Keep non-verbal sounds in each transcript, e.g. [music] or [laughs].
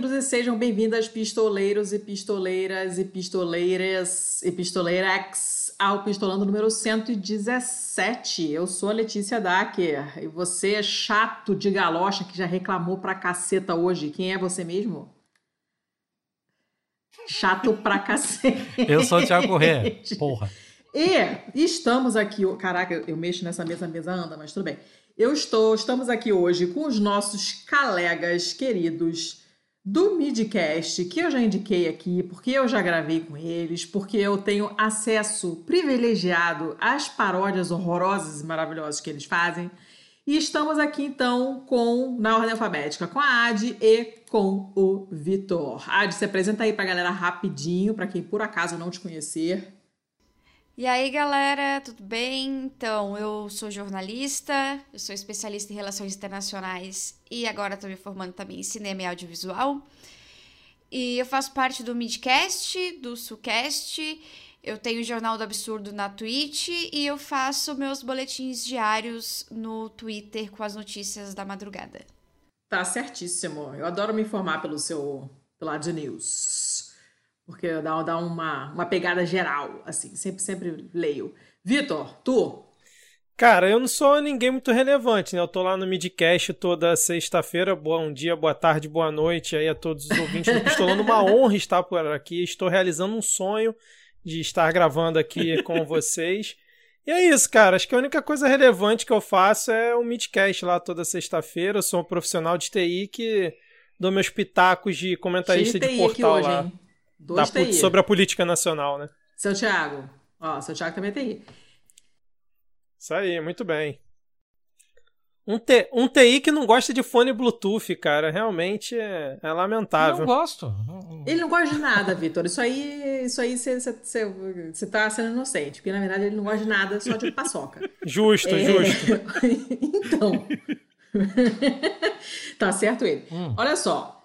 Sejam bem-vindos e sejam bem-vindas, pistoleiros e pistoleiras e pistoleiras e pistoleirax, ao Pistolando número 117. Eu sou a Letícia Dacker e você é chato de galocha que já reclamou pra caceta hoje. Quem é você mesmo? Chato pra cacete. Eu sou o Thiago Corrêa, [laughs] porra. E estamos aqui. Caraca, eu mexo nessa mesa, a mesa anda, mas tudo bem. Eu estou, estamos aqui hoje com os nossos colegas queridos do Midcast, que eu já indiquei aqui, porque eu já gravei com eles, porque eu tenho acesso privilegiado às paródias horrorosas e maravilhosas que eles fazem. E estamos aqui então com, na ordem alfabética, com a Adi e com o Vitor. Adi, se apresenta aí pra galera rapidinho, para quem por acaso não te conhecer. E aí, galera, tudo bem? Então, eu sou jornalista, eu sou especialista em relações internacionais e agora estou me formando também em cinema e audiovisual. E eu faço parte do Midcast, do Sucast, eu tenho o Jornal do Absurdo na Twitch e eu faço meus boletins diários no Twitter com as notícias da madrugada. Tá certíssimo. Eu adoro me informar pelo seu pela Ad News porque dá, dá uma, uma pegada geral, assim, sempre, sempre leio. Vitor, tu? Cara, eu não sou ninguém muito relevante, né? Eu tô lá no Midcast toda sexta-feira. Bom dia, boa tarde, boa noite aí a todos os ouvintes do Pistolando. Uma [laughs] honra estar por aqui. Estou realizando um sonho de estar gravando aqui com vocês. E é isso, cara. Acho que a única coisa relevante que eu faço é o Midcast lá toda sexta-feira. Eu sou um profissional de TI que dou meus pitacos de comentarista de, de portal hoje, lá. Hein? Dois da, TI. Sobre a política nacional, né? Seu Thiago. Ó, seu Thiago também é TI. Isso aí, muito bem. Um, T, um TI que não gosta de fone Bluetooth, cara, realmente é, é lamentável. Eu não gosto. Ele não gosta de nada, Vitor. Isso aí, isso aí você tá sendo inocente, porque na verdade ele não gosta de nada, só de paçoca. Justo, é... justo. [laughs] então. [laughs] tá certo ele. Hum. Olha só,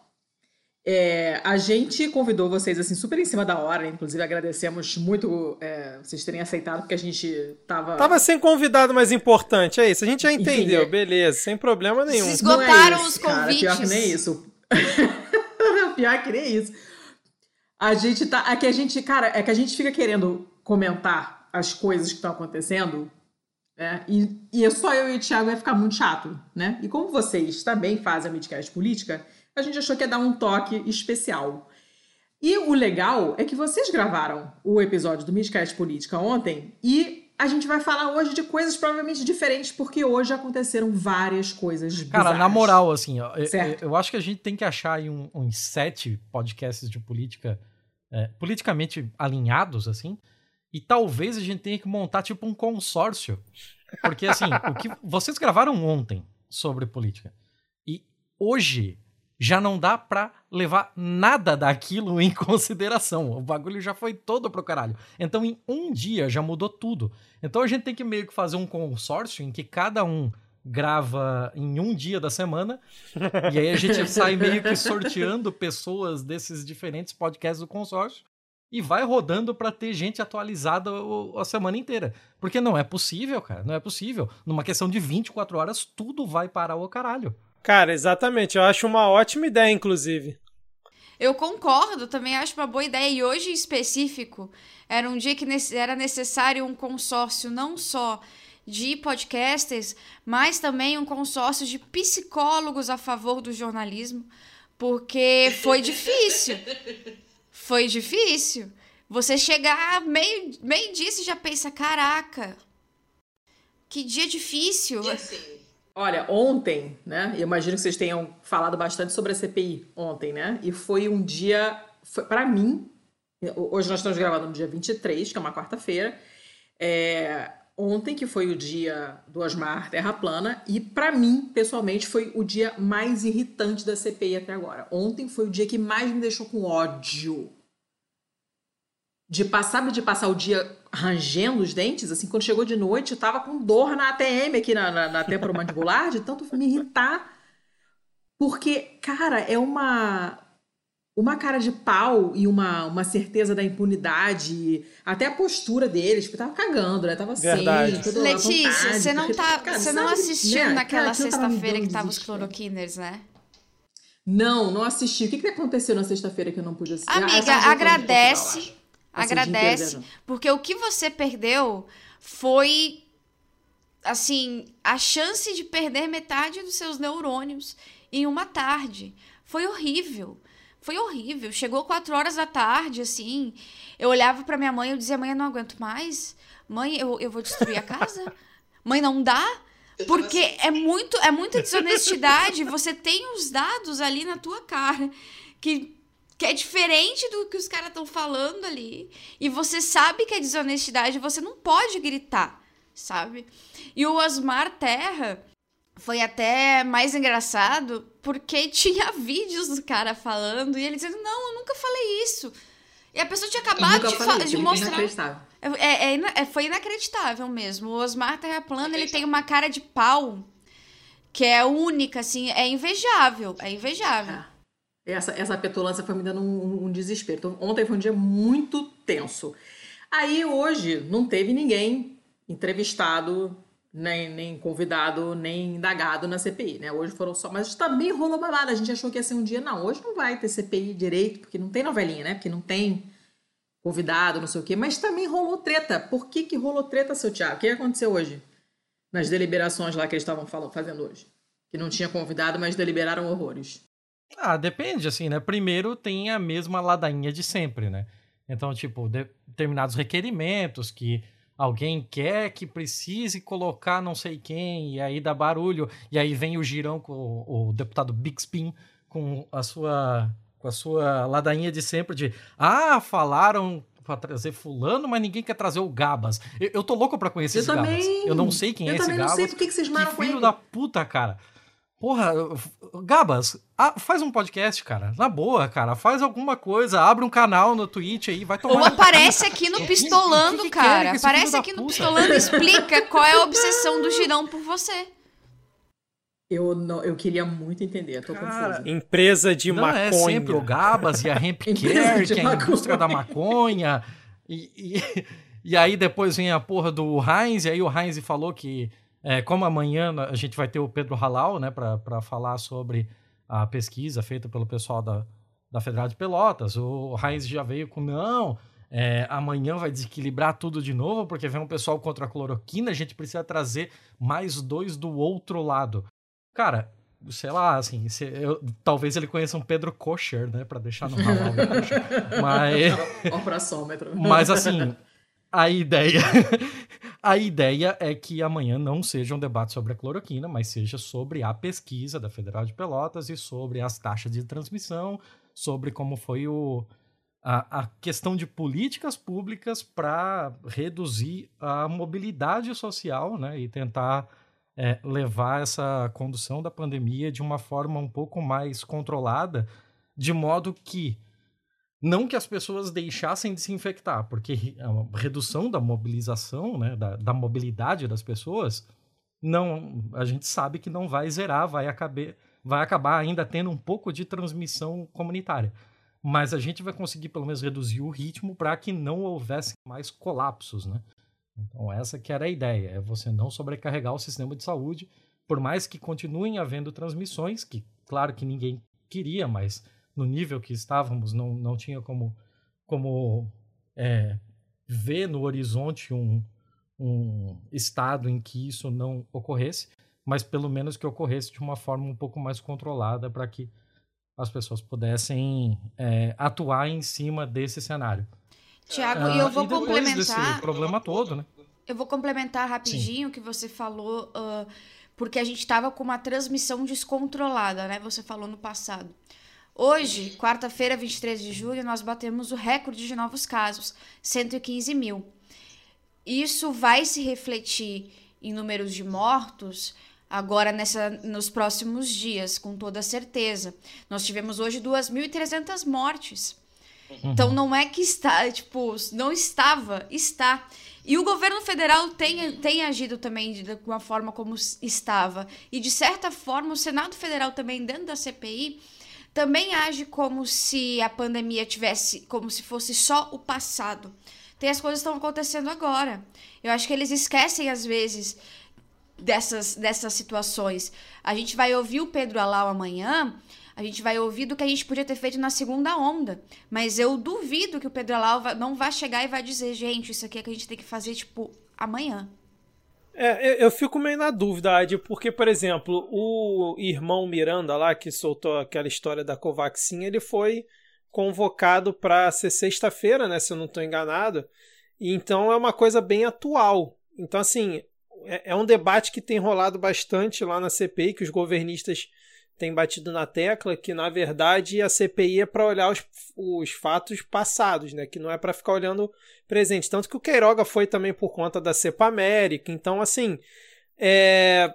é, a gente convidou vocês assim super em cima da hora, inclusive agradecemos muito é, vocês terem aceitado, porque a gente tava. Tava sem convidado mais importante, é isso. A gente já entendeu, Enfim, é... beleza, sem problema nenhum. Se esgotaram é isso, os convites. Cara, pior que nem isso. [laughs] pior que nem isso. A gente tá. É que a gente, cara, é que a gente fica querendo comentar as coisas que estão acontecendo. Né? E, e é só eu e o Thiago ia ficar muito chato, né? E como vocês também fazem a Midcast Política, a gente achou que ia dar um toque especial. E o legal é que vocês gravaram o episódio do Midcast Política ontem e a gente vai falar hoje de coisas provavelmente diferentes, porque hoje aconteceram várias coisas Cara, na moral, assim, ó, eu, eu, acho que a gente tem que achar aí um, uns sete podcasts de política é, politicamente alinhados, assim, e talvez a gente tenha que montar, tipo, um consórcio. Porque, assim, o que vocês gravaram ontem sobre política, e hoje já não dá pra levar nada daquilo em [laughs] consideração. O bagulho já foi todo pro caralho. Então, em um dia já mudou tudo. Então, a gente tem que meio que fazer um consórcio em que cada um grava em um dia da semana. [laughs] e aí a gente sai meio que sorteando pessoas desses diferentes podcasts do consórcio. E vai rodando para ter gente atualizada a semana inteira. Porque não é possível, cara. Não é possível. Numa questão de 24 horas, tudo vai parar o caralho. Cara, exatamente. Eu acho uma ótima ideia, inclusive. Eu concordo, também acho uma boa ideia. E hoje, em específico, era um dia que era necessário um consórcio não só de podcasters, mas também um consórcio de psicólogos a favor do jornalismo, porque foi difícil. [laughs] Foi difícil. Você chegar meio, meio disso e já pensa: caraca, que dia difícil. E assim, Olha, ontem, né? Eu imagino que vocês tenham falado bastante sobre a CPI ontem, né? E foi um dia, para mim, hoje nós estamos gravando no dia 23, que é uma quarta-feira. É, ontem, que foi o dia do Osmar Terra Plana, e para mim, pessoalmente, foi o dia mais irritante da CPI até agora. Ontem foi o dia que mais me deixou com ódio de passar, de passar o dia rangendo os dentes, assim, quando chegou de noite, eu tava com dor na ATM aqui na, na, na temporomandibular, de tanto me irritar. Porque, cara, é uma uma cara de pau e uma, uma certeza da impunidade, até a postura deles, porque tava cagando, né? Tava Verdade. sem, Letícia, vontade, você não tá, cara, você não assistiu né? naquela sexta-feira que tava os cloroquiners, né? Não, não assisti. O que, que aconteceu na sexta-feira que eu não pude assistir? Amiga, ah, agradece. Agradece. Porque o que você perdeu foi assim, a chance de perder metade dos seus neurônios em uma tarde. Foi horrível. Foi horrível. Chegou quatro horas da tarde, assim. Eu olhava para minha mãe e dizia: Mãe, eu não aguento mais. Mãe, eu, eu vou destruir a casa. [laughs] mãe, não dá. Porque é muito é muita desonestidade. Você tem os dados ali na tua cara que, que é diferente do que os caras estão falando ali. E você sabe que é desonestidade, você não pode gritar, sabe? E o Osmar Terra foi até mais engraçado porque [laughs] tinha vídeos do cara falando e ele dizendo: Não, eu nunca falei isso. E a pessoa tinha acabado de, falei, de mostrar. É, é, é, foi inacreditável mesmo. O Osmar Terra Plana, ele tem uma cara de pau que é única, assim, é invejável. É invejável. Ah, essa, essa petulância foi me dando um, um desespero. Então, ontem foi um dia muito tenso. Aí hoje não teve ninguém entrevistado nem, nem convidado, nem indagado na CPI, né? Hoje foram só. Mas também rolou babada. A gente achou que ia ser um dia. Não, hoje não vai ter CPI direito, porque não tem novelinha, né? Porque não tem convidado, não sei o quê. Mas também rolou treta. Por que, que rolou treta, seu Tiago? O que aconteceu hoje? Nas deliberações lá que eles estavam fazendo hoje. Que não tinha convidado, mas deliberaram horrores. Ah, depende, assim, né? Primeiro tem a mesma ladainha de sempre, né? Então, tipo, determinados requerimentos que alguém quer que precise colocar não sei quem, e aí dá barulho, e aí vem o girão com o, o deputado Bixpin com a sua com a sua ladainha de sempre de ah, falaram para trazer fulano, mas ninguém quer trazer o Gabas. Eu, eu tô louco para conhecer eu esse também. Gabas. Eu não sei quem eu é esse Gabas. Eu também não sei por que vocês maram que filho da puta, cara. Porra, Gabas, faz um podcast, cara. Na boa, cara. Faz alguma coisa, abre um canal no Twitch aí, vai tomar. Ou aparece aqui no Pistolando, que que cara. Aparece aqui no Pistolando e explica qual é a obsessão do girão por você. Eu, não, eu queria muito entender, tô cara, confusa. Empresa de não, maconha. É sempre o Gabas e a [laughs] Hemp Care, que é a indústria da maconha. E, e, [laughs] e aí depois vem a porra do Heinz, e aí o Heinz falou que é, como amanhã a gente vai ter o Pedro Halal, né, para falar sobre a pesquisa feita pelo pessoal da, da Federal de Pelotas, o Heinz já veio com, não, é, amanhã vai desequilibrar tudo de novo, porque vem um pessoal contra a cloroquina, a gente precisa trazer mais dois do outro lado. Cara, sei lá, assim, se, eu, talvez ele conheça um Pedro Kosher, né, para deixar no halal. [laughs] mas, mas assim, a ideia [laughs] a ideia é que amanhã não seja um debate sobre a cloroquina, mas seja sobre a pesquisa da Federal de Pelotas e sobre as taxas de transmissão, sobre como foi o, a, a questão de políticas públicas para reduzir a mobilidade social né, e tentar é, levar essa condução da pandemia de uma forma um pouco mais controlada, de modo que não que as pessoas deixassem de se infectar, porque a redução da mobilização, né, da, da mobilidade das pessoas, não, a gente sabe que não vai zerar, vai acabar, vai acabar ainda tendo um pouco de transmissão comunitária. Mas a gente vai conseguir pelo menos reduzir o ritmo para que não houvesse mais colapsos, né? Então essa que era a ideia, é você não sobrecarregar o sistema de saúde, por mais que continuem havendo transmissões, que claro que ninguém queria, mas no nível que estávamos, não, não tinha como, como é, ver no horizonte um, um estado em que isso não ocorresse, mas pelo menos que ocorresse de uma forma um pouco mais controlada para que as pessoas pudessem é, atuar em cima desse cenário. Tiago, e eu ah, vou e complementar. Desse problema todo, né? Eu vou complementar rapidinho o que você falou, uh, porque a gente estava com uma transmissão descontrolada, né? Você falou no passado. Hoje, quarta-feira, 23 de julho, nós batemos o recorde de novos casos, 115 mil. Isso vai se refletir em números de mortos agora nessa, nos próximos dias, com toda certeza. Nós tivemos hoje 2.300 mortes. Uhum. Então não é que está, tipo, não estava, está. E o governo federal tem, tem agido também de uma forma como estava. E de certa forma, o Senado Federal também, dentro da CPI, também age como se a pandemia tivesse, como se fosse só o passado. Tem as coisas que estão acontecendo agora. Eu acho que eles esquecem às vezes dessas, dessas situações. A gente vai ouvir o Pedro Alau amanhã. a gente vai ouvir do que a gente podia ter feito na segunda onda. Mas eu duvido que o Pedro Lau não vá chegar e vai dizer, gente, isso aqui é que a gente tem que fazer, tipo, amanhã. É, eu fico meio na dúvida, porque, por exemplo, o irmão Miranda lá, que soltou aquela história da Covaxin, ele foi convocado para ser sexta-feira, né, se eu não estou enganado. Então é uma coisa bem atual. Então, assim, é, é um debate que tem rolado bastante lá na CPI, que os governistas têm batido na tecla, que na verdade a CPI é para olhar os, os fatos passados, né? Que não é para ficar olhando presente. Tanto que o Queiroga foi também por conta da Cepa América. Então, assim, é,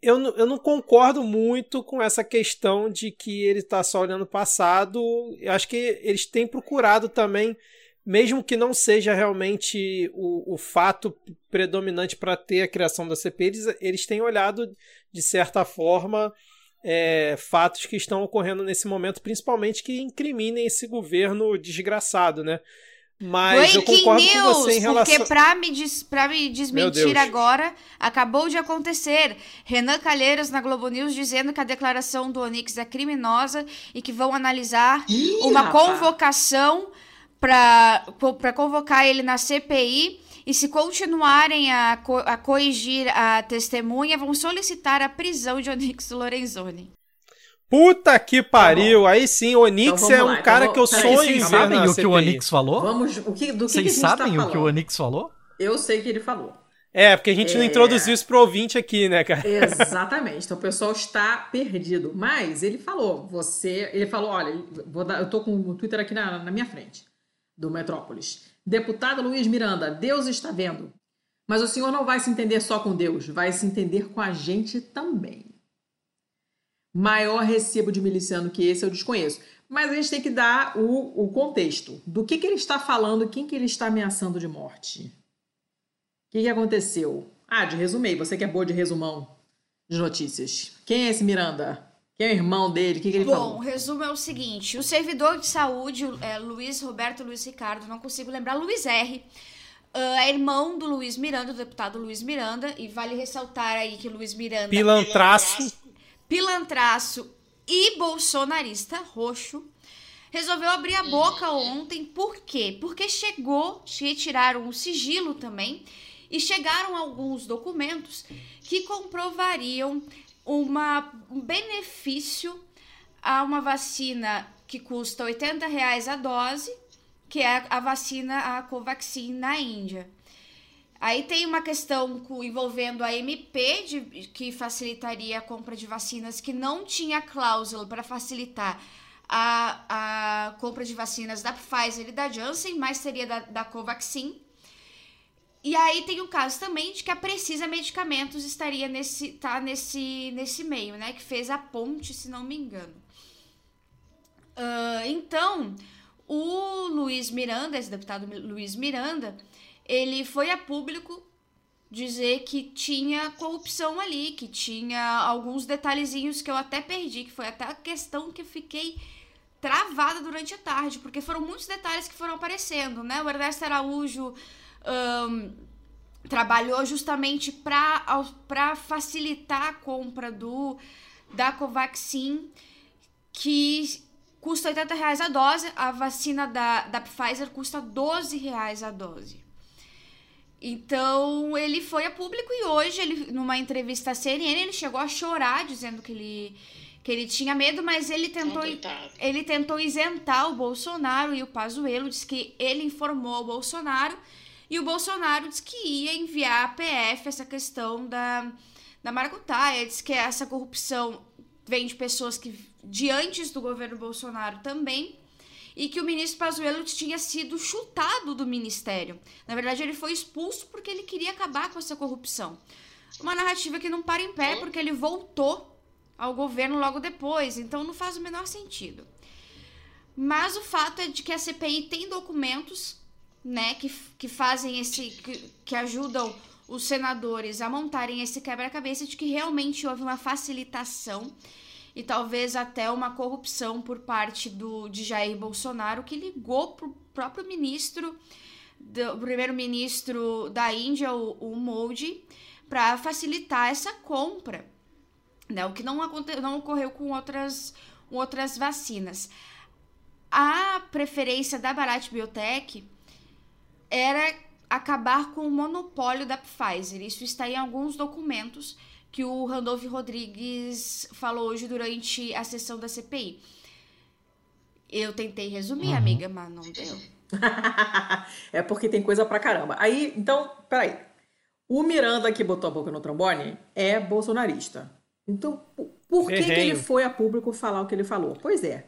eu, eu não concordo muito com essa questão de que ele está só olhando o passado. Eu acho que eles têm procurado também mesmo que não seja realmente o, o fato predominante para ter a criação da CPI, eles, eles têm olhado, de certa forma, é, fatos que estão ocorrendo nesse momento, principalmente que incriminem esse governo desgraçado, né? Mas Breaking eu concordo news, com você em relação... Porque para me, des, pra me desmentir agora, acabou de acontecer. Renan Calheiros na Globo News dizendo que a declaração do Onix é criminosa e que vão analisar Ih, uma rapaz. convocação para convocar ele na CPI e se continuarem a, co a corrigir a testemunha, vão solicitar a prisão de Onyx Lorenzoni. Puta que pariu! Tá aí sim, Onix então, é um lá, então cara então, que eu sonho em ver sabem o que o Onix falou? Vamos, o que, do que Vocês que tá sabem tá o que o Onix falou? Eu sei que ele falou. É, porque a gente é... não introduziu isso pro ouvinte aqui, né, cara? Exatamente. Então o pessoal está perdido. Mas ele falou, você. Ele falou: olha, vou dar, eu tô com o Twitter aqui na, na minha frente do Metrópolis. Deputado Luiz Miranda, Deus está vendo. Mas o senhor não vai se entender só com Deus, vai se entender com a gente também. Maior recibo de miliciano que esse eu desconheço. Mas a gente tem que dar o, o contexto. Do que, que ele está falando, quem que ele está ameaçando de morte. O que, que aconteceu? Ah, de resumei, você que é boa de resumão de notícias. Quem é esse Miranda? Quem é o irmão dele? O que, que ele Bom, falou? Bom, o resumo é o seguinte: o servidor de saúde, é, Luiz Roberto Luiz Ricardo, não consigo lembrar, Luiz R. Uh, é irmão do Luiz Miranda, do deputado Luiz Miranda, e vale ressaltar aí que Luiz Miranda. Pilantraço. Pilantraço e bolsonarista roxo. Resolveu abrir a boca ontem, por quê? Porque chegou, retiraram o sigilo também, e chegaram alguns documentos que comprovariam um benefício a uma vacina que custa 80 reais a dose, que é a vacina a Covaxin na Índia. Aí tem uma questão envolvendo a MP, de, que facilitaria a compra de vacinas que não tinha cláusula para facilitar a, a compra de vacinas da Pfizer e da Janssen, mas seria da, da Covaxin. E aí tem o caso também de que a Precisa Medicamentos estaria nesse, tá nesse, nesse meio, né? Que fez a ponte, se não me engano. Uh, então, o Luiz Miranda, esse deputado Luiz Miranda, ele foi a público dizer que tinha corrupção ali, que tinha alguns detalhezinhos que eu até perdi, que foi até a questão que eu fiquei travada durante a tarde, porque foram muitos detalhes que foram aparecendo, né? O Ernesto Araújo um, trabalhou justamente para facilitar a compra do da Covaxin, que custa 80 reais a dose, a vacina da, da Pfizer custa 12 reais a dose. Então ele foi a público e hoje, ele, numa entrevista à CNN, ele chegou a chorar dizendo que ele, que ele tinha medo, mas ele tentou, ele tentou isentar o Bolsonaro e o Pazuello, disse que ele informou ao Bolsonaro e o Bolsonaro disse que ia enviar a PF essa questão da, da maracutaia, disse que essa corrupção vem de pessoas que de antes do governo Bolsonaro também, e que o ministro Pazuello tinha sido chutado do ministério. Na verdade, ele foi expulso porque ele queria acabar com essa corrupção. Uma narrativa que não para em pé porque ele voltou ao governo logo depois, então não faz o menor sentido. Mas o fato é de que a CPI tem documentos né, que, que fazem esse. Que, que ajudam os senadores a montarem esse quebra-cabeça de que realmente houve uma facilitação e talvez até uma corrupção por parte do, de Jair Bolsonaro, que ligou para o próprio ministro, do, primeiro-ministro da Índia, o, o Modi, para facilitar essa compra. Né? O que não, aconte, não ocorreu com outras outras vacinas. A preferência da Bharat Biotech era acabar com o monopólio da Pfizer. Isso está em alguns documentos que o Randolph Rodrigues falou hoje durante a sessão da CPI. Eu tentei resumir, uhum. amiga, mas não deu. [laughs] é porque tem coisa pra caramba. Aí, então, peraí. O Miranda que botou a boca no trombone é bolsonarista. Então, por que, que ele foi a público falar o que ele falou? Pois é.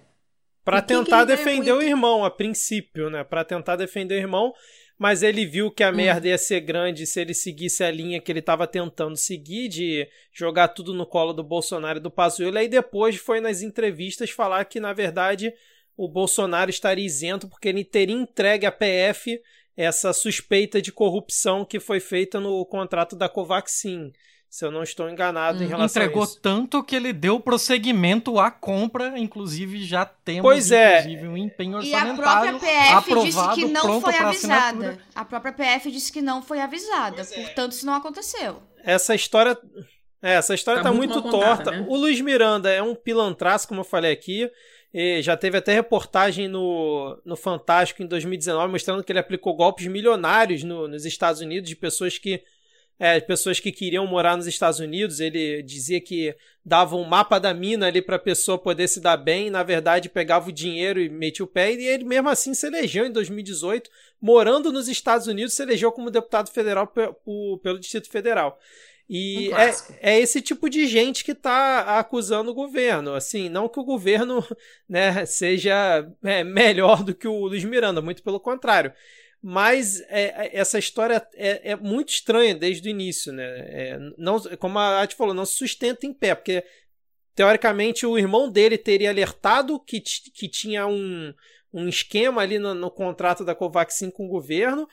Para tentar defender o irmão, a princípio, né? Para tentar defender o irmão, mas ele viu que a hum. merda ia ser grande se ele seguisse a linha que ele estava tentando seguir, de jogar tudo no colo do Bolsonaro e do Pazuello, e aí depois foi nas entrevistas falar que, na verdade, o Bolsonaro estaria isento porque ele teria entregue à PF essa suspeita de corrupção que foi feita no contrato da Covaxin se eu não estou enganado em uhum. relação Entregou a isso. tanto que ele deu prosseguimento à compra, inclusive já temos pois é. um empenho orçamentário E a própria PF disse que não foi avisada. A própria PF disse que não foi avisada, é. portanto isso não aconteceu. Essa história é, essa história tá, tá muito, muito torta. Contada, né? O Luiz Miranda é um pilantraço, como eu falei aqui. E já teve até reportagem no, no Fantástico em 2019 mostrando que ele aplicou golpes milionários no, nos Estados Unidos de pessoas que é, pessoas que queriam morar nos Estados Unidos. Ele dizia que dava um mapa da mina ali para a pessoa poder se dar bem. Na verdade, pegava o dinheiro e metia o pé. E ele mesmo assim se elegeu em 2018, morando nos Estados Unidos, se elegeu como deputado federal pelo Distrito Federal. E um é, é, esse tipo de gente que está acusando o governo. Assim, não que o governo [laughs] né, seja é, melhor do que o Luiz Miranda, muito pelo contrário. Mas é, é, essa história é, é, muito estranha desde o início, né? É, não, como a Ati falou, não se sustenta em pé, porque teoricamente o irmão dele teria alertado que, que tinha um, um esquema ali no, no contrato da Covaxin com o governo,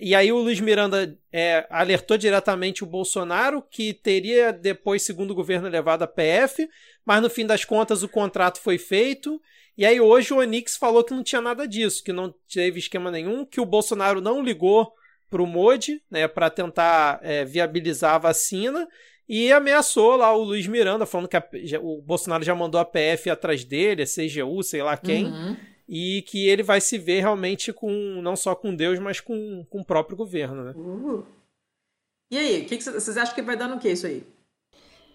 e aí o Luiz Miranda é, alertou diretamente o Bolsonaro que teria depois, segundo o governo, levado a PF, mas no fim das contas o contrato foi feito e aí hoje o Onix falou que não tinha nada disso, que não teve esquema nenhum, que o Bolsonaro não ligou para o Modi, né, para tentar é, viabilizar a vacina e ameaçou lá o Luiz Miranda, falando que a, o Bolsonaro já mandou a PF atrás dele, a CGU, sei lá quem, uhum. e que ele vai se ver realmente com não só com Deus, mas com, com o próprio governo. Né? Uhum. E aí, o que, que vocês acham que vai dar no que isso aí?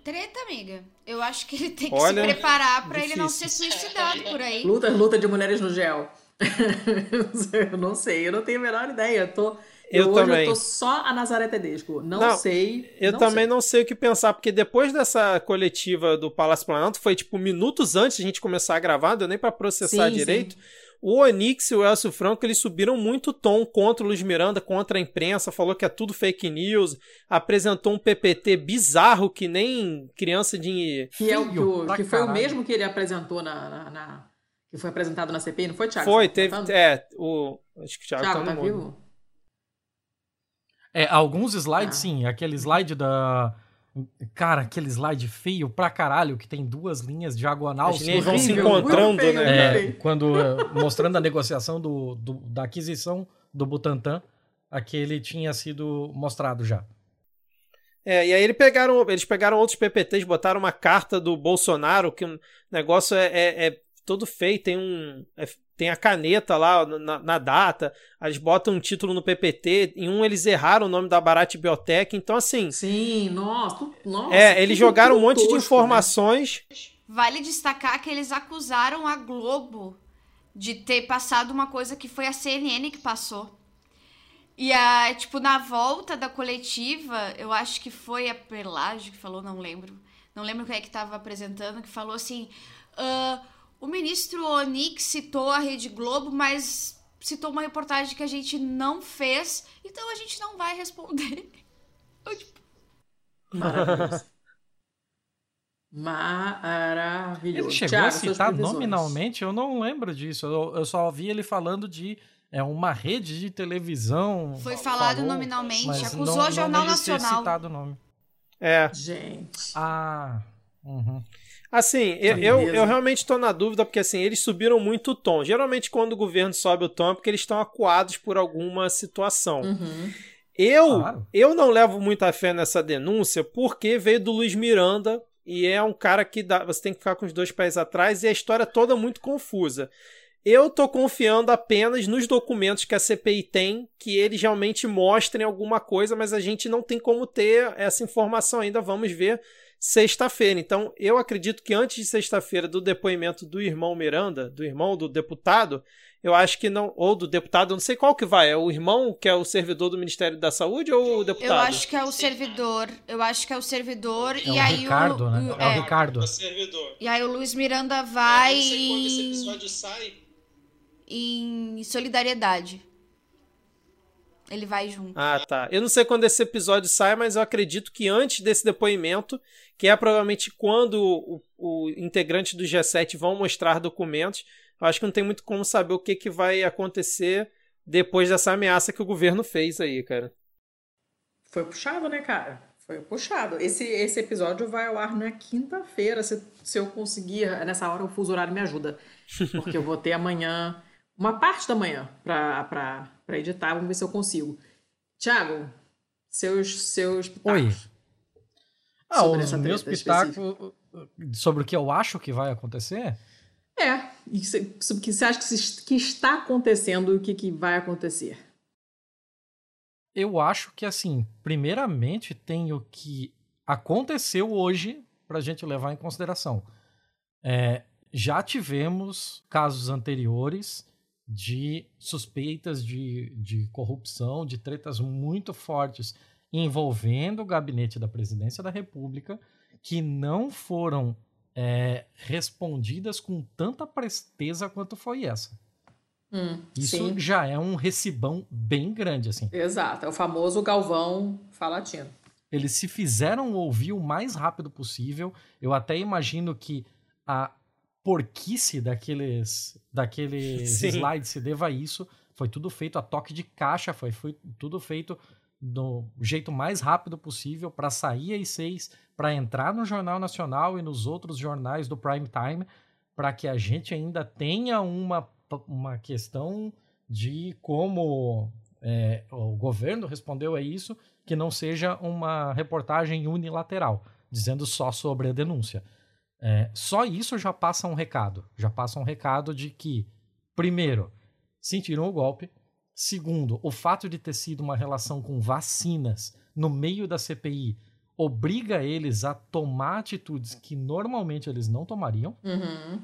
Treta, amiga. Eu acho que ele tem que Olha, se preparar para ele não ser suicidado por aí. Luta, luta de mulheres no gel. [laughs] eu não sei, eu não tenho a menor ideia. Eu tô. Eu, eu hoje também. eu tô só a Nazaré Tedesco. Não, não sei. Eu não também sei. não sei o que pensar, porque depois dessa coletiva do Palácio Planalto, foi tipo minutos antes de a gente começar a gravar, deu nem pra processar sim, direito. Sim. O Onix e o Elcio Franco eles subiram muito tom contra o Luiz Miranda, contra a imprensa, falou que é tudo fake news, apresentou um PPT bizarro que nem criança de. Que, é o, que, o, que foi o mesmo que ele apresentou na, na, na, que foi apresentado na CPI, não foi, Thiago? Foi, tá teve. É, o. Acho que o Thiago, Thiago tá, tá vivo? É, alguns slides, ah. sim. Aquele slide da Cara, aquele slide feio pra caralho, que tem duas linhas diagonal. Linhas vão se encontrando, né? É, quando, eh, mostrando a negociação do, do, da aquisição do Butantan, aquele tinha sido mostrado já. É, e aí eles pegaram, eles pegaram outros PPTs, botaram uma carta do Bolsonaro, que o negócio é, é, é todo feio, tem um. É, tem a caneta lá na, na, data, eles botam um título no PPT, em um eles erraram o nome da Barat Biotech, então assim... Sim, nossa, nossa É, eles jogaram um monte tosco, de né? informações... Né? Vale destacar que eles acusaram a Globo de ter passado uma coisa que foi a CNN que passou. E a, tipo, na volta da coletiva, eu acho que foi a Pelágio que falou, não lembro. Não lembro quem é que estava apresentando, que falou assim... Uh, o ministro Onix citou a Rede Globo, mas citou uma reportagem que a gente não fez, então a gente não vai responder. [laughs] Eu, tipo... Maravilhoso. [laughs] Maravilhoso. Ele chegou Thiago, a citar nominalmente? Eu não lembro disso. Eu, eu, só ouvi ele falando de é, uma rede de televisão. Foi falado falou, nominalmente, acusou não, o Jornal Nacional. citado o nome. É. Gente. Ah. Uhum. Assim, eu, eu, eu, realmente estou na dúvida, porque assim, eles subiram muito o tom. Geralmente, quando o governo sobe o tom, é porque eles estão acuados por alguma situação. Uhum. Eu, claro. eu não levo muita fé nessa denúncia porque veio do Luiz Miranda e é um cara que dá, você tem que ficar com os dois pés atrás e a história toda é muito confusa. Eu tô confiando apenas nos documentos que a CPI tem, que eles realmente mostrem alguma coisa, mas a gente não tem como ter essa informação ainda. Vamos ver sexta-feira. Então, eu acredito que antes de sexta-feira, do depoimento do irmão Miranda, do irmão do deputado, eu acho que não. Ou do deputado, não sei qual que vai. É o irmão que é o servidor do Ministério da Saúde ou o deputado? Eu acho que é o servidor. Eu acho que é o servidor. É e o aí Ricardo, o, né? o, é, é o Ricardo. É o servidor. E aí o Luiz Miranda vai. É, eu não sei quando esse episódio sai. Em solidariedade. Ele vai junto. Ah, tá. Eu não sei quando esse episódio sai, mas eu acredito que antes desse depoimento, que é provavelmente quando o, o integrante do G7 vão mostrar documentos, eu acho que não tem muito como saber o que, que vai acontecer depois dessa ameaça que o governo fez aí, cara. Foi puxado, né, cara? Foi puxado. Esse, esse episódio vai ao ar na quinta-feira. Se, se eu conseguir, nessa hora o fuso horário me ajuda. Porque eu vou ter amanhã, uma parte da manhã, pra editar. Vamos ver se eu consigo. Tiago, seus, seus pitacos. Oi. Ah, os meus pitacos sobre o que eu acho que vai acontecer? É, e o que você acha que, que está acontecendo e o que, que vai acontecer? Eu acho que, assim, primeiramente tem o que aconteceu hoje para a gente levar em consideração. É, já tivemos casos anteriores de suspeitas de, de corrupção, de tretas muito fortes envolvendo o gabinete da presidência da República, que não foram é, respondidas com tanta presteza quanto foi essa. Hum, Isso sim. já é um recibão bem grande, assim. Exato, é o famoso Galvão falatino. Eles se fizeram ouvir o mais rápido possível. Eu até imagino que a porquice daqueles, daqueles [laughs] slides se deva a isso. Foi tudo feito a toque de caixa, foi, foi tudo feito do jeito mais rápido possível para sair às seis, para entrar no Jornal Nacional e nos outros jornais do prime time, para que a gente ainda tenha uma, uma questão de como é, o governo respondeu a isso, que não seja uma reportagem unilateral, dizendo só sobre a denúncia. É, só isso já passa um recado. Já passa um recado de que, primeiro, sentiram o golpe, Segundo, o fato de ter sido uma relação com vacinas no meio da CPI obriga eles a tomar atitudes que normalmente eles não tomariam. Uhum.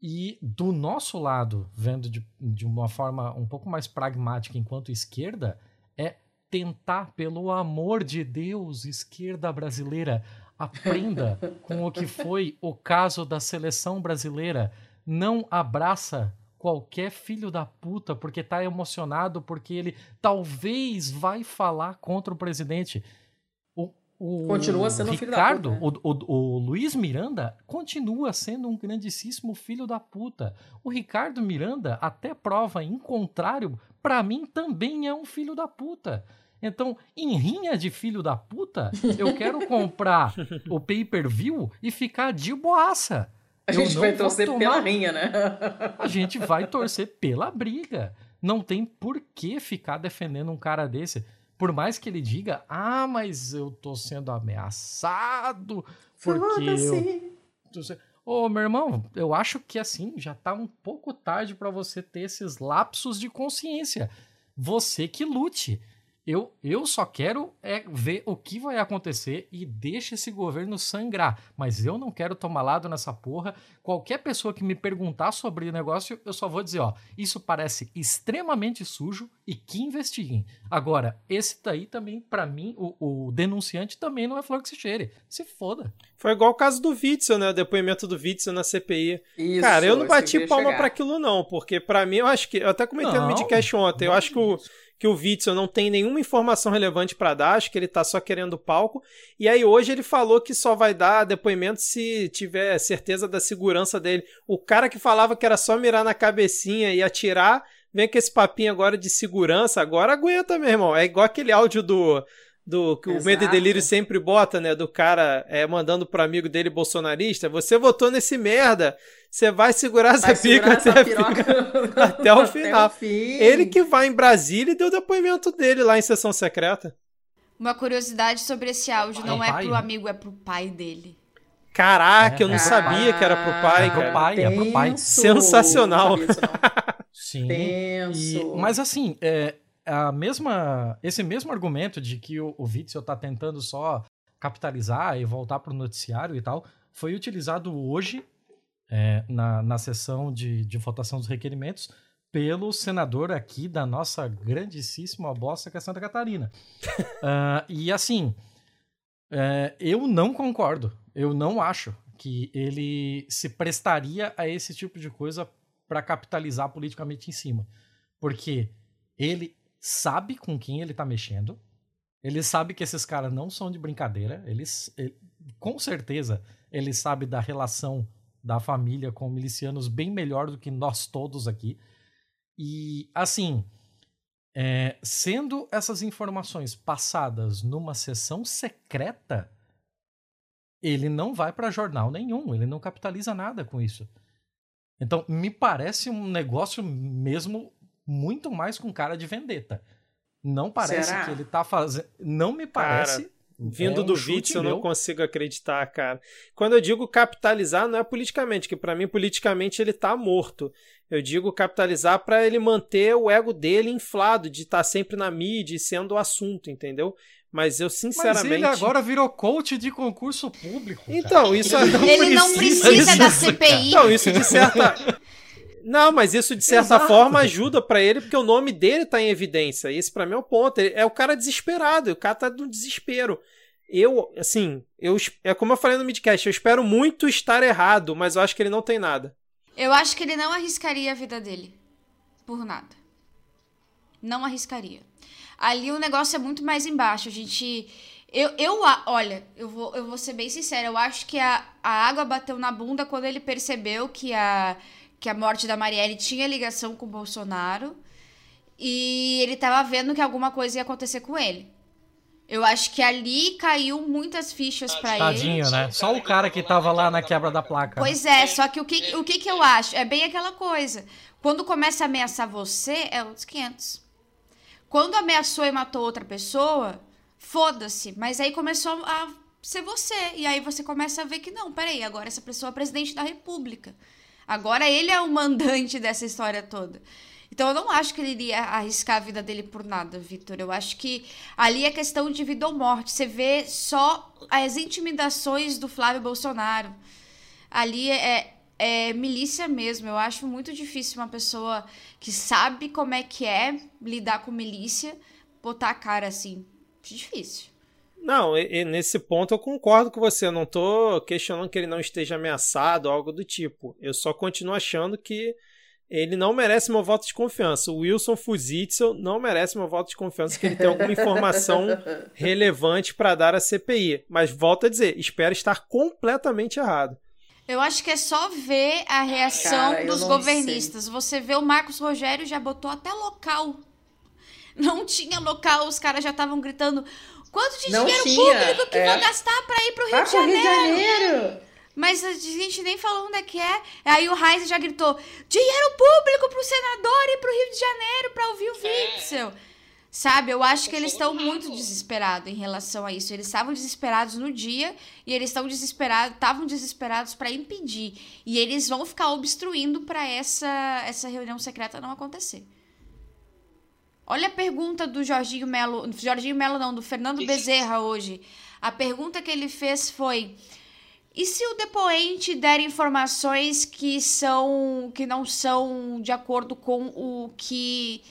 E do nosso lado, vendo de, de uma forma um pouco mais pragmática enquanto esquerda, é tentar, pelo amor de Deus, esquerda brasileira, aprenda [laughs] com o que foi o caso da seleção brasileira. Não abraça qualquer filho da puta porque tá emocionado, porque ele talvez vai falar contra o presidente. O, o continua sendo Ricardo, filho da puta. Né? O, o, o Luiz Miranda continua sendo um grandíssimo filho da puta. O Ricardo Miranda, até prova em contrário, para mim também é um filho da puta. Então, em rinha de filho da puta, eu quero comprar [laughs] o pay-per-view e ficar de boaça. A gente vai torcer tomar... pela rinha, né? a gente vai torcer pela briga. Não tem por que ficar defendendo um cara desse. Por mais que ele diga, ah, mas eu tô sendo ameaçado porque eu... Ô, oh, meu irmão, eu acho que assim, já tá um pouco tarde para você ter esses lapsos de consciência. Você que lute. Eu, eu só quero é ver o que vai acontecer e deixa esse governo sangrar. Mas eu não quero tomar lado nessa porra. Qualquer pessoa que me perguntar sobre o negócio, eu só vou dizer, ó, isso parece extremamente sujo e que investiguem. Agora, esse daí também, para mim, o, o, denunciante também não é flor que se cheire. Se foda. Foi igual o caso do Witzel, né? O depoimento do Witzel na CPI. Isso, Cara, eu não bati palma para aquilo não, porque para mim, eu acho que... Eu até comentei não, no Midcast ontem, eu acho que o que o Witzel não tem nenhuma informação relevante para dar, acho que ele tá só querendo palco. E aí hoje ele falou que só vai dar depoimento se tiver certeza da segurança dele. O cara que falava que era só mirar na cabecinha e atirar, vem com esse papinho agora de segurança, agora aguenta, meu irmão. É igual aquele áudio do do que o Medo e Delírio sempre bota, né? Do cara é, mandando pro amigo dele bolsonarista. Você votou nesse merda. Você vai segurar essa vai pica até, essa [laughs] até o final. Até o Ele que vai em Brasília e deu o depoimento dele lá em sessão secreta. Uma curiosidade sobre esse áudio, não é, é pro amigo, é pro pai dele. Caraca, é, eu não é, sabia que era pro pai. É pro pai, é pro pai. Sensacional. Sim. E, mas assim, é, a mesma, esse mesmo argumento de que o, o Witzel tá tentando só capitalizar e voltar pro noticiário e tal, foi utilizado hoje é, na, na sessão de, de votação dos requerimentos pelo senador aqui da nossa grandíssima bosta que é Santa Catarina. uh, [laughs] e assim, é, eu não concordo. Eu não acho que ele se prestaria a esse tipo de coisa para capitalizar politicamente em cima. Porque ele sabe com quem ele tá mexendo. Ele sabe que esses caras não são de brincadeira. Eles, ele, com certeza, ele sabe da relação da família com milicianos bem melhor do que nós todos aqui. E, assim, é, sendo essas informações passadas numa sessão secreta, ele não vai para jornal nenhum, ele não capitaliza nada com isso. Então, me parece um negócio mesmo muito mais com cara de vendetta. Não parece Será? que ele tá fazendo. Não me parece. Cara, Vindo é um do Vitz, eu não consigo acreditar, cara. Quando eu digo capitalizar, não é politicamente, que para mim, politicamente, ele tá morto. Eu digo capitalizar para ele manter o ego dele inflado, de estar tá sempre na mídia e sendo o assunto, entendeu? Mas eu sinceramente. Mas ele agora virou coach de concurso público. Cara. Então, isso não Ele não precisa da CPI. Não, isso de certa. [laughs] Não, mas isso de certa Exato. forma ajuda para ele, porque o nome dele tá em evidência. Esse para mim é o ponto. Ele, é o cara desesperado, o cara tá no desespero. Eu, assim, eu, é como eu falei no midcast, eu espero muito estar errado, mas eu acho que ele não tem nada. Eu acho que ele não arriscaria a vida dele. Por nada. Não arriscaria. Ali o negócio é muito mais embaixo. A gente. Eu, eu olha, eu vou, eu vou ser bem sincera. Eu acho que a, a água bateu na bunda quando ele percebeu que a que a morte da Marielle tinha ligação com o Bolsonaro e ele tava vendo que alguma coisa ia acontecer com ele. Eu acho que ali caiu muitas fichas para ele. Tadinho, né? Só o cara que tava lá na quebra da placa. Pois é, só que o que, o que, que eu acho? É bem aquela coisa. Quando começa a ameaçar você, é outros 500. Quando ameaçou e matou outra pessoa, foda-se. Mas aí começou a ser você. E aí você começa a ver que não, peraí, agora essa pessoa é presidente da república. Agora ele é o mandante dessa história toda. Então eu não acho que ele iria arriscar a vida dele por nada, Vitor. Eu acho que ali é questão de vida ou morte. Você vê só as intimidações do Flávio Bolsonaro. Ali é, é milícia mesmo. Eu acho muito difícil uma pessoa que sabe como é que é lidar com milícia botar a cara assim. Difícil. Não, e, e nesse ponto eu concordo com você. Eu não tô questionando que ele não esteja ameaçado ou algo do tipo. Eu só continuo achando que ele não merece meu voto de confiança. O Wilson Fuzitzel não merece meu voto de confiança, que ele tem alguma informação [laughs] relevante para dar à CPI. Mas volto a dizer, espero estar completamente errado. Eu acho que é só ver a reação Cara, dos governistas. Sei. Você vê o Marcos Rogério já botou até local. Não tinha local, os caras já estavam gritando: Quanto de não dinheiro tinha, público que é. vão gastar para ir pro Rio, de Janeiro? Rio de Janeiro? Mas a gente nem falou onde é que é. Aí o Reis já gritou: dinheiro público pro senador e pro Rio de Janeiro para ouvir o é. Witzel. Sabe, eu acho que eles estão muito desesperados em relação a isso. Eles estavam desesperados no dia e eles estão desesperados, estavam desesperados para impedir. E eles vão ficar obstruindo para essa essa reunião secreta não acontecer. Olha a pergunta do Jorginho Melo, Jorginho Melo não, do Fernando Bezerra hoje. A pergunta que ele fez foi: e se o depoente der informações que são que não são de acordo com o que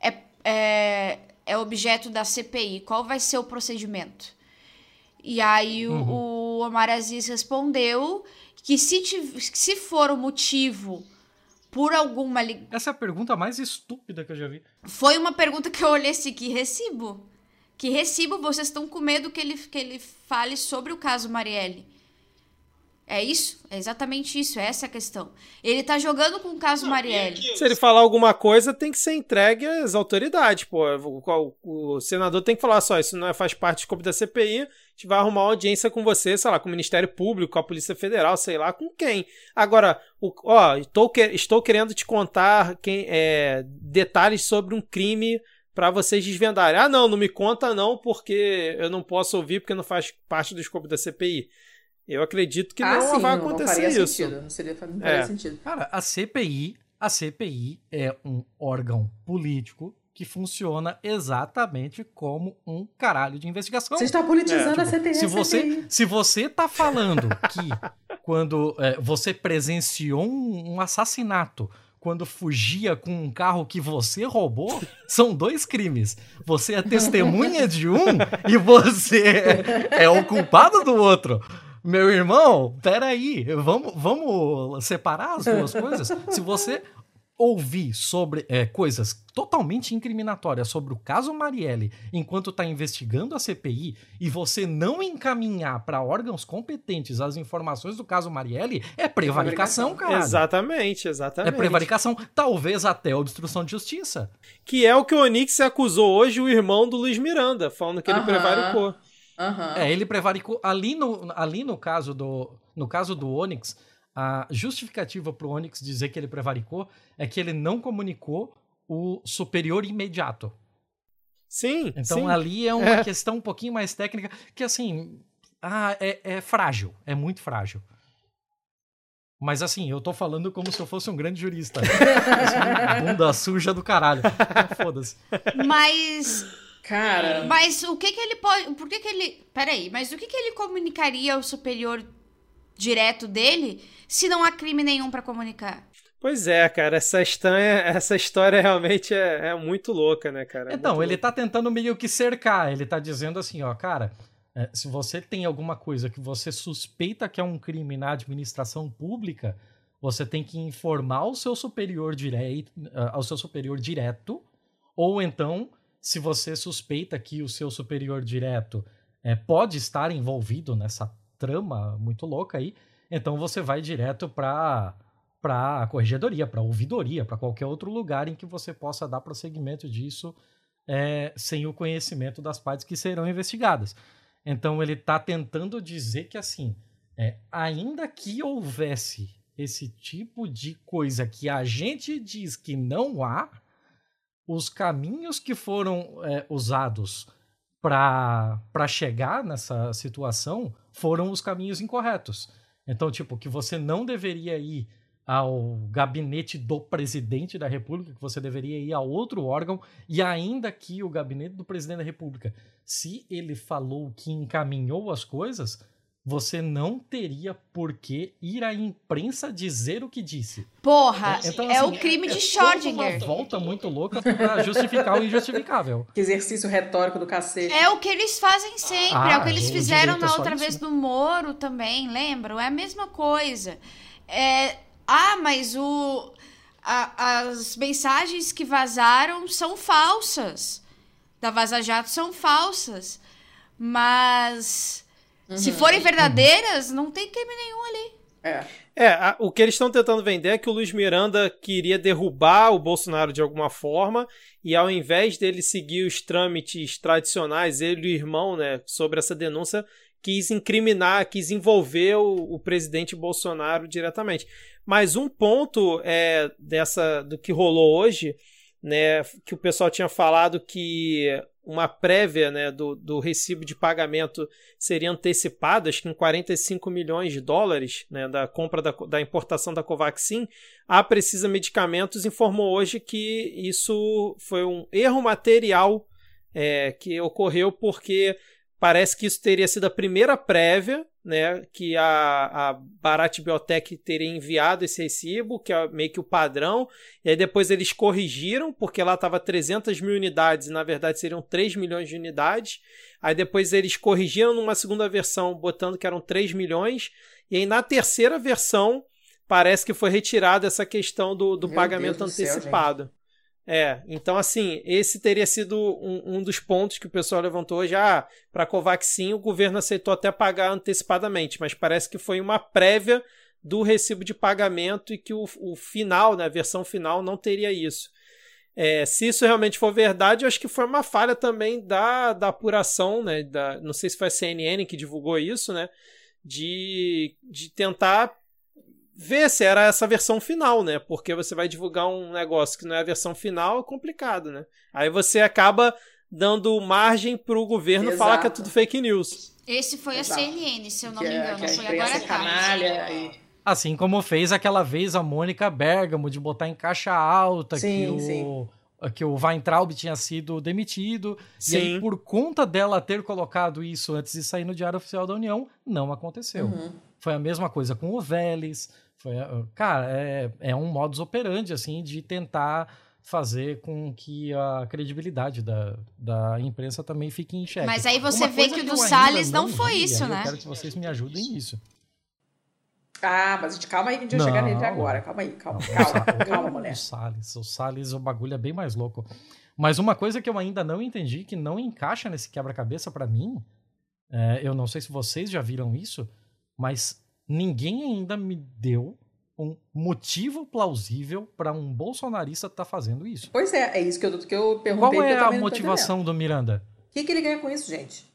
é, é, é objeto da CPI? Qual vai ser o procedimento? E aí uhum. o, o Omar Aziz respondeu que se, se for o motivo por alguma. Li... Essa é a pergunta mais estúpida que eu já vi. Foi uma pergunta que eu olhei assim: que recibo? Que recibo vocês estão com medo que ele, que ele fale sobre o caso Marielle? É isso? É exatamente isso, é essa a questão. Ele tá jogando com o caso Marielle. Se ele falar alguma coisa, tem que ser entregue às autoridades, pô. O, o, o senador tem que falar só, isso não é, faz parte do escopo da CPI, a gente vai arrumar uma audiência com você, sei lá, com o Ministério Público, com a Polícia Federal, sei lá, com quem. Agora, o, ó, estou, estou querendo te contar quem, é, detalhes sobre um crime para vocês desvendarem. Ah, não, não me conta não, porque eu não posso ouvir, porque não faz parte do escopo da CPI. Eu acredito que ah, não sim, vai não, acontecer não isso. Sentido. Não seria, não faria é. sentido. Cara, a CPI, a CPI é um órgão político que funciona exatamente como um caralho de investigação. Você está politizando é, tipo, a CPI. Se você, se você tá falando que quando é, você presenciou um, um assassinato quando fugia com um carro que você roubou, são dois crimes. Você é testemunha de um e você é o culpado do outro. Meu irmão, peraí, vamos, vamos separar as duas coisas? Se você ouvir sobre é, coisas totalmente incriminatórias sobre o caso Marielle enquanto está investigando a CPI e você não encaminhar para órgãos competentes as informações do caso Marielle, é prevaricação, cara. Exatamente, exatamente. É prevaricação, talvez até obstrução de justiça. Que é o que o Onix acusou hoje o irmão do Luiz Miranda, falando que ele -huh. prevaricou. Uh -huh. É, ele prevaricou ali no, ali no caso do no caso do Onix, a justificativa para o Onyx dizer que ele prevaricou é que ele não comunicou o superior imediato. Sim. Então sim. ali é uma é. questão um pouquinho mais técnica que assim ah, é, é frágil, é muito frágil. Mas assim, eu tô falando como se eu fosse um grande jurista. [laughs] bunda suja do caralho. Então, foda-se. Mas. Cara. Mas o que que ele pode. Por que que ele. Peraí, mas o que que ele comunicaria ao superior direto dele se não há crime nenhum para comunicar. Pois é, cara, essa história, essa história realmente é, é muito louca, né, cara? É então, ele tá tentando meio que cercar, ele tá dizendo assim, ó, cara, é, se você tem alguma coisa que você suspeita que é um crime na administração pública, você tem que informar ao seu superior direito, ao seu superior direto, ou então, se você suspeita que o seu superior direto é, pode estar envolvido nessa trama muito louca aí, então você vai direto para para a corregedoria, para a ouvidoria, para qualquer outro lugar em que você possa dar prosseguimento disso é, sem o conhecimento das partes que serão investigadas. Então ele está tentando dizer que assim, é, ainda que houvesse esse tipo de coisa que a gente diz que não há, os caminhos que foram é, usados para chegar nessa situação foram os caminhos incorretos. Então, tipo, que você não deveria ir ao gabinete do presidente da República, que você deveria ir a outro órgão, e ainda que o gabinete do presidente da República, se ele falou que encaminhou as coisas, você não teria por que ir à imprensa dizer o que disse. Porra, é, então, é assim, o crime de é, Schrödinger. uma volta muito louca pra justificar o injustificável. Que exercício retórico do cacete. É o que eles fazem sempre, ah, é o que eles fizeram na outra vez no Moro também, lembram? É a mesma coisa. É, ah, mas o, a, as mensagens que vazaram são falsas. Da Vaza Jato são falsas. Mas Uhum. Se forem verdadeiras, não tem crime nenhum ali. É. É, a, o que eles estão tentando vender é que o Luiz Miranda queria derrubar o Bolsonaro de alguma forma e ao invés dele seguir os trâmites tradicionais, ele e o irmão, né, sobre essa denúncia, quis incriminar, quis envolver o, o presidente Bolsonaro diretamente. Mas um ponto é dessa do que rolou hoje, né, que o pessoal tinha falado que uma prévia né, do, do recibo de pagamento seria antecipada, acho que em 45 milhões de dólares né, da compra da, da importação da Covaxin, a Precisa Medicamentos informou hoje que isso foi um erro material é, que ocorreu porque parece que isso teria sido a primeira prévia né, que a, a Barat Biotech teria enviado esse recibo, que é meio que o padrão, e aí depois eles corrigiram, porque lá estava 300 mil unidades, e na verdade seriam 3 milhões de unidades, aí depois eles corrigiram numa segunda versão, botando que eram 3 milhões, e aí na terceira versão parece que foi retirada essa questão do, do pagamento antecipado. Céu, é, então assim, esse teria sido um, um dos pontos que o pessoal levantou hoje. Ah, para Covaxin o governo aceitou até pagar antecipadamente, mas parece que foi uma prévia do recibo de pagamento e que o, o final, né, a versão final, não teria isso. É, se isso realmente for verdade, eu acho que foi uma falha também da, da apuração, né? Da, não sei se foi a CNN que divulgou isso, né? De, de tentar ver se era essa versão final, né? Porque você vai divulgar um negócio que não é a versão final, é complicado, né? Aí você acaba dando margem para o governo Exato. falar que é tudo fake news. Esse foi Exato. a CNN, se eu não que me é- engano. É, foi agora canalha e... Assim como fez aquela vez a Mônica Bergamo de botar em caixa alta sim, que o... Sim que o Weintraub tinha sido demitido. Sim. E aí, por conta dela ter colocado isso antes de sair no Diário Oficial da União, não aconteceu. Uhum. Foi a mesma coisa com o Vélez. Foi, cara, é, é um modus operandi, assim, de tentar fazer com que a credibilidade da, da imprensa também fique em xeque. Mas aí você Uma vê que o do Salles não, não foi vi, isso, né? Eu quero que vocês me ajudem nisso. Ah, mas calma aí que a gente vai chegar nele agora. Calma aí, calma, calma, calma, calma mulher. O Salles, o Salles, o bagulho é bem mais louco. Mas uma coisa que eu ainda não entendi, que não encaixa nesse quebra-cabeça para mim, é, eu não sei se vocês já viram isso, mas ninguém ainda me deu um motivo plausível para um bolsonarista estar tá fazendo isso. Pois é, é isso que eu, que eu perguntei. Qual é a motivação do Miranda? O que, que ele ganha com isso, gente?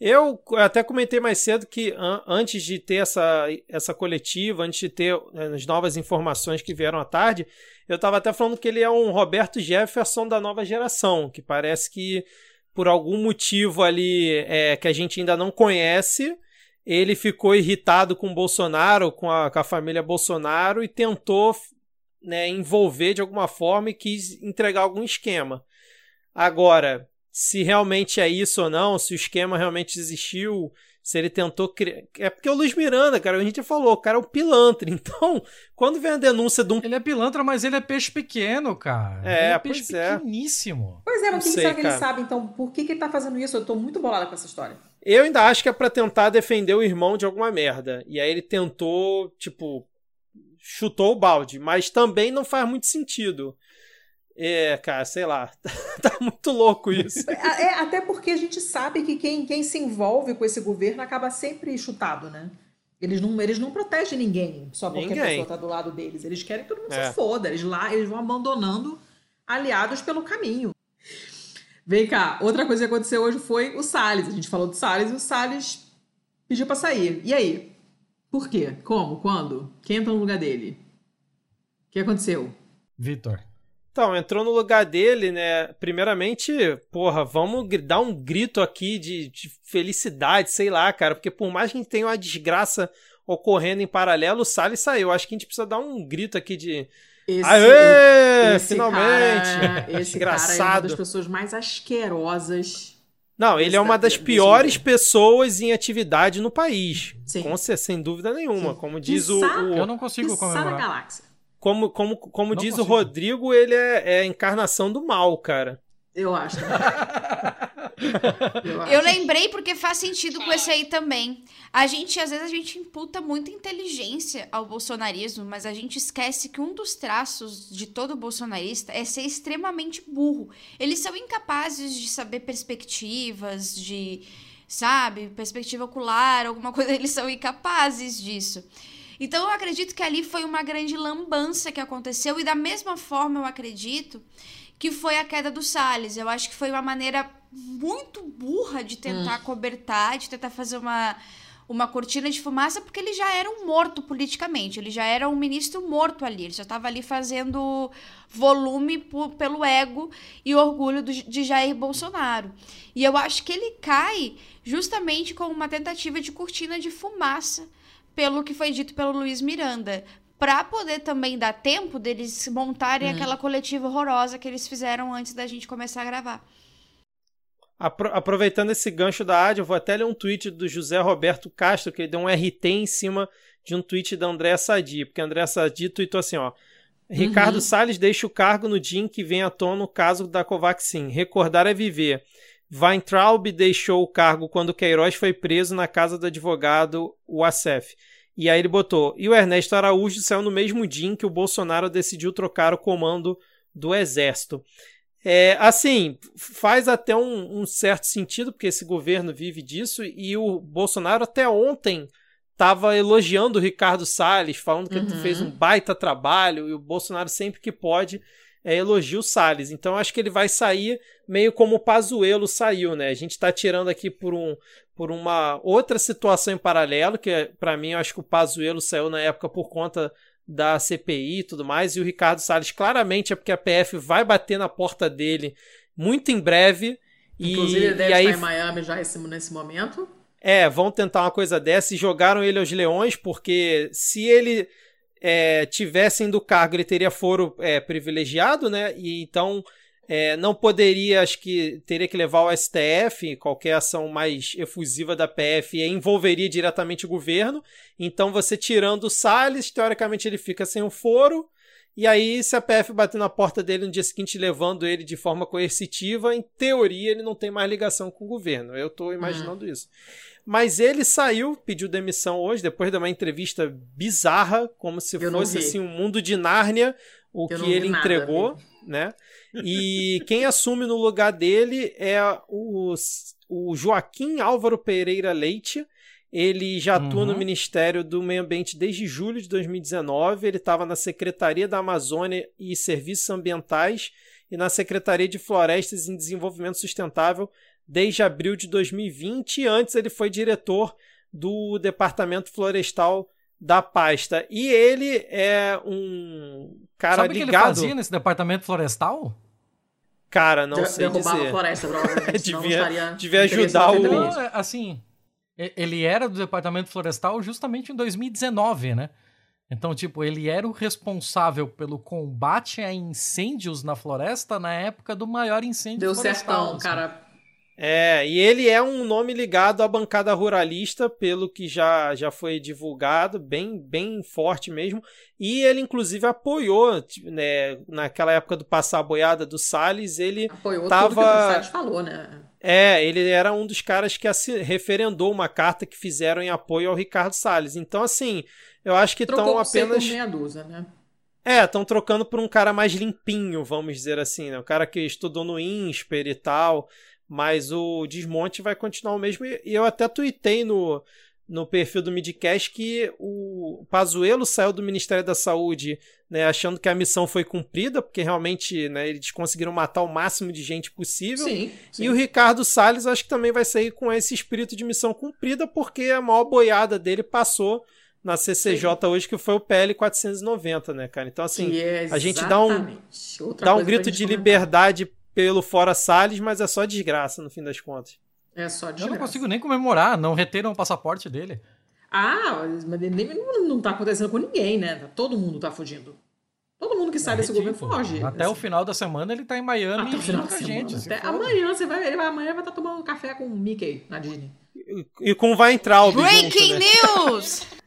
Eu até comentei mais cedo que an antes de ter essa, essa coletiva, antes de ter né, as novas informações que vieram à tarde, eu estava até falando que ele é um Roberto Jefferson da nova geração, que parece que por algum motivo ali é, que a gente ainda não conhece, ele ficou irritado com o Bolsonaro, com a, com a família Bolsonaro e tentou né, envolver de alguma forma e quis entregar algum esquema. Agora, se realmente é isso ou não, se o esquema realmente existiu, se ele tentou criar. É porque o Luiz Miranda, cara, a gente já falou, o cara é um pilantra. [laughs] Então, quando vem a denúncia de um. Ele é pilantra, mas ele é peixe pequeno, cara. É, ele é peixe é. pequeníssimo. Pois é, mas o que, será que ele sabe, então? Por que, que ele tá fazendo isso? Eu tô muito bolada com essa história. Eu ainda acho que é para tentar defender o irmão de alguma merda. E aí ele tentou, tipo, chutou o balde. Mas também não faz muito sentido. É, cara, sei lá. [laughs] tá muito louco isso. É, é, até porque a gente sabe que quem, quem se envolve com esse governo acaba sempre chutado, né? Eles não, eles não protegem ninguém só porque ninguém. a pessoa tá do lado deles. Eles querem que todo mundo é. se foda. Eles lá, eles vão abandonando aliados pelo caminho. Vem cá, outra coisa que aconteceu hoje foi o Salles. A gente falou do Salles e o Salles pediu para sair. E aí? Por quê? Como? Quando? Quem entra no lugar dele? O que aconteceu? Vitor. Então, entrou no lugar dele, né? Primeiramente, porra, vamos dar um grito aqui de, de, felicidade, sei lá, cara, porque por mais que a gente tenha uma desgraça ocorrendo em paralelo, o Salles saiu. Acho que a gente precisa dar um grito aqui de. Esse, Aê! Esse finalmente! Cara, [laughs] esse Engraçado. cara é uma das pessoas mais asquerosas. Não, ele é uma das piores pessoas em atividade no país. Sim. Com, sem dúvida nenhuma. Sim. Como diz o, o, Eu não consigo comemorar. galáxia como, como, como diz consigo. o Rodrigo, ele é, é, a encarnação do mal, cara. Eu acho. [laughs] eu, lembrei porque faz sentido com esse aí também. A gente, às vezes, a gente imputa muita inteligência ao bolsonarismo, mas a gente esquece que um dos traços de todo bolsonarista é ser extremamente burro. Eles são incapazes de saber perspectivas, de, sabe, perspectiva ocular, alguma [laughs] coisa, eles são incapazes disso. Então eu acredito que ali foi uma grande lambança que aconteceu e da mesma forma eu acredito que foi a queda do Salles. Eu acho que foi uma maneira muito burra de tentar hum. cobertar, de tentar fazer uma uma cortina de fumaça porque ele já era um morto politicamente, ele já era um ministro morto ali, ele já estava ali fazendo volume por, pelo ego e orgulho do, de Jair Bolsonaro. E eu acho que ele cai justamente com uma tentativa de cortina de fumaça pelo que foi dito pelo Luiz Miranda, para poder também dar tempo deles montarem hum. aquela coletiva horrorosa que eles fizeram antes da gente começar a gravar. Apro aproveitando esse gancho da AD, eu vou até ler um tweet do José Roberto Castro, que ele deu um RT em cima de um tweet da André Sadi, porque a André Sadi tweetou assim, ó. Ricardo uhum. Salles deixa o cargo no dia em que vem à tona o caso da Covaxin. Recordar é viver. Weintraub deixou o cargo quando Queiroz foi preso na casa do advogado Wassef. E aí ele botou: e o Ernesto Araújo saiu no mesmo dia em que o Bolsonaro decidiu trocar o comando do exército. É, assim, faz até um, um, certo sentido, porque esse governo vive disso, e o Bolsonaro até ontem estava elogiando o Ricardo Salles, falando que uhum. ele fez um baita trabalho, e o Bolsonaro sempre que pode é, elogia o Salles. Então acho que ele vai sair meio como o Pazuello saiu, né? A gente está tirando aqui por, um, por uma outra situação em paralelo, que é, para mim eu acho que o Pazuello saiu na época por conta da CPI e tudo mais, e o Ricardo Salles claramente é porque a PF vai bater na porta dele muito em breve Inclusive, ele deve e aí... estar em Miami já nesse momento. É, vão tentar uma coisa dessa e jogaram ele aos leões, porque se ele é, tivesse indo cargo, ele teria foro é, privilegiado, né? E então é, não poderia, acho que teria que levar o STF, qualquer ação mais efusiva da PF, envolveria diretamente o governo. Então, você tirando o Salles, teoricamente ele fica sem o foro. E aí, se a PF bater na porta dele no dia seguinte, levando ele de forma coercitiva, em teoria ele não tem mais ligação com o governo. Eu estou imaginando uhum. isso. Mas ele saiu, pediu demissão hoje, depois de uma entrevista bizarra, como se Eu fosse assim um mundo de Nárnia, o Eu que ele entregou, né? E quem assume no lugar dele é o, o Joaquim Álvaro Pereira Leite. Ele já atua uhum. no Ministério do Meio Ambiente desde julho de 2019. Ele estava na Secretaria da Amazônia e Serviços Ambientais e na Secretaria de Florestas e Desenvolvimento Sustentável desde abril de 2020. Antes ele foi diretor do Departamento Florestal da pasta. E ele é um cara Sabe ligado... o que ele fazia nesse departamento florestal? Cara, não sei derrubava dizer. a floresta, [laughs] provavelmente. devia, devia ajudar o... Não, é, assim, ele era do departamento florestal justamente em 2019, né? Então, tipo, ele era o responsável pelo combate a incêndios na floresta na época do maior incêndio Deu florestal. Deu certão, assim. cara. É, e ele é um nome ligado à bancada ruralista, pelo que já, já foi divulgado, bem, bem forte mesmo. E ele, inclusive, apoiou, né, naquela época do passar a boiada do Salles, ele apoiou tava... tudo que o Salles falou, né? É, ele era um dos caras que referendou uma carta que fizeram em apoio ao Ricardo Salles. Então, assim, eu acho que estão apenas. Meia dúzia, né? É, estão trocando por um cara mais limpinho, vamos dizer assim, né? Um cara que estudou no INSPER e tal mas o desmonte vai continuar o mesmo. E eu até tuitei no, no perfil do Midcast que o Pazuello saiu do Ministério da Saúde né, achando que a missão foi cumprida, porque realmente né, eles conseguiram matar o máximo de gente possível. Sim, sim. E o Ricardo Salles acho que também vai sair com esse espírito de missão cumprida, porque a maior boiada dele passou na CCJ sim. hoje, que foi o PL 490, né, cara? Então, assim, é a gente dá um, dá um grito de comentar. liberdade pelo fora Salles, mas é só desgraça no fim das contas. É só desgraça. Eu não consigo nem comemorar, não reteram o passaporte dele. Ah, mas nem, não, não tá acontecendo com ninguém, né? Todo mundo tá fugindo. Todo mundo que sai é desse governo foge. Até assim. o final da semana ele tá em Miami Até o final da gente. Até amanhã você vai, ele vai, amanhã vai estar tá tomando café com o Mickey na Disney. E, e com vai entrar o Breaking né? News! [laughs]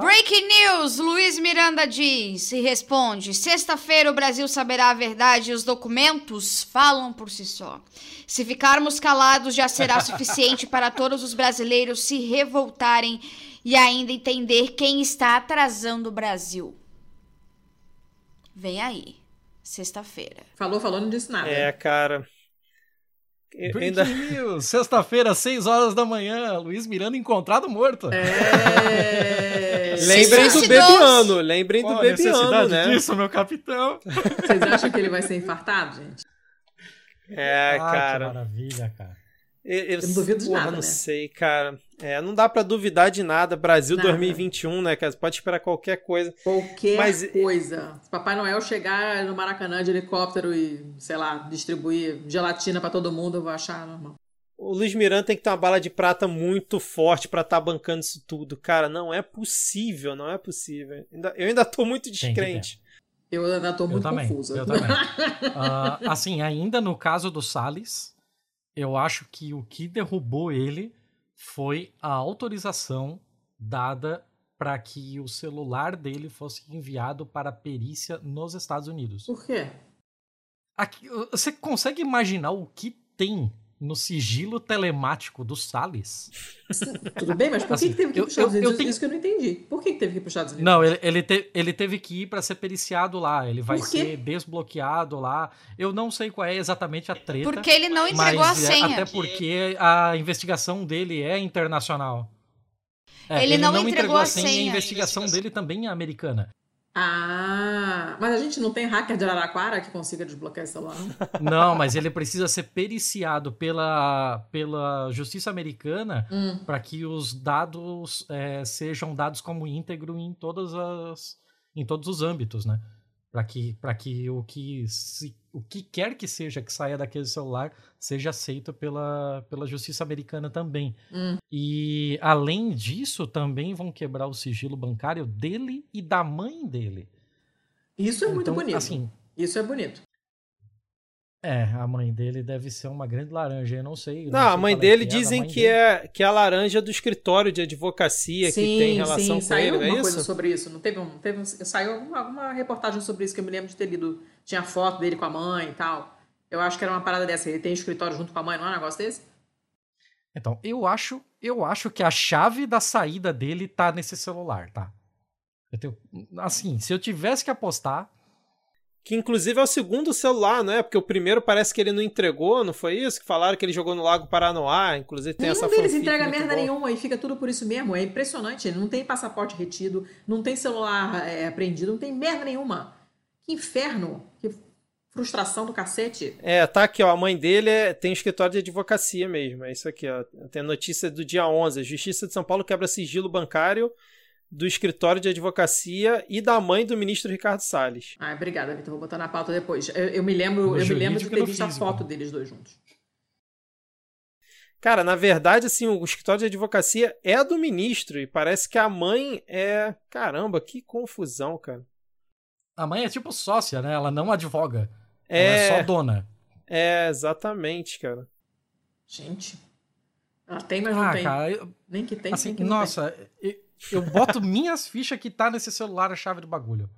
Breaking news! Luiz Miranda diz e responde: Sexta-feira o Brasil saberá a verdade e os documentos falam por si só. Se ficarmos calados, já será [laughs] suficiente para todos os brasileiros se revoltarem e ainda entender quem está atrasando o Brasil. Vem aí, sexta-feira. Falou, falou, não disse nada. É, cara. Breaking ainda... News, sexta-feira, 6 horas da manhã, Luiz Miranda encontrado morto. É... [laughs] lembrem do Bebiano, lembrem do Bebiano, né? disso, meu capitão. Vocês acham que ele vai ser infartado, gente? É, ah, cara. Que maravilha, cara. Eu, eu, não duvido de nada, não né? sei, cara. É, não dá para duvidar de nada. Brasil nada. 2021, né, cara? Você pode esperar qualquer coisa. Qualquer Mas... coisa. Se Papai Noel chegar no Maracanã de helicóptero e, sei lá, distribuir gelatina para todo mundo, eu vou achar normal. O Luiz Miranda tem que ter uma bala de prata muito forte para estar tá bancando isso tudo. Cara, não é possível, não é possível. Eu ainda tô muito descrente. Eu ainda tô muito eu também, confusa. Eu também. uh, [laughs] assim, ainda no caso do Salles, eu acho que o que derrubou ele foi a autorização dada para que o celular dele fosse enviado para a perícia nos Estados Unidos. Por quê? Aqui, você consegue imaginar o que tem no sigilo telemático do Salles. Tudo bem, mas por assim, que, teve que ir para os Estados Unidos? Eu tenho... Isso que eu não entendi. Por que, teve que ir para os Estados Unidos? Não, ele, ele, te, ele teve que ir para ser periciado lá. Ele vai ser desbloqueado lá. Eu não sei qual é exatamente a treta. Porque ele não entregou a é senha. Até porque a investigação dele é internacional. É, ele, ele, não, entregou, entregou a senha. E a investigação dele também é americana. Ah, mas a gente não tem hacker de Araraquara que consiga desbloquear esse celular? Não, [laughs] mas ele precisa ser periciado pela, pela justiça americana hum. para que os dados é, sejam dados como íntegro em todas as em todos os âmbitos, né? Para que, que o que se, o que quer que seja que saia daquele celular seja aceito pela, pela justiça americana também. Hum. E além disso, também vão quebrar o sigilo bancário dele e da mãe dele. Isso é muito então, bonito. Assim, isso é bonito. É, a mãe dele deve ser uma grande laranja, eu não sei. Não, não sei a mãe dele é, dizem mãe que, dele. É, que é a laranja do escritório de advocacia sim, que tem relação sim, com saiu ele, é coisa sobre isso. Não teve, um, teve um, saiu alguma, alguma reportagem sobre isso que eu me lembro de ter lido. Tinha foto dele com a mãe e tal. Eu acho que era uma parada dessa. Ele tem escritório junto com a mãe, não é um negócio desse? Então, eu acho, eu acho que a chave da saída dele tá nesse celular, tá? Eu tenho, assim, se eu tivesse que apostar, que inclusive é o segundo celular, não é? Porque o primeiro parece que ele não entregou, não foi isso? Que falaram que ele jogou no Lago Paranoá, inclusive tem Nenhum essa deles entrega merda bom. nenhuma e fica tudo por isso mesmo. É impressionante. Ele não tem passaporte retido, não tem celular é, apreendido, não tem merda nenhuma. Que inferno. Que frustração do cacete. É, tá aqui, ó. A mãe dele é, tem escritório de advocacia mesmo. É isso aqui, ó. Tem notícia do dia 11. A Justiça de São Paulo quebra sigilo bancário do escritório de advocacia e da mãe do ministro Ricardo Salles. Ah, obrigada, Vitor. Vou botar na pauta depois. Eu, eu me lembro, eu me lembro de ter visto a foto deles dois juntos. Cara, na verdade, assim, o escritório de advocacia é do ministro e parece que a mãe é. Caramba, que confusão, cara. A mãe é tipo sócia, né? Ela não advoga. É, ela é só dona. É, exatamente, cara. Gente. Ela tem, mas ah, não tem. Cara, eu... Nem que tem, assim, que Nossa, tem. Eu boto minhas fichas que tá nesse celular a chave do bagulho.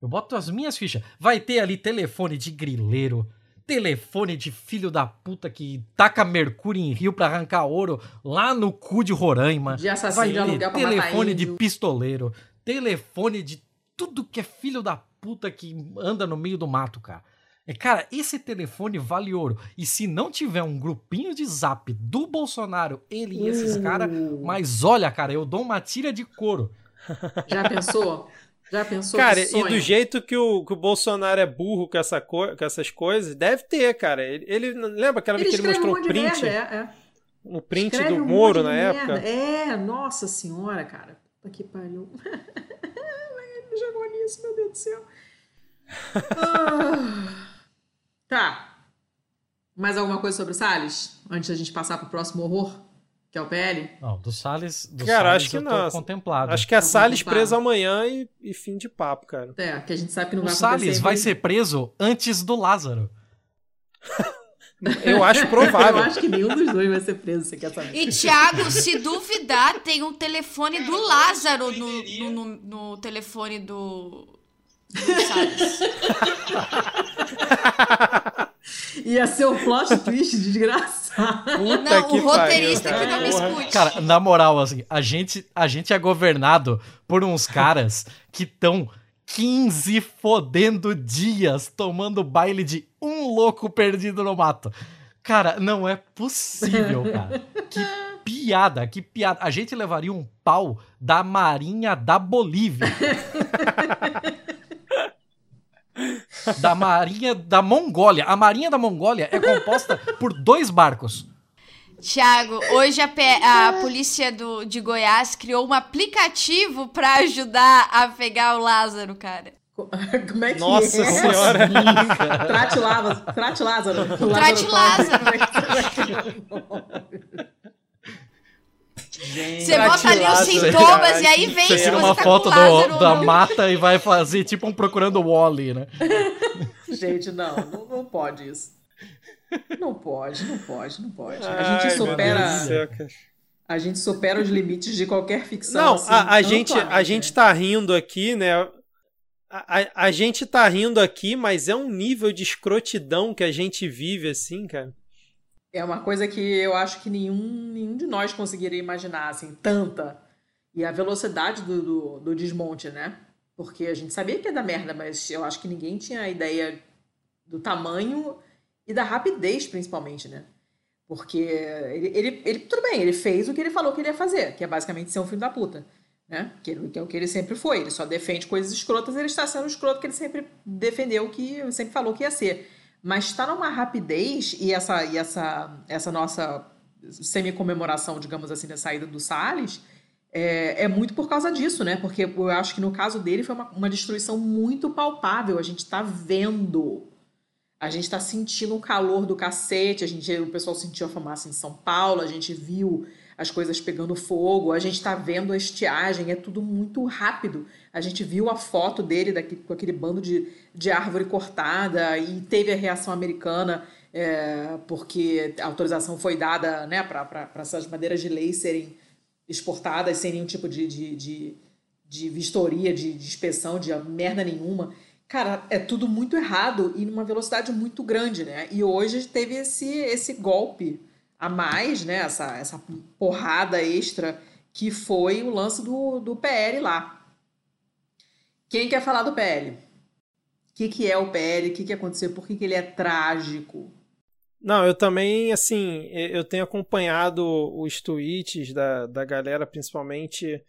Eu boto as minhas fichas. Vai ter ali telefone de grileiro, telefone de filho da puta que taca mercúrio em rio para arrancar ouro lá no cu de Roraima. De assassino Vai ter telefone de pistoleiro, telefone de tudo que é filho da puta que anda no meio do mato, cara. É, cara, esse telefone vale ouro. E se não tiver um grupinho de zap do Bolsonaro, ele e esses uh. caras, mas olha, cara, eu dou uma tira de couro. [laughs] Já pensou? Já pensou? Cara, e do jeito que o, que o Bolsonaro é burro com, essa co com essas coisas, deve ter, cara. Ele, ele lembra aquela vez que ele mostrou um o print? Merda, é, é. O print escreve do um Moro na época? É, nossa senhora, cara. Puta que pariu. [laughs] ele jogou nisso, meu Deus do céu. Ah. [laughs] Tá. Mais alguma coisa sobre o Salles? Antes da gente passar pro próximo horror? Que é o PL? Não, do Salles. Do cara, Salles acho que não. Contemplado. Acho que é Salles preso amanhã e, e, fim de papo, cara. É, que a gente sabe que não o vai acontecer. O Salles vai ser preso antes do Lázaro. Eu acho [laughs] provável. Eu acho que nenhum dos dois vai ser preso, você quer saber. E, Thiago, se duvidar, tem um telefone do Lázaro no, no, no, no telefone do, Ia ser um plot twist desgraçado. Puta não, o roteirista pariu, que não me escute. Cara, na moral, assim, a gente, a gente é governado por uns caras que estão 15 fodendo dias tomando baile de um louco perdido no mato. Cara, não é possível, [laughs] cara. Que piada, que piada. A gente levaria um pau da Marinha da Bolívia. [laughs] da Marinha da Mongólia. A Marinha da Mongólia é composta por dois barcos. Tiago, hoje a, a polícia do, de Goiás criou um aplicativo para ajudar a pegar o Lázaro, cara. [laughs] Como é que Nossa é? senhora! [laughs] Trate Lázaro. Trate Lázaro. Trate Lázaro. [laughs] você bota ali os sintomas e aí vem Você tira uma tá foto do, da mata e vai fazer tipo um procurando o Wally, né? [laughs] Gente, não, não, não, pode isso. Não pode, não pode, não pode. A gente supera. a gente supera os limites de qualquer ficção. Não, assim, a, a gente, a gente tá rindo aqui, né? A, a, a gente tá rindo aqui, mas é um nível de escrotidão que a gente vive, assim, cara. É uma coisa que eu acho que nenhum, nenhum de nós conseguiria imaginar, assim, tanta. E a velocidade do, do, do desmonte, né? Porque a gente sabia que ia dar merda, mas eu acho que ninguém tinha a ideia do tamanho e da rapidez, principalmente, né? Porque ele, ele, ele, tudo bem, ele fez o que ele falou que ele ia fazer, que é basicamente ser um filho da puta, né? Que, que é o que ele sempre foi. Ele só defende coisas escrotas, ele está sendo o escroto que ele sempre defendeu, que sempre falou que ia ser mas está numa rapidez e essa, e essa, essa nossa semi-comemoração, digamos assim, da saída do Salles, é, é, muito por causa disso, né? Porque eu acho que no caso dele foi uma, uma destruição muito palpável. A gente está vendo. A gente está sentindo o calor do cacete. A gente, o pessoal sentiu a fumaça em São Paulo. A gente viu as coisas pegando fogo. A gente está vendo a estiagem. É tudo muito rápido. A gente viu a foto dele daqui, com aquele bando de, de árvore cortada e teve a reação americana. É, porque a autorização foi dada né, para essas madeiras de lei serem exportadas sem nenhum tipo de, de, de, de vistoria, de, de inspeção, de merda nenhuma. Cara, é tudo muito errado e numa velocidade muito grande, né? E hoje teve esse, esse golpe a mais, né? Essa, essa porrada extra que foi o lance do, do PL lá. Quem quer falar do PL? O que, que é o PL? O que, que aconteceu? Por que, que ele é trágico? Não, eu também, assim, eu tenho acompanhado os tweets da, da galera, principalmente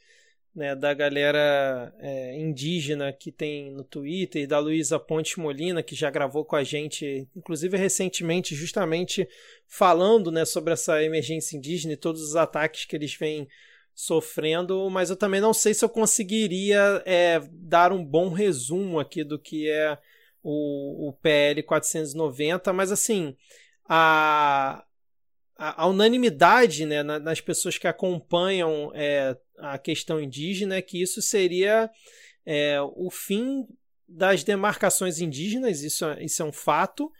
né, da galera é, indígena que tem no Twitter, e da Luísa Ponte Molina, que já gravou com a gente, inclusive recentemente, justamente falando né, sobre essa emergência indígena e todos os ataques que eles vêm sofrendo, mas eu também não sei se eu conseguiria é, dar um bom resumo aqui do que é o, o PL 490, mas assim a, a, a unanimidade né, nas pessoas que acompanham é, a questão indígena é que isso seria é, o fim das demarcações indígenas, isso, é, isso é um fato,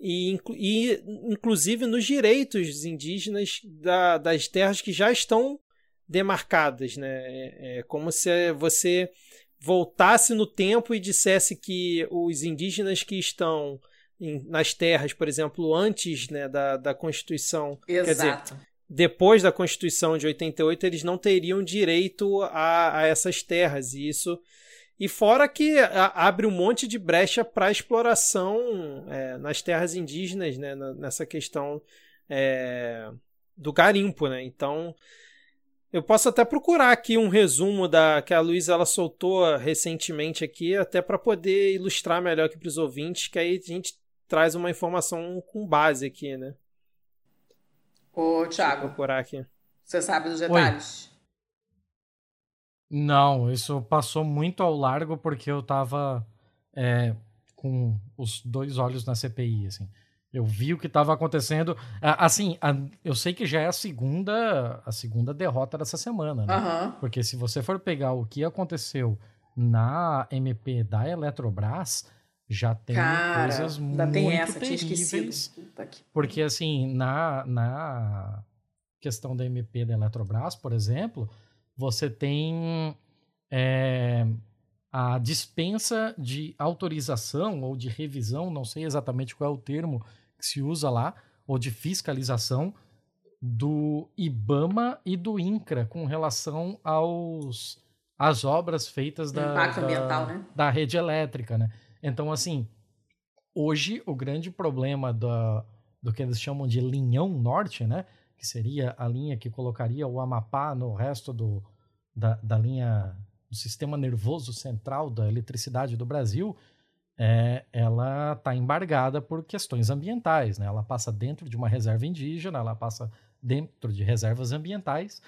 e, e inclusive nos direitos indígenas da, das terras que já estão demarcadas. Né? É, é como se você voltasse no tempo e dissesse que os indígenas que estão em, nas terras, por exemplo, antes né, da, da Constituição. Exato. Quer dizer, depois da Constituição de 88, eles não teriam direito a, a essas terras. E isso. E fora que a, abre um monte de brecha para exploração é, nas terras indígenas, né, nessa questão é, do garimpo. Né? Então. Eu posso até procurar aqui um resumo da que a Luísa ela soltou recentemente aqui, até para poder ilustrar melhor aqui para os ouvintes, que aí a gente traz uma informação com base aqui, né? Ô, Thiago. procurar aqui. Você sabe dos detalhes? Oi. Não, isso passou muito ao largo porque eu tava é, com os dois olhos na CPI, assim. Eu vi o que estava acontecendo. Assim, eu sei que já é a segunda, a segunda derrota dessa semana, né? Uhum. Porque se você for pegar o que aconteceu na MP da Eletrobras, já tem Cara, coisas muito tem essa, terríveis. Porque, assim, na, na questão da MP da Eletrobras, por exemplo, você tem é, a dispensa de autorização ou de revisão, não sei exatamente qual é o termo que se usa lá, ou de fiscalização do IBAMA e do INCRA com relação aos às obras feitas da, da, né? da rede elétrica, né? Então, assim, hoje o grande problema da, do que eles chamam de linhão norte, né? Que seria a linha que colocaria o Amapá no resto do, da, da linha do sistema nervoso central da eletricidade do Brasil, é, ela está embargada por questões ambientais. Né? Ela passa dentro de uma reserva indígena, ela passa dentro de reservas ambientais,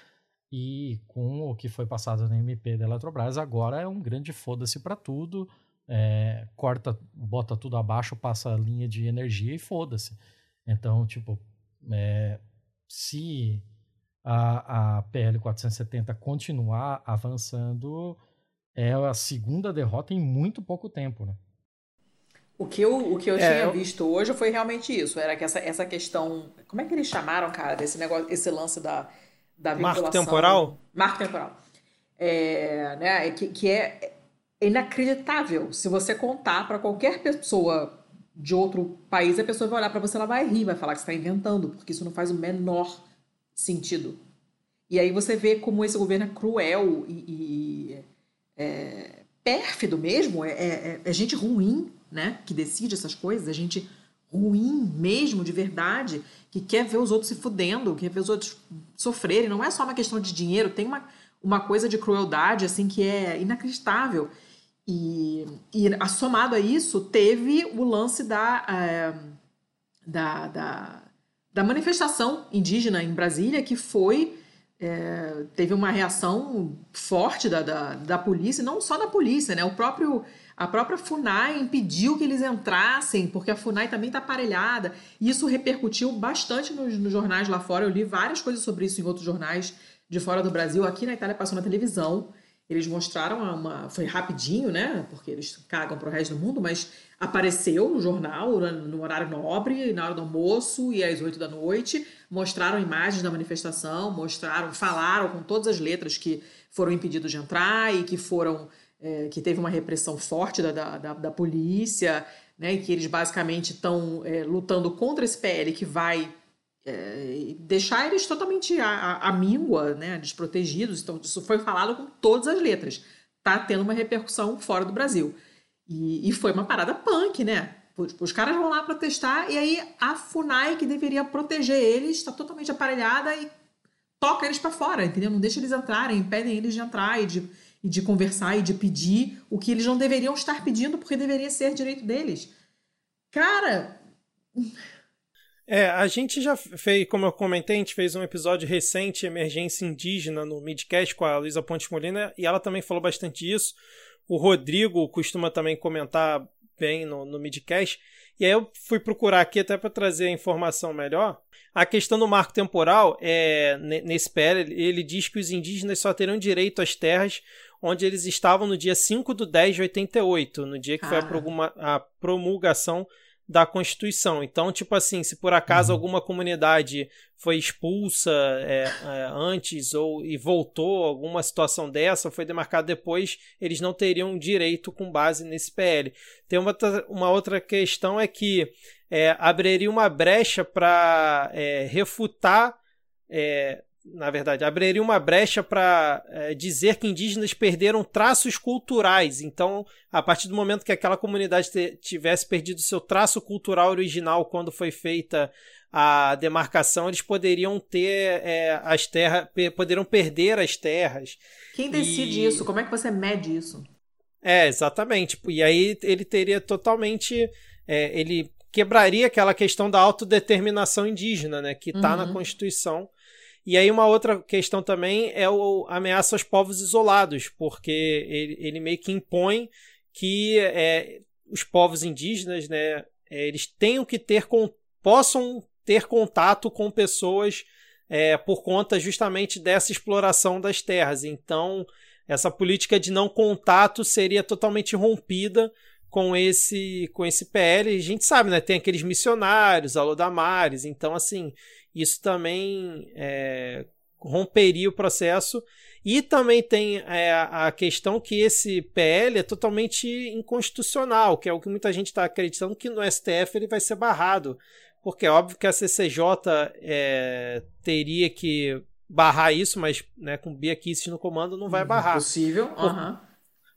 e com o que foi passado na MP da Eletrobras, agora é um grande foda-se para tudo é, corta, bota tudo abaixo, passa a linha de energia e foda-se. Então, tipo, é, se a, a PL 470 continuar avançando, é a segunda derrota em muito pouco tempo, né? O que eu, o que eu é, tinha eu... visto hoje foi realmente isso. Era que essa, essa questão. Como é que eles chamaram, cara, desse negócio, esse lance da, da vinculação. Marco temporal? Marco temporal. É, né, que, que é inacreditável. Se você contar para qualquer pessoa de outro país, a pessoa vai olhar para você, ela vai rir, vai falar que você está inventando, porque isso não faz o menor sentido. E aí você vê como esse governo é cruel e, e é, pérfido mesmo, é, é, é, gente ruim, né, que decide essas coisas, é gente ruim mesmo, de verdade, que quer ver os outros se fudendo, quer ver os outros sofrerem. Não é só uma questão de dinheiro, tem uma, uma coisa de crueldade assim que é inacreditável. E, e somado a isso, teve o lance da, é, da, da, da, manifestação indígena em Brasília, que foi é, teve uma reação forte da, da, da polícia, não só da polícia, né? O próprio a própria FUNAI impediu que eles entrassem, porque a FUNAI também está aparelhada. E isso repercutiu bastante nos, nos, jornais lá fora. Eu li várias coisas sobre isso em outros jornais de fora do Brasil. Aqui na Itália passou na televisão. Eles mostraram uma. Foi rapidinho, né? Porque eles cagam para o resto do mundo, mas apareceu no jornal, no horário nobre, na hora do almoço e às oito da noite. Mostraram imagens da manifestação, mostraram, falaram com todas as letras que foram impedidos de entrar e que foram é, que teve uma repressão forte da, da, da polícia, né, e que eles basicamente estão é, lutando contra esse PL que vai é, deixar eles totalmente à, míngua, né, desprotegidos. Então, isso foi falado com todas as letras. Está tendo uma repercussão fora do Brasil. E, e foi uma parada punk, né? Os caras vão lá protestar e aí a FUNAI, que deveria proteger eles, está totalmente aparelhada e toca eles para fora, entendeu? Não deixa eles entrarem, impedem eles de entrar e de e de conversar e de pedir o que eles não deveriam estar pedindo porque deveria ser direito deles. Cara. É, a gente já fez, como eu comentei, a gente fez um episódio recente, Emergência Indígena, no Midcast com a Luísa Ponte Molina, e ela também falou bastante disso. O Rodrigo costuma também comentar bem no, no Midcast. E aí eu fui procurar aqui até para trazer a informação melhor. A questão do marco temporal, é, nesse PL, ele diz que os indígenas só terão direito às terras onde eles estavam no dia 5 de 10 de 88, no dia que ah. foi a, a promulgação da Constituição. Então, tipo assim, se por acaso uhum. alguma comunidade foi expulsa é, é, antes ou e voltou, alguma situação dessa foi demarcada depois, eles não teriam direito com base nesse PL. Tem uma, uma outra questão é que é, abriria uma brecha para é, refutar é, na verdade, abriria uma brecha para é, dizer que indígenas perderam traços culturais. Então, a partir do momento que aquela comunidade tivesse perdido seu traço cultural original quando foi feita a demarcação, eles poderiam ter é, as terras, poderiam perder as terras. Quem decide e... isso? Como é que você mede isso? É, exatamente. E aí ele teria totalmente. É, ele quebraria aquela questão da autodeterminação indígena, né? Que está uhum. na Constituição e aí uma outra questão também é o ameaça aos povos isolados, porque ele, ele meio que impõe que é, os povos indígenas, né, é, eles tenham que ter possam ter contato com pessoas é, por conta justamente dessa exploração das terras. Então essa política de não contato seria totalmente rompida com esse com esse PL. A gente sabe, né? Tem aqueles missionários, Alodamares. Então, assim, isso também é, romperia o processo. E também tem é, a questão que esse PL é totalmente inconstitucional, que é o que muita gente está acreditando que no STF ele vai ser barrado. Porque é óbvio que a CCJ é, teria que barrar isso, mas né, com Bia Kicis no comando não vai uhum. barrar. Possível. Uhum.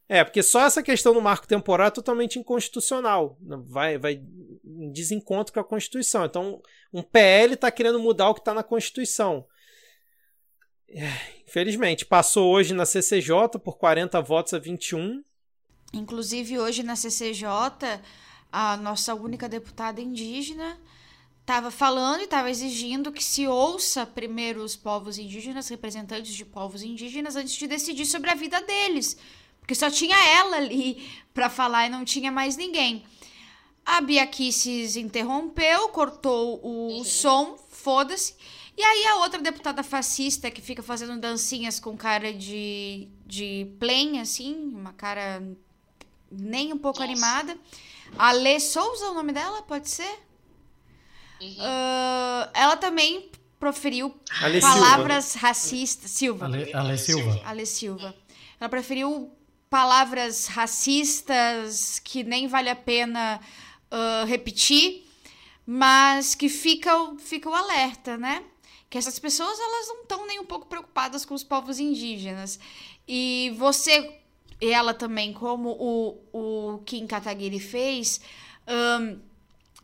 É, porque só essa questão do marco temporal é totalmente inconstitucional. Vai, vai em desencontro com a Constituição. Então, um PL está querendo mudar o que está na Constituição. É, infelizmente, passou hoje na CCJ por 40 votos a 21. Inclusive, hoje na CCJ, a nossa única deputada indígena estava falando e estava exigindo que se ouça primeiro os povos indígenas, representantes de povos indígenas, antes de decidir sobre a vida deles. Porque só tinha ela ali para falar e não tinha mais ninguém. A Bia Kicis interrompeu, cortou o uhum. som, foda-se. E aí a outra deputada fascista que fica fazendo dancinhas com cara de, de plen, assim, uma cara nem um pouco Nossa. animada. A Lê Souza, o nome dela, pode ser? Uhum. Uh, ela também proferiu Ale palavras Silva. racistas. Silva. Ale, Ale Silva. Ale Silva. Ela preferiu palavras racistas que nem vale a pena uh, repetir, mas que fica, fica o alerta, né? Que essas pessoas elas não estão nem um pouco preocupadas com os povos indígenas. E você, ela também, como o, o Kim Kataguiri fez, um,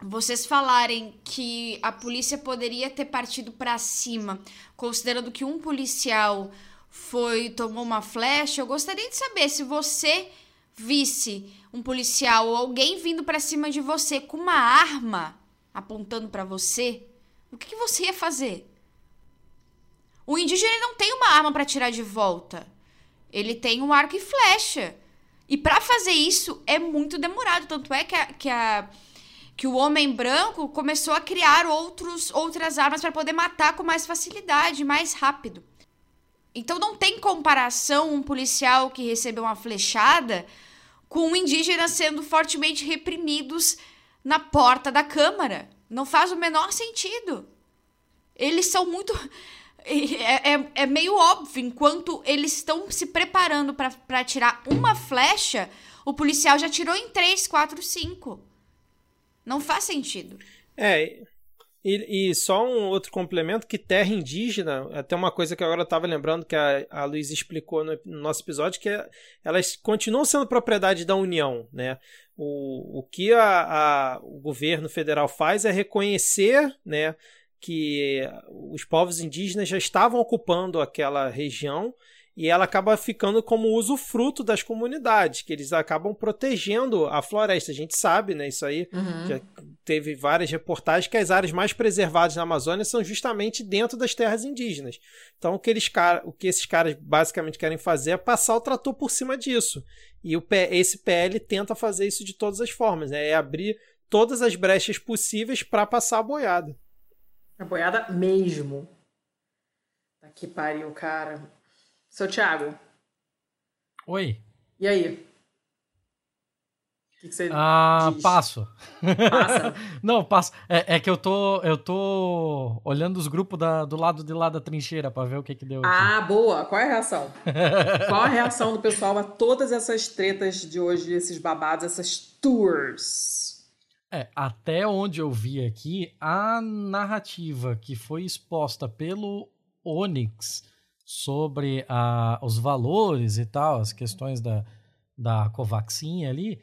vocês falarem que a polícia poderia ter partido para cima, considerando que um policial foi tomou uma flecha, eu gostaria de saber se você visse um policial ou alguém vindo para cima de você com uma arma apontando para você, o que, que, você ia fazer? O indígena não tem uma arma para tirar de volta. Ele tem um arco e flecha. E para fazer isso é muito demorado. Tanto é que a, que, a, que o homem branco começou a criar outros, outras armas para poder matar com mais facilidade, mais rápido. Então não tem comparação um policial que recebeu uma flechada com um indígena sendo fortemente reprimidos na porta da Câmara. Não faz o menor sentido. Eles são muito. [laughs] É, é, é meio óbvio, enquanto eles estão se preparando para tirar uma flecha, o policial já tirou em 3, 4, 5. Não faz sentido. É, e, e, só um outro complemento, que terra indígena, até uma coisa que agora eu estava lembrando que a, a Luiz explicou no, no, nosso episódio, que é, elas continuam sendo propriedade da União. Né? O, o que a, a, o governo federal faz é reconhecer né, que os povos indígenas já estavam ocupando aquela região e ela acaba ficando como usufruto das comunidades, que eles acabam protegendo a floresta. A gente sabe, né? Isso aí uhum. já teve várias reportagens que as áreas mais preservadas na Amazônia são justamente dentro das terras indígenas. Então, o que, eles, o que esses caras basicamente querem fazer é passar o trator por cima disso. E o, esse PL tenta fazer isso de todas as formas, né? É abrir todas as brechas possíveis para passar a boiada. A boiada mesmo. Tá que pariu, cara. Seu Thiago. Oi. E aí? O que, que você ah, diz? passo. Passa? [laughs] Não, passo. É, é, que eu tô, eu tô olhando os grupos da, do lado de lá da trincheira para ver o que que deu. Ah, boa. Qual é a reação? [laughs] Qual a reação do pessoal a todas essas tretas de hoje, esses babados, essas tours? É, até onde eu vi aqui, a narrativa que foi exposta pelo Onyx sobre a, os valores e tal, as questões da, da Covaxin ali,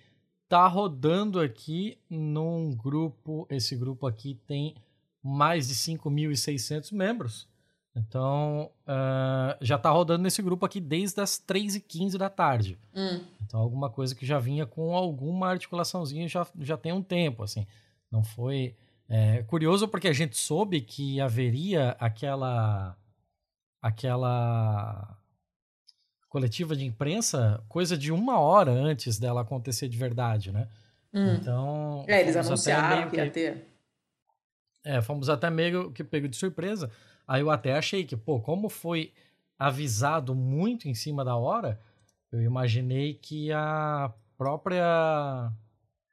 tá rodando aqui num grupo, esse grupo aqui tem mais de 5.600 membros. Então, uh, já tá rodando nesse grupo aqui desde as 3h15 da tarde. Hum. Então, alguma coisa que já vinha com alguma articulaçãozinha já, já tem um tempo, assim. Não foi... É, curioso porque a gente soube que haveria aquela aquela coletiva de imprensa coisa de uma hora antes dela acontecer de verdade, né? Hum. Então. É, eles anunciaram que ia ter. É, fomos até meio que pego de surpresa. Aí eu até achei que, pô, como foi avisado muito em cima da hora, eu imaginei que a própria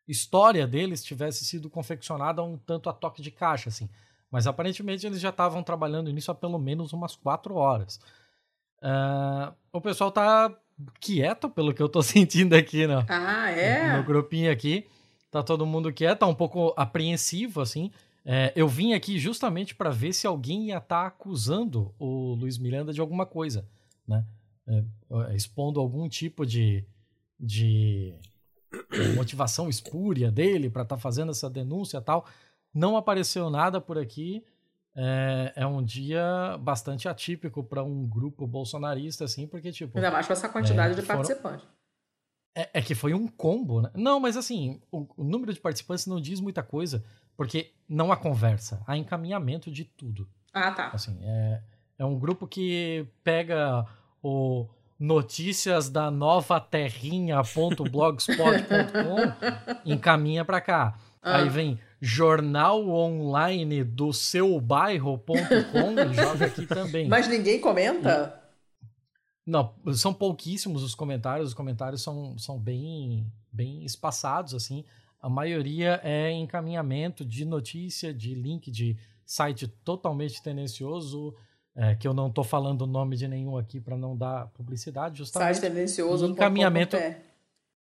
história deles tivesse sido confeccionada um tanto a toque de caixa, assim. Mas aparentemente eles já estavam trabalhando nisso há pelo menos umas quatro horas. Uh, o pessoal tá quieto, pelo que eu tô [laughs] sentindo aqui no, ah, é? no grupinho aqui. Tá todo mundo quieto, tá um pouco apreensivo, assim. É, eu vim aqui justamente para ver se alguém ia estar tá acusando o Luiz Miranda de alguma coisa, né? É, é expondo algum tipo de, de [coughs] motivação espúria dele para estar tá fazendo essa denúncia e tal. Não apareceu nada por aqui. É, é um dia bastante atípico para um grupo bolsonarista, assim, porque, tipo. Ainda mais com essa quantidade é, de foram... participantes. É, é, que foi um combo, né? Não, mas assim, o, o, número de participantes não diz muita coisa, porque não há conversa, há encaminhamento de tudo. Ah, tá. Assim, é, é um grupo que pega o notícias da nova terrinha.blogspot.com [laughs] encaminha para cá. Ah. Aí vem jornal online do seu bairro.com [laughs] joga aqui também. Mas ninguém comenta? Não, são pouquíssimos os comentários, os comentários são, são bem, bem espaçados, assim. A maioria é encaminhamento de notícia, de link de site totalmente tendencioso, é, que eu não estou falando o nome de nenhum aqui para não dar publicidade, justamente. Site tendencioso. Encaminhamento,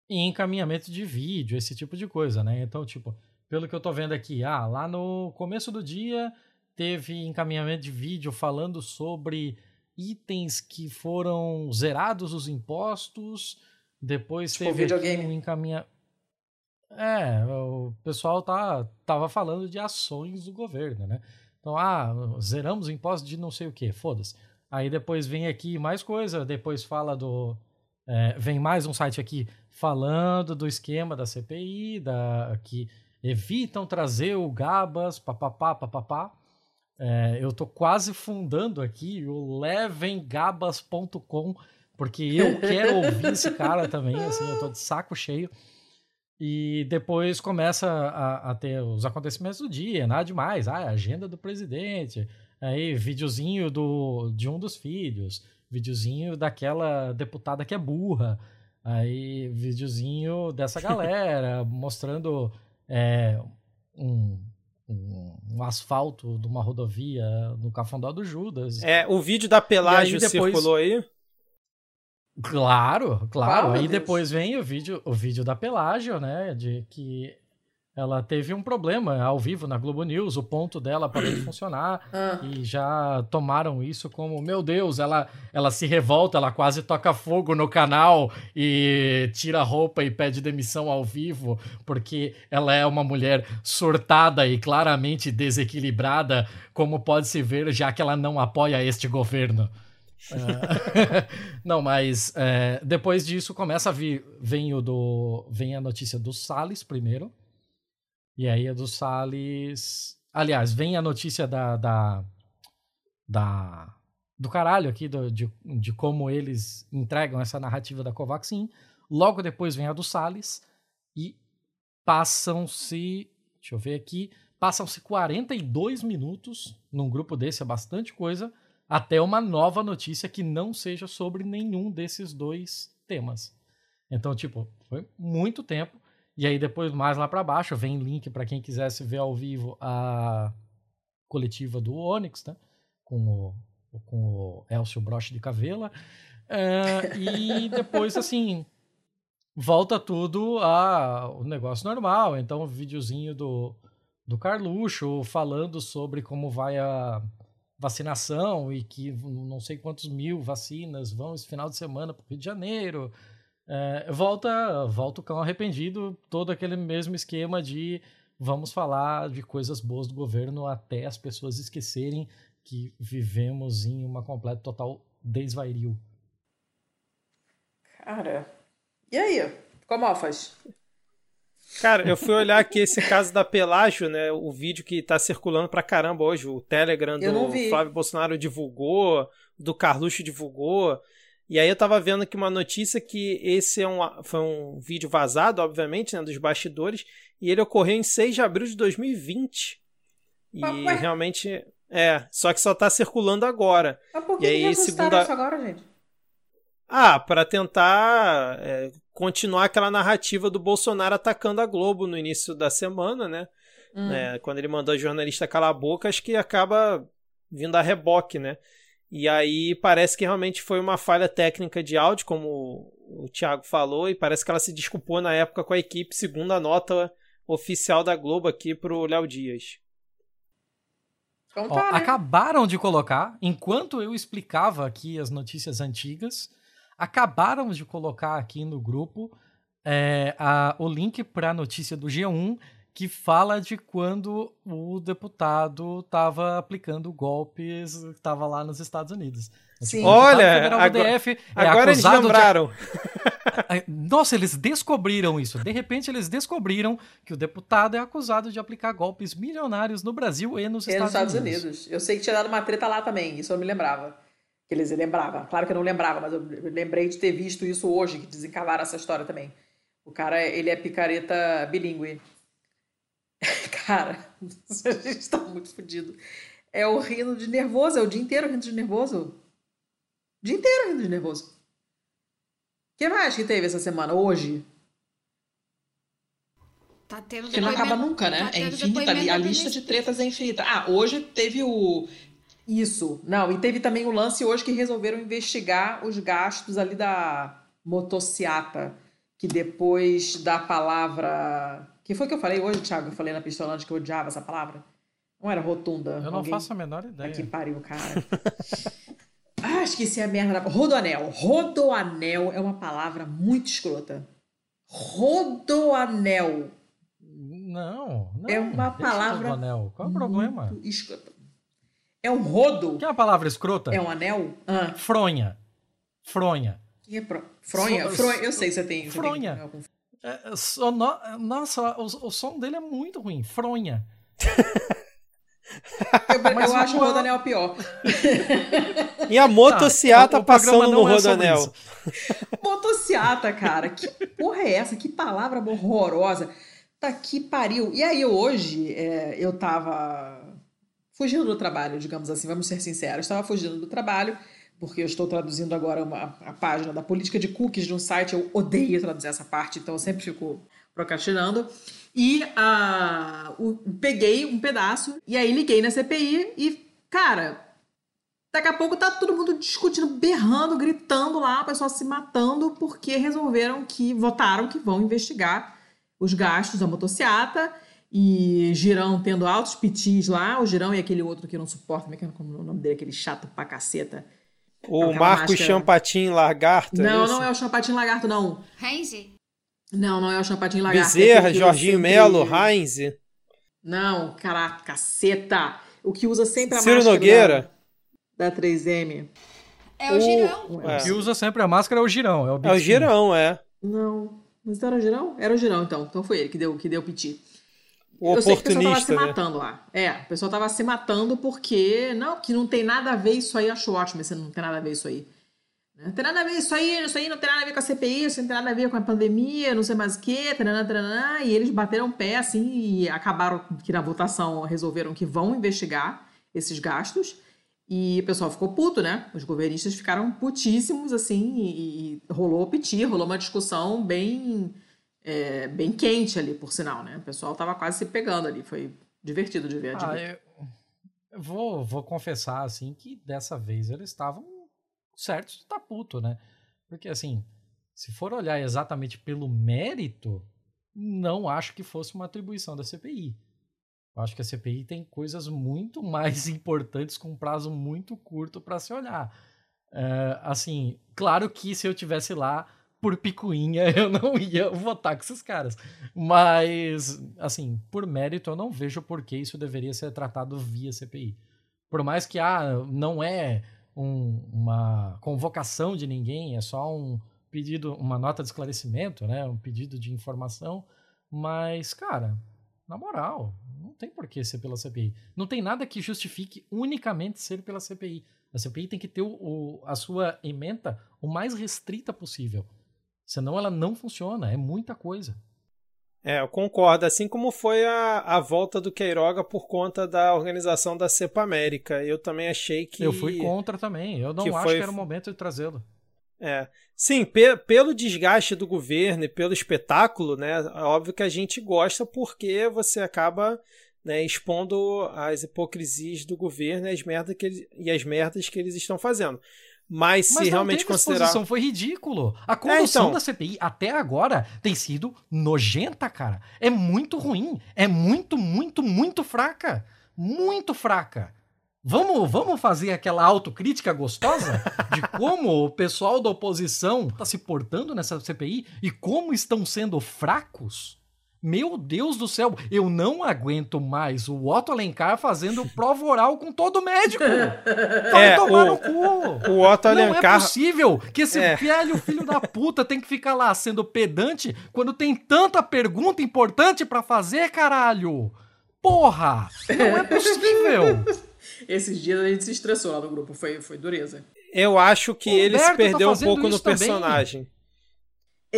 e encaminhamento de vídeo, esse tipo de coisa, né? Então, tipo, pelo que eu tô vendo aqui, ah, lá no começo do dia teve encaminhamento de vídeo falando sobre itens que foram zerados os impostos, depois tipo teve um encaminhamento é, o pessoal tá, tava falando de ações do governo, né? Então, ah, zeramos o imposto de não sei o que, foda-se. Aí depois vem aqui mais coisa, depois fala do. É, vem mais um site aqui falando do esquema da CPI, da, que evitam trazer o Gabas, papapá, papapá. É, eu tô quase fundando aqui o levengabas.com, porque eu [laughs] quero ouvir esse cara também, assim, eu tô de saco cheio. E depois começa a, a, ter os acontecimentos do dia, nada demais. Ah, agenda do presidente, aí videozinho do, de um dos filhos, videozinho daquela deputada que é burra, aí videozinho dessa [laughs] galera mostrando é, um, um, um, asfalto de uma rodovia no Cafundó do Judas. É, o vídeo da pelágio depois... circulou aí? Claro, claro. Aí depois vem o vídeo, o vídeo da Pelágio, né? De que ela teve um problema ao vivo na Globo News, o ponto dela parou de [clears throat] funcionar ah. e já tomaram isso como, meu Deus, ela, ela se revolta, ela quase toca fogo no canal e tira roupa e pede demissão ao vivo porque ela é uma mulher surtada e claramente desequilibrada, como pode se ver, já que ela não apoia este governo. É. [laughs] não, mas é, depois disso começa a vir, vem o do, vem a notícia do Salles primeiro, e aí a do Salles, aliás, vem a notícia da, da, da do caralho aqui do, de, de como eles entregam essa narrativa da Covaxin. Logo depois vem a do Salles e passam-se, deixa eu ver aqui, passam-se 42 minutos num grupo desse, é bastante coisa até uma nova notícia que não seja sobre nenhum desses dois temas. Então, tipo, foi muito tempo. E aí depois mais lá para baixo vem link para quem quisesse ver ao vivo a coletiva do Onyx, né? Com o, com o Elcio Broche de Cavela. É, e depois, assim, volta tudo ao negócio normal. Então, o videozinho do, do Carluxo falando sobre como vai a vacinação e que não sei quantos mil vacinas vão esse final de semana para o Rio de Janeiro. É, volta, volta o cão arrependido, todo aquele mesmo esquema de vamos falar de coisas boas do governo até as pessoas esquecerem que vivemos em uma completa total desvairil. Cara, e aí? Como faz? Cara, eu fui olhar aqui esse caso da Pelágio, né? O vídeo que tá circulando pra caramba hoje. O Telegram do Flávio Bolsonaro divulgou, do Carluxo divulgou. E aí eu tava vendo aqui uma notícia que esse é um, foi um vídeo vazado, obviamente, né? Dos bastidores. E ele ocorreu em 6 de abril de 2020. E Ué? realmente. É, só que só tá circulando agora. Mas por que e aí, segunda... isso agora, gente? Ah, para tentar é, continuar aquela narrativa do Bolsonaro atacando a Globo no início da semana, né? Hum. É, quando ele mandou a jornalista calar a boca, acho que acaba vindo a reboque, né? E aí parece que realmente foi uma falha técnica de áudio, como o Thiago falou, e parece que ela se desculpou na época com a equipe, segundo a nota oficial da Globo aqui pro Léo Dias. Então tá, Ó, né? Acabaram de colocar, enquanto eu explicava aqui as notícias antigas, acabaram de colocar aqui no grupo é, a, o link para a notícia do G1 que fala de quando o deputado estava aplicando golpes, estava lá nos Estados Unidos. Sim. Tipo, Olha, agora, DF é agora eles lembraram. [laughs] De... Nossa, eles descobriram isso. De repente, eles descobriram que o deputado é acusado de aplicar golpes milionários no Brasil e nos, e Estados, nos Estados Unidos. Unidos. Eu sei que tinha dado uma treta lá também, isso eu me lembrava que eles lembravam. Claro que eu não lembrava, mas eu lembrei de ter visto isso hoje, que desencavaram essa história também. O cara, ele é picareta bilíngue. [laughs] Cara, [laughs] a gente tá muito fodido. É o rindo de nervoso, é o dia inteiro rindo de nervoso. O dia inteiro rindo de nervoso. O que mais que teve essa semana? Hoje? Tá tendo que não acaba nunca, né? Tá é infinita. A lista de tretas é infinita. Ah, hoje teve o isso. Não, e teve também o lance hoje que resolveram investigar os gastos ali da motociata, que depois da palavra. Que foi que eu falei hoje, Thiago? Eu falei na pistolante que eu odiava essa palavra. Não era rotunda. Eu não Alguém... faço a menor ideia. Aqui pariu, cara. [laughs] ah, esqueci a merda. Rodoanel. Rodoanel é uma palavra muito escrota. Rodoanel. Não, não. É uma palavra. Rodoanel. Qual é o problema? Escrota. É um rodo? Que é uma palavra escrota? É um anel? Ah. Fronha. Fronha. Que é pro... Fronha? Fronha? Eu sei que você tem. Você Fronha. Tem. É, so, no... Nossa, o, o, som dele é muito ruim. Fronha. [laughs] Eu, eu acho o Rodanel pior. [laughs] E a motociata tá, passando no é Rodanel. [laughs] motociata, cara. Que porra é essa? Que palavra horrorosa. Tá que pariu. E aí, hoje, é, eu tava fugindo do trabalho, digamos assim, vamos ser sinceros. Estava fugindo do trabalho, porque eu estou traduzindo agora uma, a página da política de cookies de um site. Eu odeio traduzir essa parte, então eu sempre fico procrastinando. E uh, peguei um pedaço e aí liguei na CPI e, cara, daqui a pouco tá todo mundo discutindo, berrando, gritando lá, o pessoal se matando porque resolveram que, votaram que vão investigar os gastos da motociata e Girão tendo altos pitis lá, o Girão e aquele outro que não suporto, é como é o nome dele, aquele chato pra caceta. O Marcos máscara... Champatin Lagarto. É não, é não é o Champatin Lagarto, não. Heinz? Não, não é o Champatinho Lagarto. Bezerra, é Jorginho Melo, Heinz. Não, caraca, caceta. O que usa sempre a Ciro máscara Nogueira. Da, da 3M. É o, o Girão. É. O que usa sempre a máscara é o Girão. É o, é o Girão, é. Não, mas era o Girão? Era o Girão, então. Então foi ele que deu, que deu piti. O eu sei que o pessoal tava se né? matando lá. É, o pessoal tava se matando porque... Não, que não tem nada a ver isso aí. Acho ótimo esse não tem nada a ver isso aí. Não tem nada a ver isso aí, isso aí não tem nada a ver com a CPI, isso não tem nada a ver com a pandemia, não sei mais o quê, taranã, taranã, e eles bateram pé assim e acabaram que na votação resolveram que vão investigar esses gastos. E o pessoal ficou puto, né? Os governistas ficaram putíssimos, assim, e, e rolou piti, rolou uma discussão bem, é, bem quente ali, por sinal, né? O pessoal tava quase se pegando ali, foi divertido de ver. Ah, eu, eu vou, vou confessar, assim, que dessa vez eles estavam certo de tá puto, né? Porque assim, se for olhar exatamente pelo mérito, não acho que fosse uma atribuição da CPI. Eu acho que a CPI tem coisas muito [laughs] mais importantes com um prazo muito curto para se olhar. Uh, assim, claro que se eu tivesse lá por picuinha, [laughs] eu não ia votar com esses caras. Mas, assim, por mérito, eu não vejo por que isso deveria ser tratado via CPI. Por mais que, ah, não é um, uma convocação de ninguém, é só um pedido, uma nota de esclarecimento, né? Um pedido de informação. Mas, cara, na moral, não tem por que ser pela CPI. Não tem nada que justifique unicamente ser pela CPI. A CPI tem que ter o, o, a sua emenda o mais restrita possível. Senão ela não funciona, é muita coisa. É, eu concordo. Assim como foi a, a volta do Queiroga por conta da organização da Cepa América. Eu também achei que. Eu fui contra também. Eu não que acho foi... que era o momento de trazê-lo. É. Sim, pe pelo desgaste do governo e pelo espetáculo, né? É óbvio que a gente gosta porque você acaba né, expondo as hipocrisias do governo e as, merda que eles, e as merdas que eles estão fazendo. Mas, Mas se realmente considerar. foi ridículo. A condução é, então... da CPI até agora tem sido nojenta, cara. É muito ruim. É muito, muito, muito fraca. Muito fraca. Vamos, vamos fazer aquela autocrítica gostosa de [laughs] como o pessoal da oposição está se portando nessa CPI e como estão sendo fracos? Meu Deus do céu, eu não aguento mais o Otto Alencar fazendo [laughs] prova oral com todo médico. [laughs] Vai é, tomar o, no cu. O Otto Alencar. Não é possível que esse é. velho filho da puta tem que ficar lá sendo pedante quando tem tanta pergunta importante para fazer, caralho. Porra! Não é possível. [laughs] Esses dias a gente se estressou lá no grupo, foi, foi dureza. Eu acho que ele se tá perdeu tá um pouco no personagem.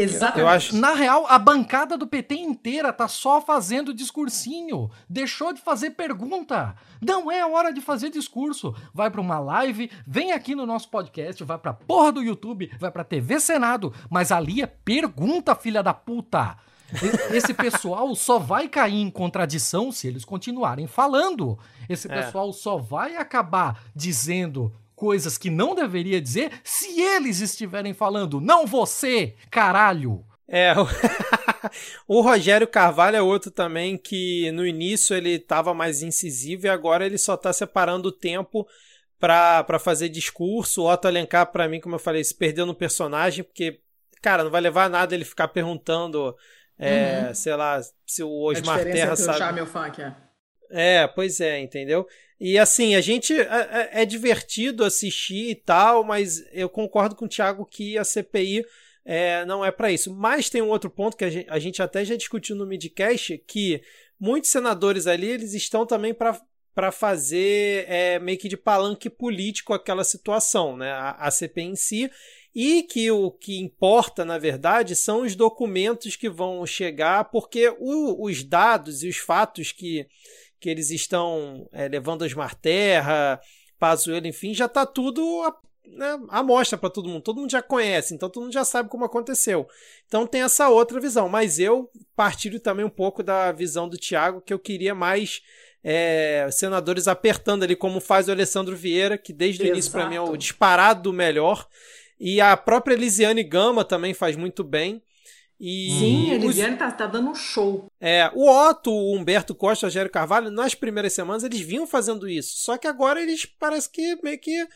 Exatamente. Eu acho... Na real, a bancada do PT inteira tá só fazendo discursinho. Deixou de fazer pergunta. Não é hora de fazer discurso. Vai para uma live, vem aqui no nosso podcast, vai pra porra do YouTube, vai pra TV Senado, mas ali é pergunta, filha da puta. Esse pessoal só vai cair em contradição se eles continuarem falando. Esse é. pessoal só vai acabar dizendo coisas que não deveria dizer se eles estiverem falando, não você, caralho. É, o [laughs] Rogério Carvalho é outro também que no início ele estava mais incisivo e agora ele só está separando o tempo para fazer discurso. O Otto Alencar, para mim, como eu falei, se perdeu no personagem, porque, cara, não vai levar a nada ele ficar perguntando, é, uhum. sei lá, se o Osmar Terra sabe. O funk, é. é, pois é, entendeu? E assim, a gente é, é, é, divertido assistir e tal, mas eu concordo com o Thiago que a CPI é, não é para isso. Mas tem um outro ponto que a gente, a gente até já discutiu no midcast, que muitos senadores ali eles estão também para para fazer é, meio que de palanque político aquela situação, né? A, a CPI em si. E que o que importa, na verdade, são os documentos que vão chegar, porque o, os dados e os fatos que, que eles estão é, levando a Osmar Terra, Pazuello, enfim, já está tudo né, amostra para todo mundo. Todo mundo já conhece, então todo mundo já sabe como aconteceu. Então tem essa outra visão. Mas eu partilho também um pouco da visão do Tiago, que eu queria mais é, senadores apertando ali, como faz o Alessandro Vieira, que desde Exato. o início para mim é o disparado do melhor. E a própria Elisiane Gama também faz muito bem. E Sim, a Elisiane os... tá, tá dando um show. É, o Otto, o Humberto Costa, o Rogério Carvalho, nas primeiras semanas eles vinham fazendo isso. Só que agora eles parece que meio que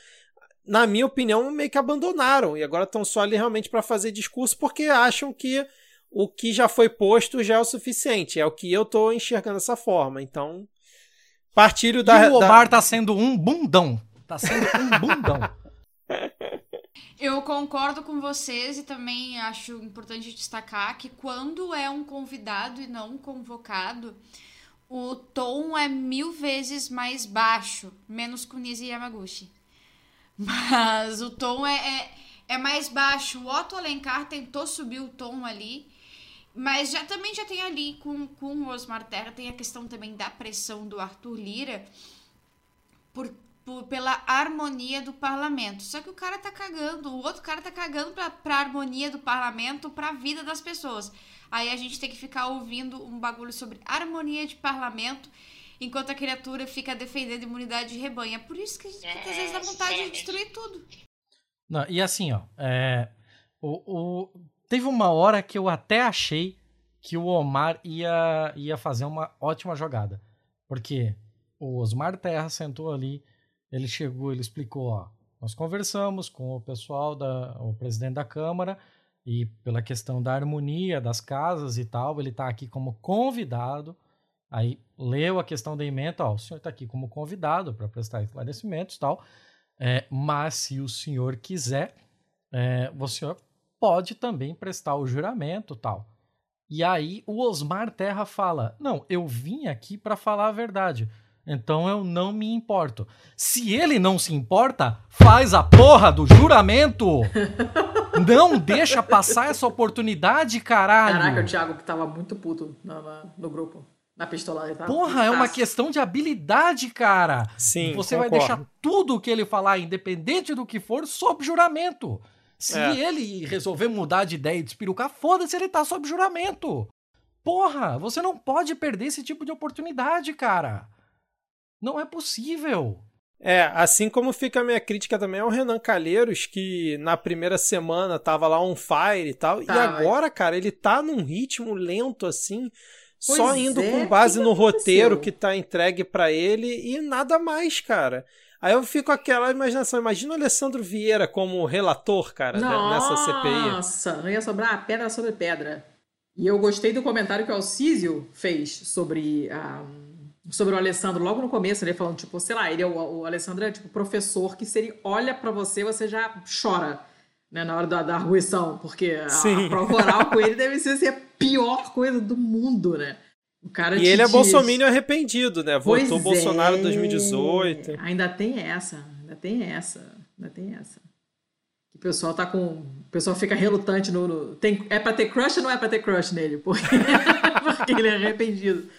na minha opinião, meio que abandonaram e agora estão só ali realmente para fazer discurso porque acham que o que já foi posto já é o suficiente. É o que eu estou enxergando dessa forma. Então, partilho da. E o Omar da... tá sendo um bundão. Tá sendo um bundão. [laughs] Eu concordo com vocês e também acho importante destacar que quando é um convidado e não um convocado, o tom é mil vezes mais baixo, menos Kunizi Yamaguchi. Mas o tom é, é, é, mais baixo. O Otto Alencar tentou subir o tom ali. Mas já também já tem ali com, com o Osmar Terra, tem a questão também da pressão do Arthur Lira por, por, pela harmonia do parlamento. Só que o cara tá cagando, o outro cara tá cagando pra, pra harmonia do parlamento, pra vida das pessoas. Aí a gente tem que ficar ouvindo um bagulho sobre harmonia de parlamento enquanto a criatura fica defendendo imunidade de rebanho. É por isso que a gente às vezes dá vontade de destruir tudo. Não, e assim, ó, é, o, o, teve uma hora que eu até achei que o Omar ia, ia fazer uma ótima jogada. Porque o Osmar Terra sentou ali, ele chegou, ele explicou, ó, nós conversamos com o pessoal da o presidente da Câmara e pela questão da harmonia das casas e tal, ele está aqui como convidado Aí leu a questão da emenda, ó, o senhor está aqui como convidado para prestar esclarecimentos e tal, é, mas se o senhor quiser, é, o senhor pode também prestar o juramento tal. E aí o Osmar Terra fala: Não, eu vim aqui para falar a verdade. Então eu não me importo. Se ele não se importa, faz a porra do juramento! [laughs] não deixa passar essa oportunidade, caralho! Caraca, o Thiago que tava muito puto no, no grupo na pistolada. Tá? Porra, é uma questão de habilidade, cara. Sim. Você concordo. vai deixar tudo o que ele falar, independente do que for, sob juramento. Se é. ele resolver mudar de ideia e despirucar, foda-se, ele tá sob juramento. Porra, você não pode perder esse tipo de oportunidade, cara. Não é possível. É, assim como fica a minha crítica também ao Renan Calheiros, que na primeira semana tava lá on fire e tal, tá, e agora, mas... cara, ele tá num ritmo lento assim, Pois só indo é, com base no roteiro que tá entregue para ele e nada mais, cara. Aí eu fico com aquela imaginação. Imagina o Alessandro Vieira como relator, cara, Nossa, nessa CPI. Nossa, não ia sobrar pedra sobre pedra. E eu gostei do comentário que o Alcísio fez sobre, a, sobre o Alessandro logo no começo, ele falando, tipo, sei lá, ele é o, o Alessandro é tipo professor que se ele olha para você, você já chora né, na hora da, da arguição, porque a, a, prova oral com ele deve ser a pior coisa do mundo, né? O cara e ele é bolsominion arrependido, né? Votou pois Bolsonaro em é. 2018. Ainda tem essa, ainda tem essa, ainda tem essa. O pessoal tá com. O pessoal fica relutante no. no... Tem... É pra ter crush ou não é pra ter crush nele? [laughs] Porque, Porque ele é arrependido.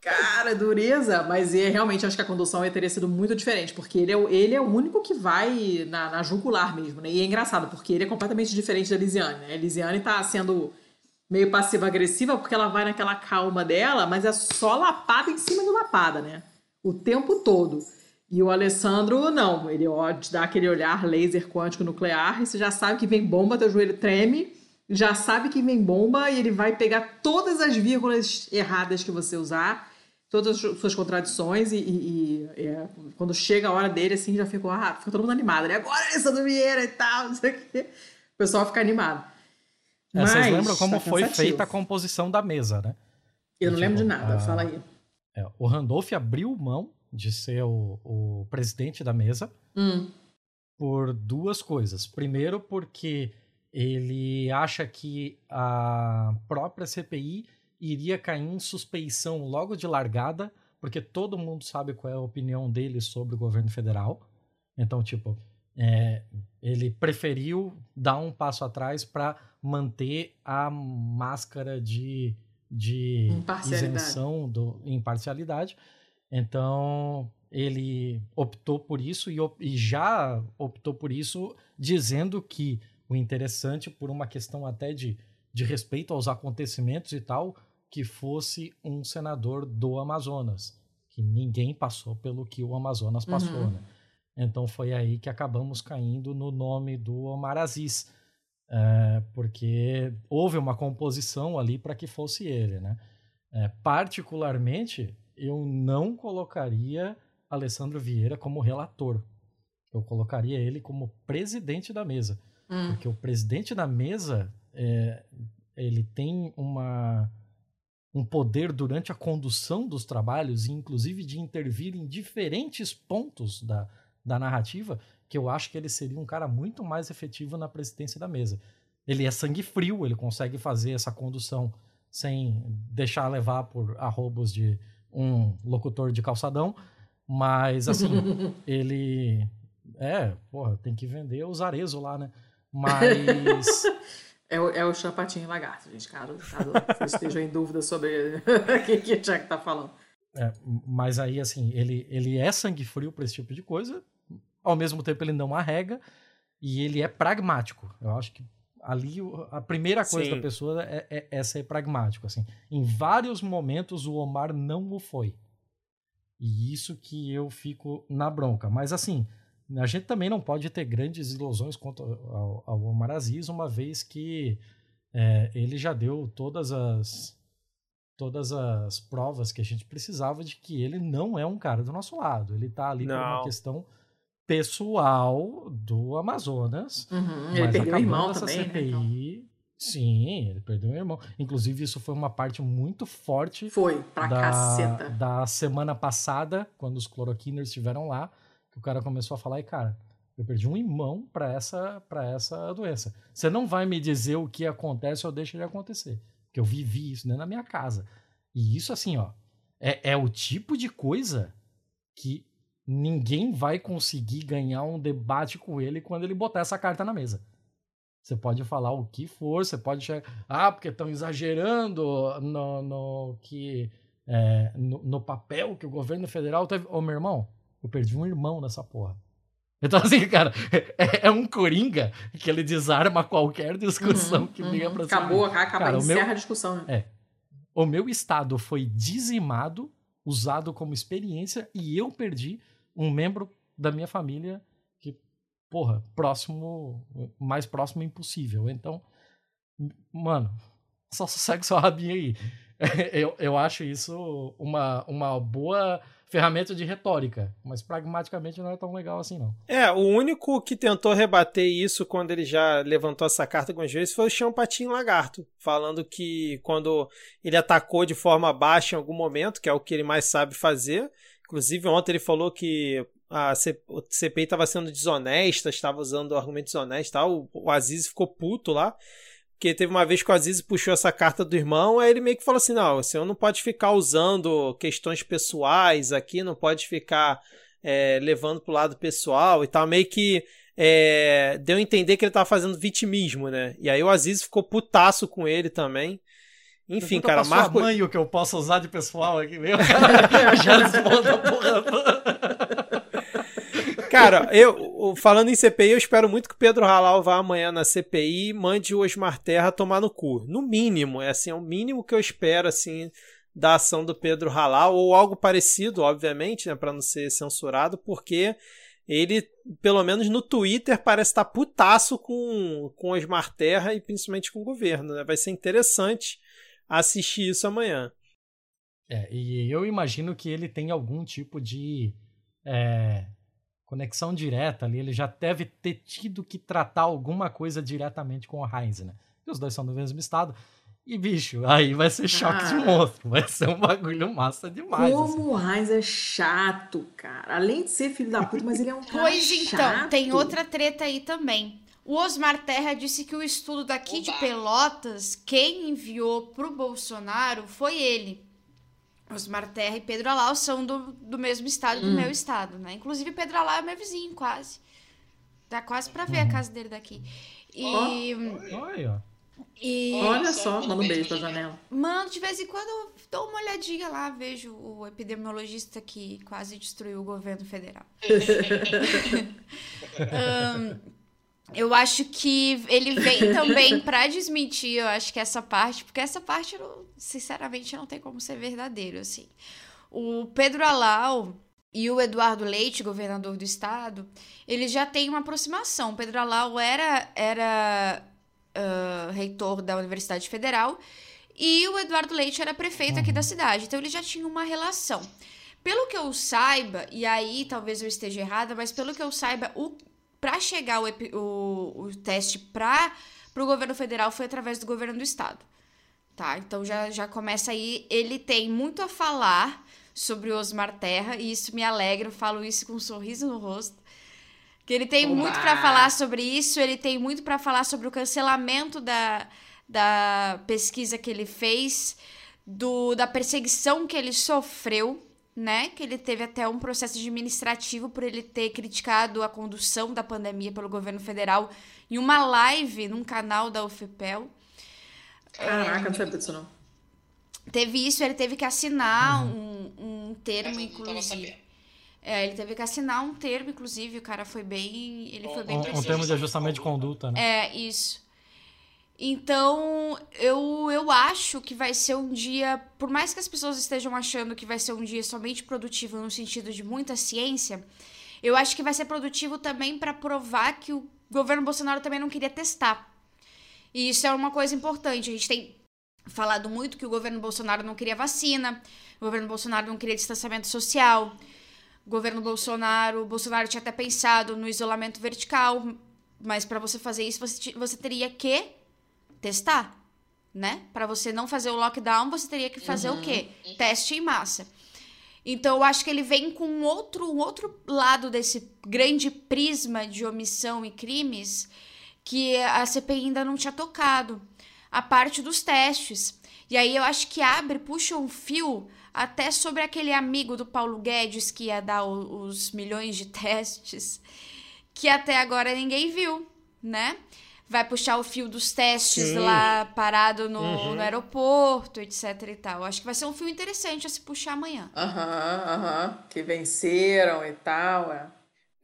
Cara, dureza, mas é, realmente acho que a condução teria sido muito diferente, porque ele é, o, ele é o único que vai na, na jugular mesmo, né? E é engraçado, porque ele é completamente diferente da Lisiane, né? A Lisiane tá sendo meio passiva-agressiva porque ela vai naquela calma dela, mas é só lapada em cima de lapada, né? O tempo todo. E o Alessandro, não, ele te dá aquele olhar laser quântico nuclear e você já sabe que vem bomba, teu joelho treme já sabe que vem bomba e ele vai pegar todas as vírgulas erradas que você usar, todas as suas contradições e, e, e é, quando chega a hora dele, assim, já ficou, ah, fica todo mundo animado, né? Agora Alessandro Vieira e tal, não sei o quê. O pessoal fica animado. É, Mas, vocês lembram como tá foi feita a composição da mesa, né? Eu não lembro de nada, a, fala aí. É, o Randolph abriu mão de ser o, o presidente da mesa hum. por duas coisas. Primeiro, porque ele acha que a própria CPI iria cair em suspeição logo de largada porque todo mundo sabe qual é a opinião dele sobre o governo federal. Então, tipo, é, ele preferiu dar um passo atrás para manter a máscara de, de isenção, do, imparcialidade. Então, ele optou por isso e, e já optou por isso dizendo que o interessante, por uma questão até de, de respeito aos acontecimentos e tal, que fosse um senador do Amazonas, que ninguém passou pelo que o Amazonas passou, uhum. né? Então foi aí que acabamos caindo no nome do Omar Aziz, é, porque houve uma composição ali para que fosse ele, né? É, particularmente, eu não colocaria Alessandro Vieira como relator. Eu colocaria ele como presidente da mesa. Hum. Porque o presidente da mesa, é, ele tem uma, um poder durante a condução dos trabalhos, inclusive de intervir em diferentes pontos da, da narrativa, que eu acho que ele seria um cara muito mais efetivo na presidência da mesa. Ele é sangue frio, ele consegue fazer essa condução sem deixar levar por arrobos de um locutor de calçadão, mas assim, [laughs] ele é, porra, tem que vender os arezo lá, né? Mas. [laughs] É o, é o chapatinho lagarto, gente. Caso, caso vocês estejam em dúvida sobre [laughs] o que, que o Jack tá falando. É, mas aí, assim, ele, ele é sangue frio para esse tipo de coisa, ao mesmo tempo ele não arrega e ele é pragmático. Eu acho que ali a primeira coisa Sim. da pessoa é, é, é, ser pragmático. Assim. Em vários momentos o Omar não o foi. E isso que eu fico na bronca. Mas assim, a gente também não pode ter grandes ilusões quanto ao, ao Omar Aziz, uma vez que é, ele já deu todas as todas as provas que a gente precisava de que ele não é um cara do nosso lado. Ele está ali não. por uma questão pessoal do Amazonas. Uhum, ele perdeu o irmão também, CPI, né, então. Sim, ele perdeu o irmão. Inclusive, isso foi uma parte muito forte. Foi, pra da, caceta. Da semana passada, quando os cloroquiners estiveram lá que o cara começou a falar, e cara, eu perdi um irmão para essa, pra essa doença. Você não vai me dizer o que acontece ou deixa de acontecer. Porque eu vivi isso dentro da minha casa. E isso, assim, ó, é, é o tipo de coisa que ninguém vai conseguir ganhar um debate com ele quando ele botar essa carta na mesa. Você pode falar o que for, você pode chegar. Ah, porque estão exagerando no, no que. É, no, no, papel que o governo federal teve. Ô, meu irmão, eu perdi um irmão nessa porra. Então, assim, cara, é, é um coringa que ele desarma qualquer discussão uhum, que venha uhum. pra cima. Acabou, acaba, cara, encerra meu, a discussão, né? É. O meu estado foi dizimado, usado como experiência, e eu perdi um membro da minha família que, porra, próximo, mais próximo impossível. Então, mano, só segue seu rabinho aí. [laughs] Eu, eu acho isso uma, uma boa ferramenta de retórica, mas pragmaticamente não é tão legal assim, não. É, o único que tentou rebater isso quando ele já levantou essa carta algumas vezes foi o Chão Patinho Lagarto, falando que quando ele atacou de forma baixa em algum momento, que é o que ele mais sabe fazer, inclusive ontem ele falou que a CPI estava sendo desonesta, estava usando argumentos desonestos e tal, o Aziz ficou puto lá, porque teve uma vez que o Aziz puxou essa carta do irmão, aí ele meio que falou assim: não, o senhor não pode ficar usando questões pessoais aqui, não pode ficar é, levando pro lado pessoal e tal. Meio que é, deu a entender que ele tava fazendo vitimismo, né? E aí o Aziz ficou putaço com ele também. Enfim, Pergunta cara, Marco. mãe o que eu posso usar de pessoal aqui, meu. [laughs] Já responda, porra. Cara, eu falando em CPI, eu espero muito que o Pedro Halal vá amanhã na CPI e mande o Osmar Terra tomar no cu. No mínimo, é assim, é o mínimo que eu espero assim da ação do Pedro Halal ou algo parecido, obviamente, né, para não ser censurado, porque ele, pelo menos no Twitter, parece estar putaço com, com Osmar Terra e principalmente com o governo. Né? Vai ser interessante assistir isso amanhã. É, e eu imagino que ele tem algum tipo de é, conexão direta ali, ele já deve ter tido que tratar alguma coisa diretamente com o Heinz, né? E os dois são do mesmo estado. E, bicho, aí vai ser choque ah. de monstro. Vai ser um bagulho massa demais. Como assim. o Heinz é chato, cara. Além de ser filho da puta, mas ele é um cara Pois então, tem outra treta aí também. O Osmar Terra disse que o estudo daqui Oba. de Pelotas, quem enviou pro Bolsonaro foi ele. Osmar Terra e Pedro Alau são do, do mesmo estado, do hum. meu estado, né? Inclusive, Pedro Alau é meu vizinho, quase. Dá quase pra ver uhum. a casa dele daqui. E. Oh, olha. E... Olha só, manda um beijo pra janela. Mano, de vez em quando eu dou uma olhadinha lá, vejo o epidemiologista que quase destruiu o governo federal. [laughs] [laughs] um, eu acho que ele vem [laughs] também para desmentir, eu acho que essa parte, porque essa parte, sinceramente, não tem como ser verdadeiro, assim. O Pedro Alau e o Eduardo Leite, governador do estado, eles já têm uma aproximação. O Pedro Alau era, era uh, reitor da Universidade Federal e o Eduardo Leite era prefeito aqui da cidade, então eles já tinham uma relação. Pelo que eu saiba, e aí talvez eu esteja errada, mas pelo que eu saiba, o para chegar o, o, o teste para o governo federal foi através do governo do estado. Tá? Então já, já começa aí. Ele tem muito a falar sobre o Osmar Terra, e isso me alegra, eu falo isso com um sorriso no rosto. Que ele tem Oba. muito para falar sobre isso, ele tem muito para falar sobre o cancelamento da, da pesquisa que ele fez, do, da perseguição que ele sofreu né? Que ele teve até um processo administrativo por ele ter criticado a condução da pandemia pelo governo federal em uma live num canal da UFPEL. Caraca, é, não sabia disso não. Teve isso, ele teve que assinar uhum. um, um termo, inclusive. É, ele teve que assinar um termo, inclusive, o cara foi bem. Ele foi bem um, um termo de ajustamento de conduta, né? É, isso. Então, eu, eu acho que vai ser um dia, por mais que as pessoas estejam achando que vai ser um dia somente produtivo no sentido de muita ciência, eu acho que vai ser produtivo também para provar que o governo Bolsonaro também não queria testar. E isso é uma coisa importante. A gente tem falado muito que o governo Bolsonaro não queria vacina, o governo Bolsonaro não queria distanciamento social, o governo Bolsonaro, Bolsonaro tinha até pensado no isolamento vertical, mas para você fazer isso você, você teria que testar, né? Para você não fazer o lockdown, você teria que fazer uhum. o quê? Teste em massa. Então eu acho que ele vem com um outro, um outro lado desse grande prisma de omissão e crimes que a CPI ainda não tinha tocado. A parte dos testes. E aí eu acho que abre, puxa um fio até sobre aquele amigo do Paulo Guedes que ia dar os milhões de [laughs] testes, que até agora ninguém viu, né? Vai puxar o fio dos testes Sim. lá parado no, uhum. no, aeroporto, etc e tal. Acho que vai ser um fio interessante a se puxar amanhã. Aham, uhum, aham. Uhum. Que venceram e tal, é.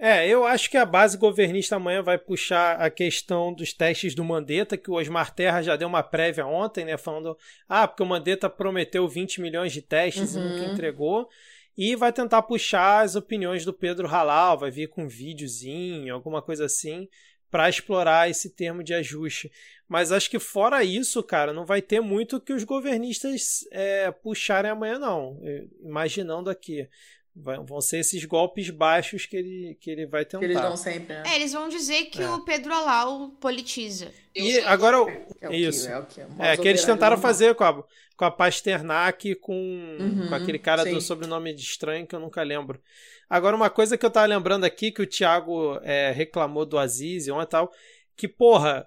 É, eu acho que a base governista amanhã vai puxar a questão dos testes do Mandetta, que o Osmar Terra já deu uma prévia ontem, né? Falando, ah, porque o Mandetta prometeu 20 milhões de testes e nunca uhum. entregou. E vai tentar puxar as opiniões do Pedro Halal, vai vir com um videozinho, alguma coisa assim, para explorar esse termo de ajuste. Mas acho que fora isso, cara, não vai ter muito que os governistas é, puxarem amanhã, não. Imaginando aqui. vão ser esses golpes baixos que ele, que ele vai tentar. Que eles dão sempre, né? É, eles vão dizer que é. o Pedro Alau politiza. E agora. É isso. Que, é, o que, é, que eles tentaram fazer com a, com a Pasternak com, uhum, com aquele cara sim. do sobrenome de estranho que eu nunca lembro. Agora, uma coisa que eu tava lembrando aqui, que o Thiago é, reclamou do Aziz e tal, que, porra,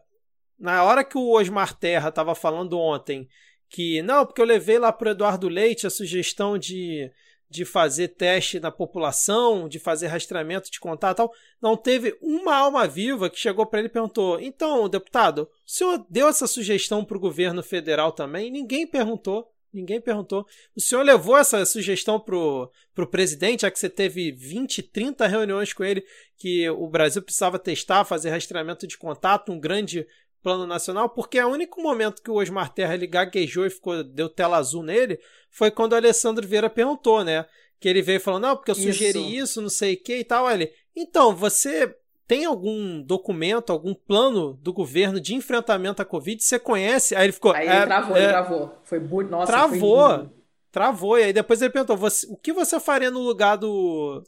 na hora que o Osmar Terra tava falando ontem que, não, porque eu levei lá pro Eduardo Leite a sugestão de, de fazer teste na população, de fazer rastreamento de contato tal, não teve uma alma viva que chegou para ele e perguntou: então, deputado, o senhor deu essa sugestão para o governo federal também? Ninguém perguntou. Ninguém perguntou. O senhor levou essa sugestão pro, pro presidente, já que você teve 20, 30 reuniões com ele, que o Brasil precisava testar, fazer rastreamento de contato, um grande plano nacional, porque o único momento que o Osmar Terra ele gaguejou e ficou, deu tela azul nele foi quando o Alessandro Vieira perguntou, né? Que ele veio falando, não, porque eu sugeri isso, isso não sei o que e tal. Ele, então, você tem algum documento, algum plano do governo de enfrentamento à Covid? Você conhece? Aí ele ficou. Aí ele é, travou, é, ele travou. Foi bu... Nossa, Travou. Foi travou. E aí depois ele perguntou: você, o que você faria no lugar do,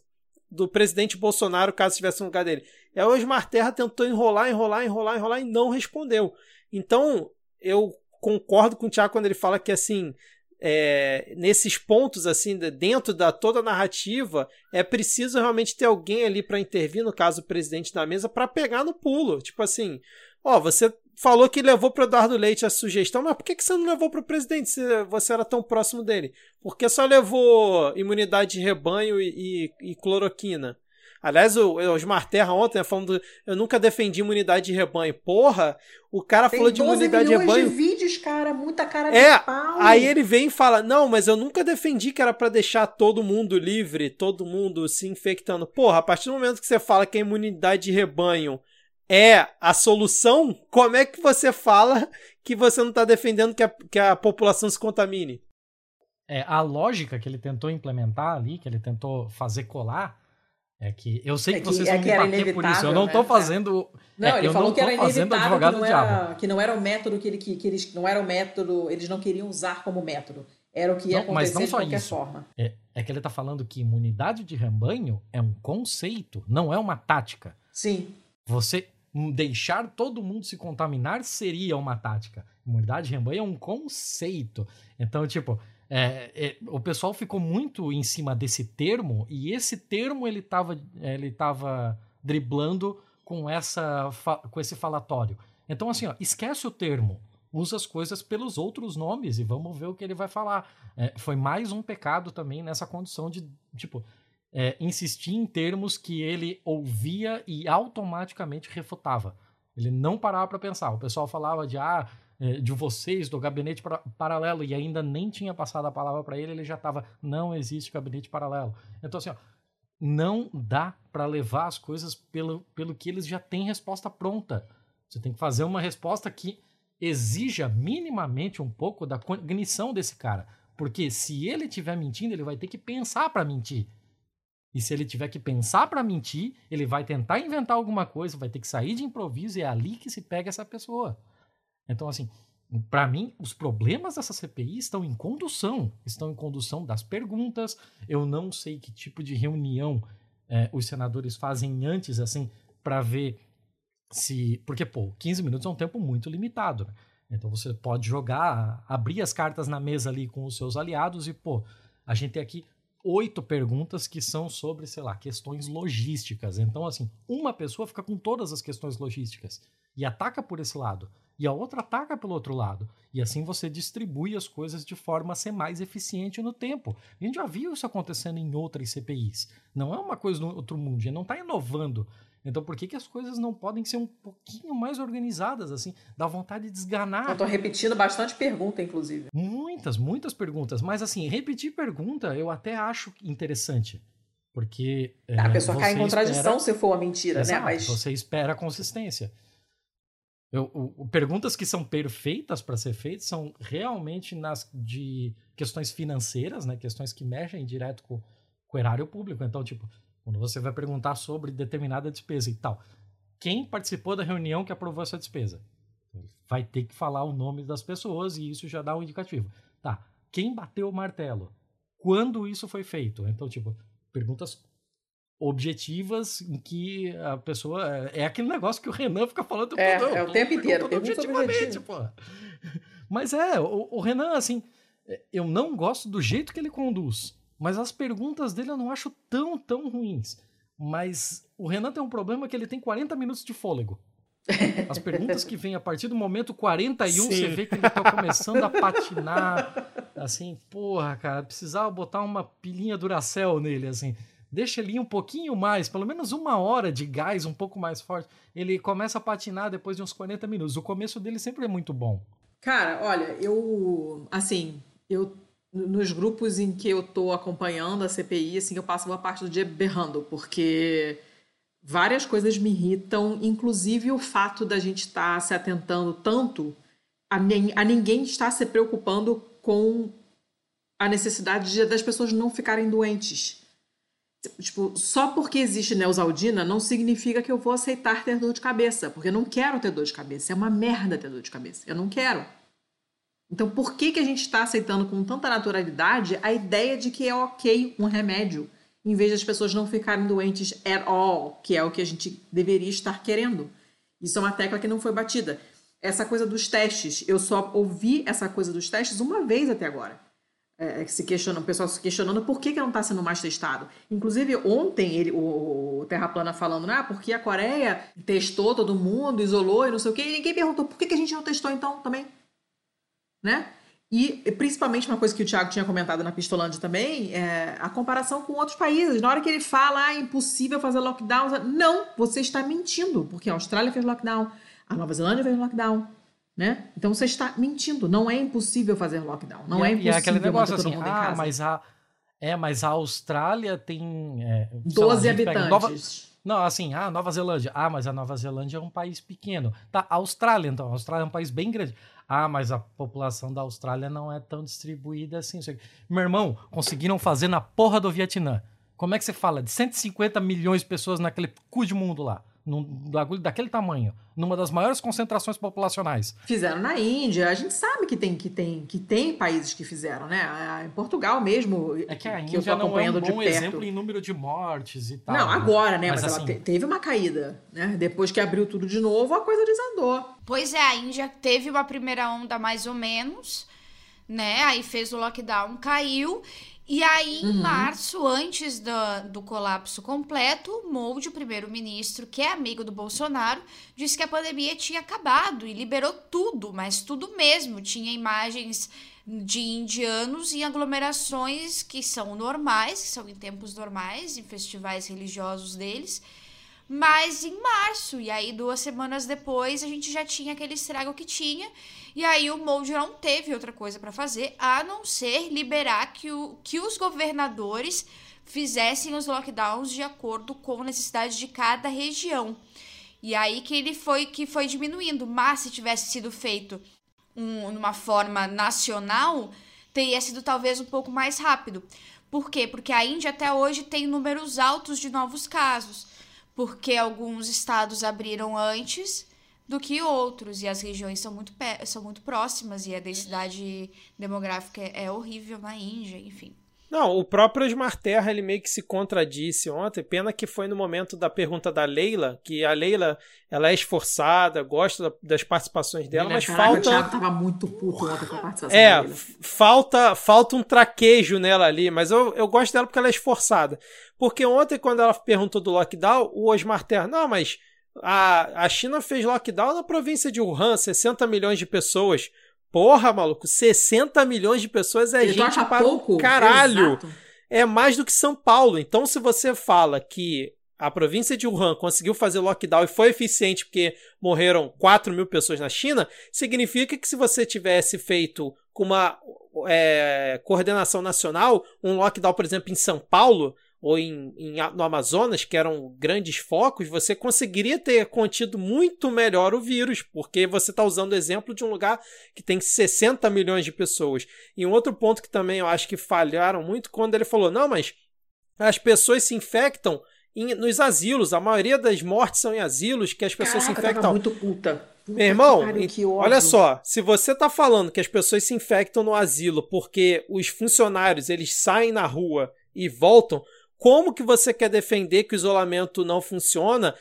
do presidente Bolsonaro caso estivesse no lugar dele? E aí o Osmar Terra tentou enrolar, enrolar, enrolar, enrolar e não respondeu. Então, eu concordo com o Tiago quando ele fala que assim é, nesses pontos, assim, dentro da toda a narrativa, é preciso realmente ter alguém ali para intervir, no caso o presidente da mesa, para pegar no pulo. Tipo assim, ó, você falou que levou para Eduardo Leite a sugestão, mas por que, que você não levou para o presidente se você era tão próximo dele? Porque só levou imunidade de rebanho e, e, e cloroquina. Aliás, o Osmar Terra ontem né, falando, eu nunca defendi imunidade de rebanho. Porra, o cara Tem falou de imunidade de rebanho. de vídeos, cara, muita cara é, de pau. Aí ele vem e fala: "Não, mas eu nunca defendi que era para deixar todo mundo livre, todo mundo se infectando". Porra, a partir do momento que você fala que a imunidade de rebanho é a solução, como é que você fala que você não está defendendo que a, que a população se contamine? É, a lógica que ele tentou implementar ali, que ele tentou fazer colar, é que eu sei é que, que vocês é vão me bater por isso. Eu não estou né? fazendo. Não, é, ele falou não que era fazendo advogado que não, era, que não era o método que, ele, que, que, eles não era o método, eles não queriam usar como método. Era o que ia não, acontecer mas não só de qualquer isso. forma. É, é que ele está falando que imunidade de rebanho é um conceito, não é uma tática. Sim. Você deixar todo mundo se contaminar seria uma tática. Imunidade de rebanho é um conceito. Então, tipo, é, é, o pessoal ficou muito em cima desse termo e esse termo ele estava ele tava driblando com, essa, com esse falatório. Então, assim, ó, esquece o termo, usa as coisas pelos outros nomes e vamos ver o que ele vai falar. É, foi mais um pecado também nessa condição de, tipo, é, insistir em termos que ele ouvia e automaticamente refutava. Ele não parava para pensar. O pessoal falava de, ah, de vocês do gabinete paralelo e ainda nem tinha passado a palavra para ele, ele já estava não existe gabinete paralelo. Então assim, ó, não dá para levar as coisas pelo, pelo que eles já têm resposta pronta. Você tem que fazer uma resposta que exija minimamente um pouco da cognição desse cara, porque se ele estiver mentindo, ele vai ter que pensar para mentir. E se ele tiver que pensar para mentir, ele vai tentar inventar alguma coisa, vai ter que sair de improviso e é ali que se pega essa pessoa. Então, assim, para mim, os problemas dessa CPI estão em condução. Estão em condução das perguntas. Eu não sei que tipo de reunião é, os senadores fazem antes, assim, para ver se. Porque, pô, 15 minutos é um tempo muito limitado. Né? Então você pode jogar, abrir as cartas na mesa ali com os seus aliados e, pô, a gente tem aqui oito perguntas que são sobre, sei lá, questões logísticas. Então, assim, uma pessoa fica com todas as questões logísticas e ataca por esse lado e a outra ataca pelo outro lado. E assim você distribui as coisas de forma a ser mais eficiente no tempo. A gente já viu isso acontecendo em outras CPIs. Não é uma coisa no outro mundo, a gente não está inovando. Então por que, que as coisas não podem ser um pouquinho mais organizadas, assim? Dá vontade de desganar. Eu tô repetindo bastante pergunta, inclusive. Muitas, muitas perguntas. Mas assim, repetir pergunta eu até acho interessante. Porque. A é, pessoa cai em contradição espera... se for uma mentira, né? Exato, né? Mas... Você espera consistência. Eu, o, perguntas que são perfeitas para ser feitas são realmente nas de questões financeiras, né? Questões que mexem direto com, com o erário público. Então, tipo, quando você vai perguntar sobre determinada despesa e tal, quem participou da reunião que aprovou essa despesa? Vai ter que falar o nome das pessoas e isso já dá um indicativo. Tá, quem bateu o martelo? Quando isso foi feito? Então, tipo, perguntas objetivas em que a pessoa. É aquele negócio que o Renan fica falando é, todo, é o tempo inteiro. Objetivamente, pô. Mas é, o, o, Renan, assim, eu não gosto do jeito que ele conduz. Mas as perguntas dele eu não acho tão, tão ruins. Mas o Renan tem um problema que ele tem 40 minutos de fôlego. As perguntas que vêm a partir do momento 41, Sim. você vê que ele tá começando a patinar. Assim, porra, cara, precisava botar uma pilinha Duracell nele, assim deixa ele ir um pouquinho mais, pelo menos uma hora de gás um pouco mais forte. Ele começa a patinar depois de uns 40 minutos. O começo dele sempre é muito bom. Cara, olha, eu. Assim, eu. Nos grupos em que eu tô acompanhando a CPI, assim, eu passo boa parte do dia berrando, porque várias coisas me irritam, inclusive o fato da gente estar tá se atentando tanto a, a ninguém estar se preocupando com a necessidade de, das pessoas não ficarem doentes. Tipo, só porque existe Neusaldina não significa que eu vou aceitar ter dor de cabeça, porque eu não quero ter dor de cabeça. É uma merda ter dor de cabeça. Eu não quero. Então, por que, que a gente está aceitando com tanta naturalidade a ideia de que é ok um remédio, em vez das pessoas não ficarem doentes at all, que é o que a gente deveria estar querendo? Isso é uma tecla que não foi batida. Essa coisa dos testes, eu só ouvi essa coisa dos testes uma vez até agora. É, se questionando, o pessoal se questionando por que, que não está sendo mais testado. Inclusive, ontem ele, o, o Terra Plana falando, ah, porque a Coreia testou todo mundo, isolou e não sei o quê, e ninguém perguntou por que, que a gente não testou então também. Né? E principalmente uma coisa que o Thiago tinha comentado na Pistolândia também, é a comparação com outros países. Na hora que ele fala, ah, é impossível fazer lockdown, não, você está mentindo, porque a Austrália fez lockdown, a Nova Zelândia fez lockdown, né? Então você está mentindo. Não é impossível fazer lockdown. Não e, é impossível e é aquele negócio assim, ah, mas a é, mas a Austrália tem é, 12 lá, habitantes. Nova, não, assim, ah, Nova Zelândia. Ah, mas a Nova Zelândia é um país pequeno. Tá, Austrália, então. A Austrália é um país bem grande. Ah, mas a população da Austrália não é tão distribuída assim. Meu irmão, conseguiram fazer na porra do Vietnã. Como é que você fala de 150 milhões de pessoas naquele cu de mundo lá? Num bagulho daquele tamanho, numa das maiores concentrações populacionais. Fizeram na Índia, a gente sabe que tem que tem que tem países que fizeram, né? Em Portugal mesmo, é que a Índia que eu tô acompanhando não é um bom de perto. exemplo em número de mortes e tal. Não, né? agora, né? Mas, mas assim... ela te, teve uma caída, né? Depois que abriu tudo de novo, a coisa desandou. Pois é, a Índia teve uma primeira onda mais ou menos, né? Aí fez o lockdown, caiu e aí, em uhum. março, antes do, do colapso completo, Mold, o primeiro-ministro, que é amigo do Bolsonaro, disse que a pandemia tinha acabado e liberou tudo, mas tudo mesmo. Tinha imagens de indianos em aglomerações que são normais, que são em tempos normais, em festivais religiosos deles, mas em março. E aí, duas semanas depois, a gente já tinha aquele estrago que tinha. E aí o Mold não teve outra coisa para fazer a não ser liberar que, o, que os governadores fizessem os lockdowns de acordo com a necessidade de cada região. E aí que ele foi que foi diminuindo. Mas se tivesse sido feito um, numa forma nacional, teria sido talvez um pouco mais rápido. Por quê? Porque a Índia até hoje tem números altos de novos casos. Porque alguns estados abriram antes do que outros. E as regiões são muito, são muito próximas e a densidade demográfica é, é horrível na Índia, enfim. Não, o próprio Osmar Terra ele meio que se contradisse ontem. Pena que foi no momento da pergunta da Leila, que a Leila ela é esforçada, gosta das participações dela, mas caraca, falta. O Thiago tava muito puto ontem com a participação É, dele. falta, falta um traquejo nela ali, mas eu, eu gosto dela porque ela é esforçada. Porque ontem, quando ela perguntou do lockdown, o Osmar Terra, não, mas a, a China fez lockdown na província de Wuhan, 60 milhões de pessoas. Porra, maluco, 60 milhões de pessoas é Ele gente para pouco. caralho. Exato. É mais do que São Paulo. Então, se você fala que a província de Wuhan conseguiu fazer lockdown e foi eficiente porque morreram 4 mil pessoas na China, significa que se você tivesse feito com uma é, coordenação nacional, um lockdown, por exemplo, em São Paulo, ou em, em, no Amazonas, que eram grandes focos, você conseguiria ter contido muito melhor o vírus, porque você está usando o exemplo de um lugar que tem 60 milhões de pessoas. E um outro ponto que também eu acho que falharam muito, quando ele falou: não, mas as pessoas se infectam em, nos asilos, a maioria das mortes são em asilos que as pessoas Caraca, se infectam. muito puta. puta Meu irmão, olha só, se você está falando que as pessoas se infectam no asilo porque os funcionários eles saem na rua e voltam, como que você quer defender que o isolamento não funciona?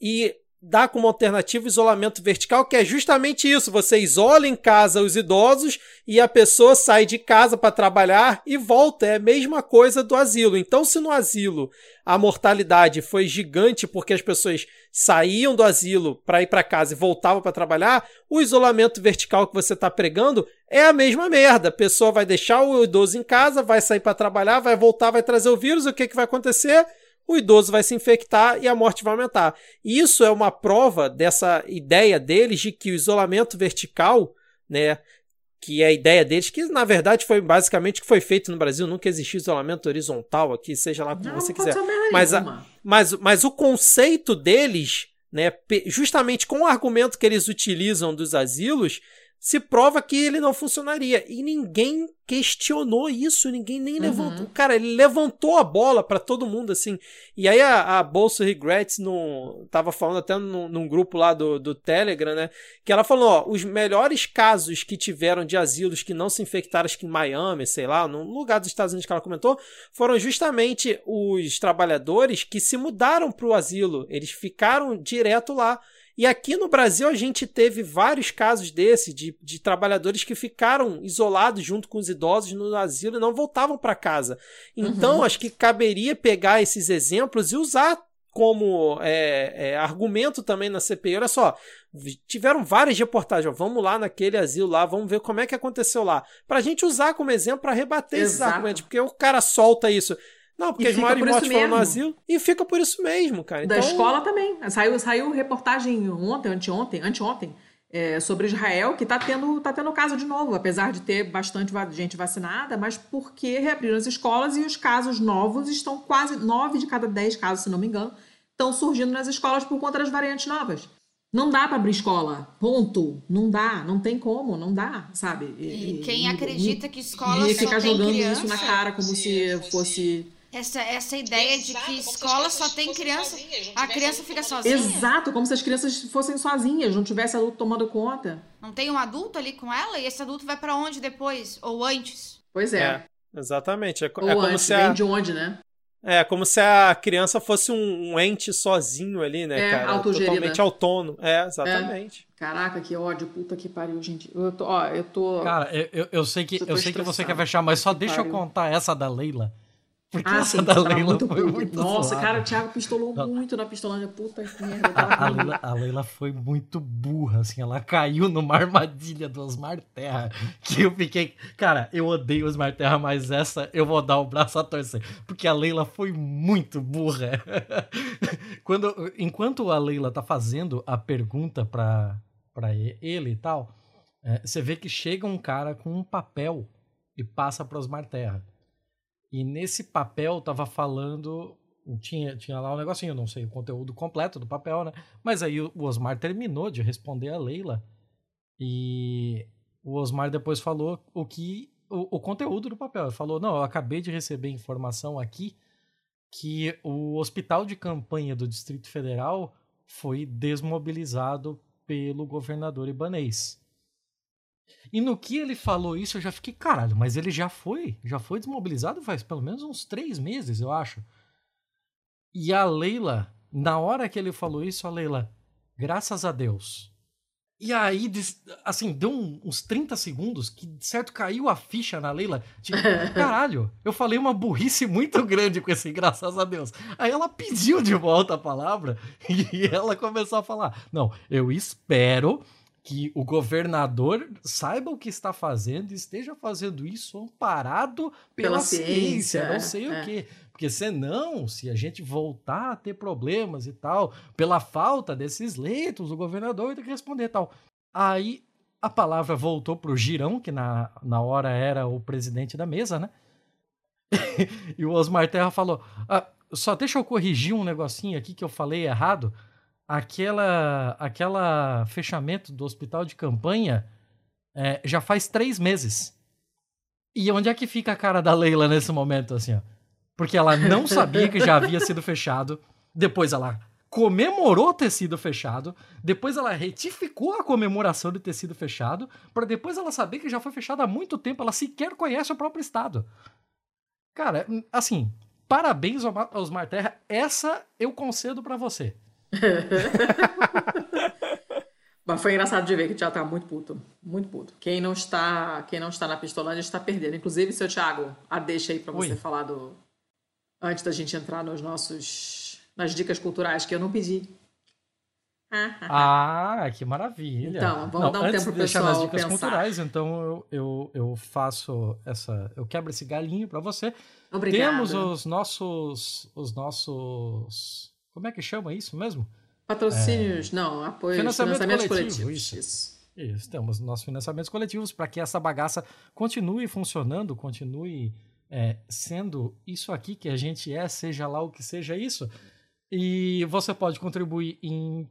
E dá como alternativa o isolamento vertical, que é justamente isso: você isola em casa os idosos e a pessoa sai de casa para trabalhar e volta. É a mesma coisa do asilo. Então, se no asilo a mortalidade foi gigante porque as pessoas saíam do asilo para ir para casa e voltavam para trabalhar, o isolamento vertical que você está pregando é a mesma merda. A pessoa vai deixar o idoso em casa, vai sair para trabalhar, vai voltar, vai trazer o vírus. O que, que vai acontecer? O idoso vai se infectar e a morte vai aumentar. Isso é uma prova dessa ideia deles de que o isolamento vertical, né, que é a ideia deles, que na verdade foi basicamente o que foi feito no Brasil, nunca existiu isolamento horizontal aqui, seja lá como não, você quiser. Mas, a, mas, mas o conceito deles, né, justamente com o argumento que eles utilizam dos asilos, se prova que ele não funcionaria. E ninguém questionou isso, ninguém nem uhum. levantou. Cara, ele levantou a bola para todo mundo, assim. E aí a, a Bolsa Regrets no, tava falando até num, num, grupo lá do, do Telegram, né? Que ela falou: ó, os melhores casos que tiveram de asilos que não se infectaram, acho que em Miami, sei lá, no lugar dos Estados Unidos que ela comentou, foram justamente os trabalhadores que se mudaram para o asilo. Eles ficaram direto lá. E aqui no Brasil a gente teve vários casos desse, de, de trabalhadores que ficaram isolados junto com os idosos no asilo e não voltavam para casa. Então, uhum. acho que caberia pegar esses exemplos e usar como é, é, argumento também na CPI. Olha só, tiveram várias reportagens. Ó, vamos lá naquele asilo lá, vamos ver como é que aconteceu lá. Para a gente usar como exemplo para rebater Exato. esses argumentos. Porque o cara solta isso. Não, porque e as maiores mortes foram no asilo e fica por isso mesmo, cara. Da então... escola também. Saiu, saiu reportagem ontem, anteontem, anteontem, é, sobre Israel, que está tendo, tá tendo caso de novo, apesar de ter bastante gente vacinada, mas porque reabriram as escolas e os casos novos estão quase nove de cada dez casos, se não me engano, estão surgindo nas escolas por conta das variantes novas. Não dá para abrir escola, ponto. Não dá, não tem como, não dá, sabe? E, e quem e, acredita e, que escola e ficar jogando criança, isso na cara como se fosse essa, essa ideia Exato, de que escola só tem criança, a criança fica sozinha. Exato, como se as crianças fossem sozinhas, não tivesse adulto tomando conta. Não tem um adulto ali com ela e esse adulto vai para onde depois ou antes? Pois é. é exatamente. É, ou é como antes, se a... vem de onde, né? É, como se a criança fosse um, um ente sozinho ali, né, é, cara? Totalmente autônomo. É, exatamente. É. Caraca, que ódio, puta que pariu, gente. Eu tô, ó, eu tô. Cara, eu, eu sei que eu sei que você quer fechar, mas só deixa eu contar essa da Leila. Porque ah, sim, da Leila muito foi muito Nossa, zoada. cara, o Thiago pistolou Não. muito na pistolândia. Puta que merda. A, a, Leila, a, Leila, foi muito burra, assim. Ela caiu numa armadilha do Osmar Terra. Que eu fiquei. Cara, eu odeio Osmar Terra, mas essa eu vou dar o braço a torcer. Porque a Leila foi muito burra. [laughs] Quando, enquanto a Leila tá fazendo a pergunta pra, pra ele e tal, é, você vê que chega um cara com um papel e passa pro Osmar Terra. E nesse papel tava falando. Tinha, tinha lá um negocinho, não sei o conteúdo completo do papel, né? Mas aí o Osmar terminou de responder a Leila. E o Osmar depois falou o que. O, o conteúdo do papel. Ele falou: não, eu acabei de receber informação aqui que o hospital de campanha do Distrito Federal foi desmobilizado pelo governador ibanês. E no que ele falou isso, eu já fiquei, caralho, mas ele já foi, já foi desmobilizado faz pelo menos uns três meses, eu acho. E a Leila, na hora que ele falou isso, a Leila, graças a Deus. E aí, assim, deu uns 30 segundos que, certo, caiu a ficha na Leila. Tipo, [laughs] caralho, eu falei uma burrice muito grande com esse graças a Deus. Aí ela pediu de volta a palavra [laughs] e ela começou a falar: Não, eu espero que o governador saiba o que está fazendo e esteja fazendo isso amparado pela, pela ciência, ciência, não sei é. o quê. Porque senão, se a gente voltar a ter problemas e tal, pela falta desses leitos, o governador vai ter que responder e tal. Aí a palavra voltou para o Girão, que na, na hora era o presidente da mesa, né? [laughs] e o Osmar Terra falou: ah, só deixa eu corrigir um negocinho aqui que eu falei errado aquela, aquela fechamento do hospital de campanha é, já faz três meses. E onde é que fica a cara da Leila nesse momento, assim, ó? Porque ela não sabia que já havia sido fechado. Depois ela comemorou ter sido fechado. Depois ela retificou a comemoração de ter sido fechado. para depois ela saber que já foi fechado há muito tempo. Ela sequer conhece o próprio estado. Cara, assim, parabéns aos Marterra. Essa eu concedo para você. [laughs] Mas foi engraçado de ver que o Thiago tá muito puto. Muito puto. Quem não está, quem não está na Pistolândia está perdendo. Inclusive, seu Thiago, a deixa aí para você falar do. Antes da gente entrar nos nossos. nas dicas culturais que eu não pedi. ah, [laughs] que maravilha. Então, vamos não, dar um antes tempo de deixar nas dicas pensar. culturais, então eu, eu, eu faço essa. Eu quebro esse galinho para você. Obrigada. Temos os nossos. Os nossos como é que chama isso mesmo? Patrocínios, é... não, apoio, financiamento financiamentos coletivo, coletivos. Isso. Isso, temos nossos financiamentos coletivos para que essa bagaça continue funcionando, continue é, sendo isso aqui que a gente é, seja lá o que seja isso. E você pode contribuir em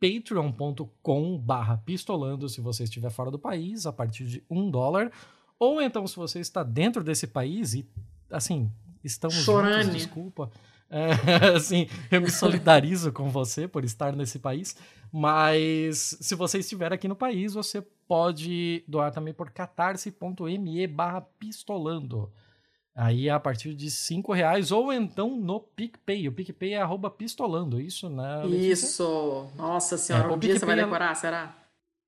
patreon.com barra pistolando se você estiver fora do país, a partir de um dólar. Ou então, se você está dentro desse país e, assim, estamos Chorane. juntos, desculpa. É, [laughs] assim, eu me solidarizo com você por estar nesse país, mas se você estiver aqui no país, você pode doar também por catarse.me barra pistolando. Aí é a partir de cinco reais ou então no PicPay. O PicPay é arroba pistolando, isso, né? Isso! Nossa senhora, é, um dia você vai decorar, é... será?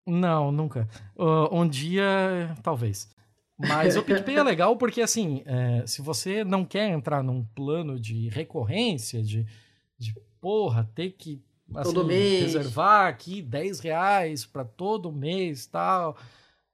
Não, nunca. Uh, um dia, talvez. Mas o PicPay é [laughs] legal porque, assim, é, se você não quer entrar num plano de recorrência, de, de porra, ter que assim, todo mês. reservar aqui 10 reais para todo mês tal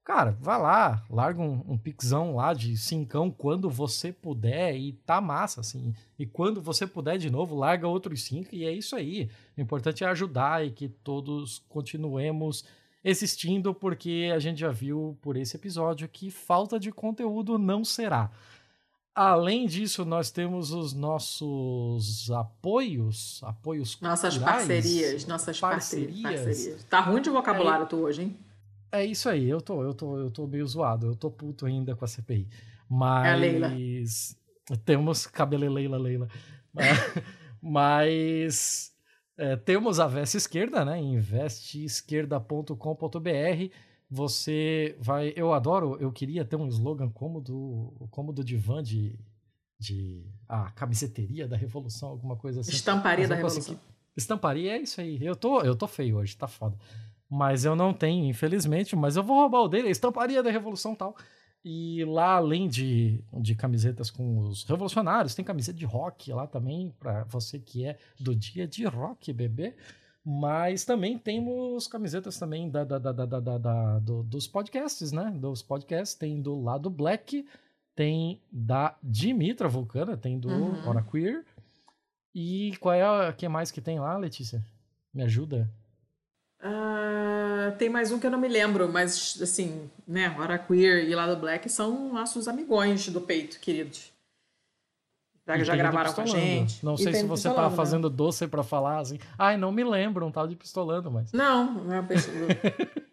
Cara, vai lá, larga um, um pixão lá de cincão quando você puder e tá massa, assim. E quando você puder de novo, larga outros cinco e é isso aí. O importante é ajudar e que todos continuemos existindo, porque a gente já viu por esse episódio que falta de conteúdo não será. Além disso, nós temos os nossos apoios, apoios Nossas culturais, parcerias, nossas parcerias. parcerias. Tá ruim de vocabulário é, tu hoje, hein? É isso aí, eu tô, eu tô, eu tô meio zoado, eu tô puto ainda com a CPI. Mas. É a Leila. Temos cabelo Leila Leila. [laughs] Mas. É, temos a Veste Esquerda, né? investeesquerda.com.br. Você vai. Eu adoro, eu queria ter um slogan como do, como do Divan de. de a camiseteria da Revolução, alguma coisa assim. Estamparia da Revolução. Estamparia, é isso aí. Eu tô, eu tô feio hoje, tá foda. Mas eu não tenho, infelizmente, mas eu vou roubar o dele, estamparia da Revolução tal. E lá, além de, de camisetas com os revolucionários, tem camiseta de rock lá também, para você que é do dia de rock, bebê. Mas também temos camisetas também da, da, da, da, da, da do, dos podcasts, né? Dos podcasts, tem do lado Black, tem da Dimitra Vulcana, tem do uhum. Hora Queer. E qual é a que mais que tem lá, Letícia? Me ajuda? Uh, tem mais um que eu não me lembro, mas assim, né? Hora Queer e Lado Black são nossos amigões do peito, queridos. Já, já gravaram com a gente. Não sei se você tá fazendo doce para falar assim. Ai, não me lembro, um tal de pistolando, mas. Não, não é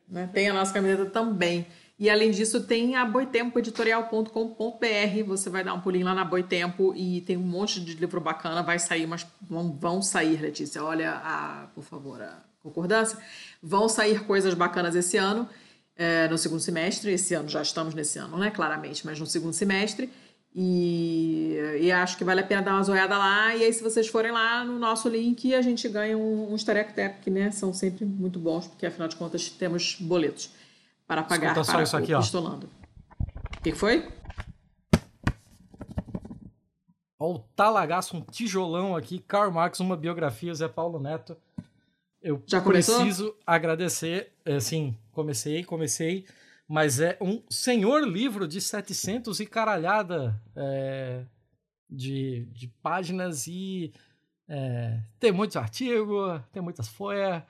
né? Tem a nossa camiseta também. E além disso, tem a boitempoeditorial.com.br. Você vai dar um pulinho lá na Boitempo e tem um monte de livro bacana. Vai sair, mas vão, vão sair, Letícia. Olha, a, por favor, a concordância. Vão sair coisas bacanas esse ano, é, no segundo semestre. Esse ano já estamos nesse ano, né? Claramente, mas no segundo semestre. E, e, acho que vale a pena dar uma olhada lá. E aí, se vocês forem lá no nosso link, a gente ganha um, um Starec que né, são sempre muito bons, porque afinal de contas temos boletos para pagar Escuta para isso aqui, o Pistolando. O que foi? Olha o talagaço, um tijolão aqui. Karl Marx, uma biografia, Zé Paulo Neto. Eu Já preciso agradecer. É, sim, comecei, comecei. Mas é um senhor livro de 700 e caralhada é, de, de páginas e é, tem muitos artigos, tem muitas folhas.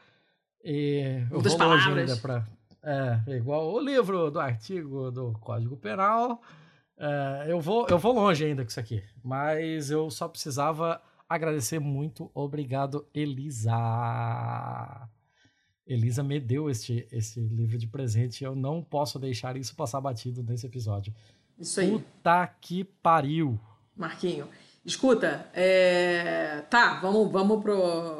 E eu Muitas vou longe palavras. ainda para é, igual o livro do artigo do Código Penal. É, eu, vou, eu vou longe ainda com isso aqui, mas eu só precisava agradecer muito. Obrigado, Elisa. Elisa me deu este, este livro de presente. Eu não posso deixar isso passar batido nesse episódio. Isso aí. Puta que pariu. Marquinho. Escuta, é... tá, vamos, vamos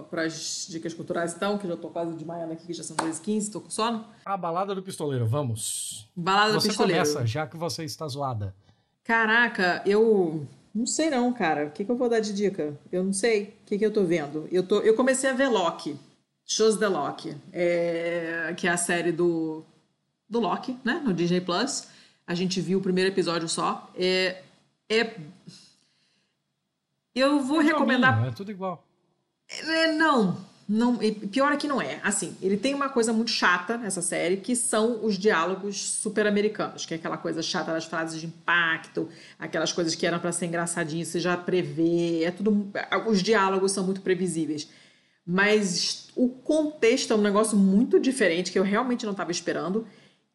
para as dicas culturais então, que já tô quase de manhã aqui, que já são 2h15, tô com sono. A balada do pistoleiro, vamos. Balada você do pistoleiro. Começa, já que você está zoada. Caraca, eu não sei não, cara. O que, que eu vou dar de dica? Eu não sei. O que, que eu tô vendo? Eu, tô, eu comecei a ver Loki. Shows the Loki. É, que é a série do, do Loki, né? No Disney Plus. A gente viu o primeiro episódio só. É, é... Eu vou é recomendar... É tudo igual. É, não, não, pior é que não é. Assim, ele tem uma coisa muito chata nessa série, que são os diálogos super americanos, que é aquela coisa chata das frases de impacto, aquelas coisas que eram para ser engraçadinho, você já prevê, é tudo. Os diálogos são muito previsíveis. Mas o contexto é um negócio muito diferente que eu realmente não estava esperando.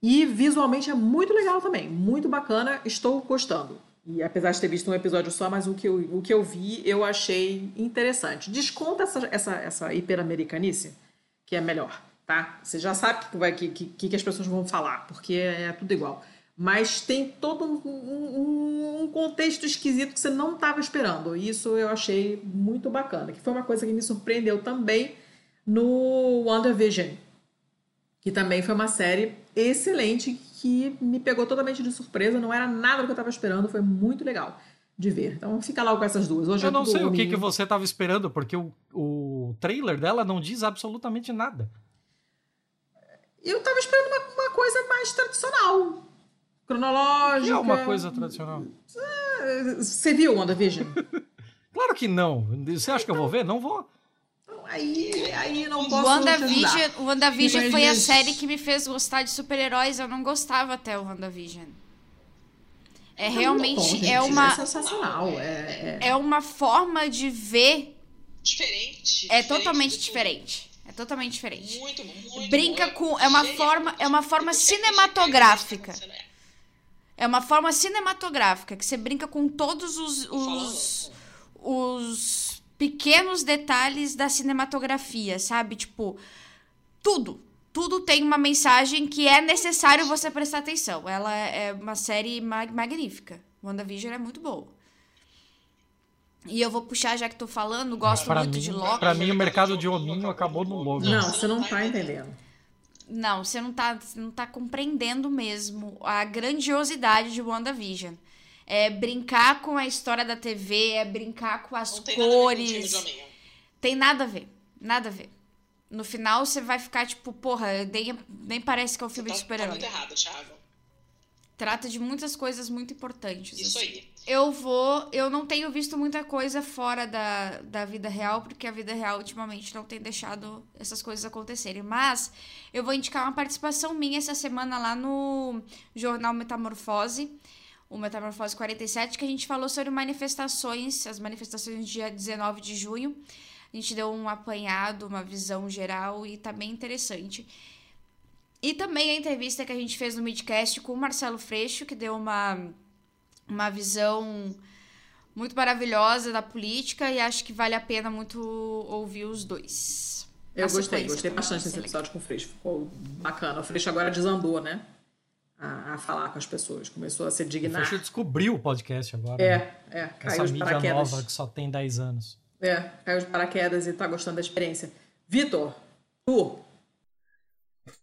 E visualmente é muito legal também, muito bacana, estou gostando. E apesar de ter visto um episódio só, mas o que eu, o que eu vi eu achei interessante. Desconta essa, essa, essa hiperamericanice, que é melhor, tá? Você já sabe o que, que, que as pessoas vão falar, porque é, é tudo igual. Mas tem todo um, um, um contexto esquisito que você não estava esperando. E isso eu achei muito bacana. Que foi uma coisa que me surpreendeu também no WandaVision. Que também foi uma série excelente que me pegou totalmente de surpresa, não era nada do que eu estava esperando, foi muito legal. de ver. Então fica lá com essas duas. Hoje eu não sei o que, que você estava esperando, porque o, o trailer dela não diz absolutamente nada. Eu estava esperando uma, uma, coisa mais tradicional. Cronológica. É uma coisa tradicional. É, você viu WandaVision? [laughs] claro que não. Você acha que eu vou ver? Não vou. Aí, aí não posso WandaVision, WandaVision foi a série que me fez gostar de super-heróis. Eu não gostava até o WandaVision. É, é realmente bom, é uma é sensacional. É, é, é uma forma de ver diferente. É diferente totalmente diferente. É totalmente diferente. Muito, muito, Brinca muito, com é uma forma é uma forma cinematográfica. É uma forma cinematográfica que você brinca com todos os os, os pequenos detalhes da cinematografia, sabe? Tipo, tudo tudo tem uma mensagem que é necessário você prestar atenção. Ela é uma série mag magnífica. WandaVision é muito boa. E eu vou puxar, já que tô falando, gosto pra muito mim, de Loki. Pra mim, o mercado de hominho acabou no logo. Não, você não tá entendendo. Não, você não tá, você não tá compreendendo mesmo a grandiosidade de WandaVision. É brincar com a história da TV, é brincar com as não cores. Tem nada, tem nada a ver. Nada a ver. No final você vai ficar tipo, porra, nem, nem parece que é um filme tá, de super-herói. Tá muito errado, Thiago. Trata de muitas coisas muito importantes. Isso assim. aí. Eu vou. Eu não tenho visto muita coisa fora da, da vida real, porque a vida real ultimamente não tem deixado essas coisas acontecerem. Mas eu vou indicar uma participação minha essa semana lá no jornal Metamorfose, o Metamorfose 47, que a gente falou sobre manifestações, as manifestações do dia 19 de junho. A gente deu um apanhado, uma visão geral e tá bem interessante. E também a entrevista que a gente fez no Midcast com o Marcelo Freixo, que deu uma, uma visão muito maravilhosa da política e acho que vale a pena muito ouvir os dois. Eu gostei, gostei bastante desse episódio com o Freixo. Ficou bacana. O Freixo agora desandou, né? A, a, falar com as pessoas. Começou a se dignar. O descobriu o podcast agora. É, né? é. Caiu Essa mídia nova que só tem 10 anos. É, caiu de paraquedas e tá gostando da experiência. Vitor, tu.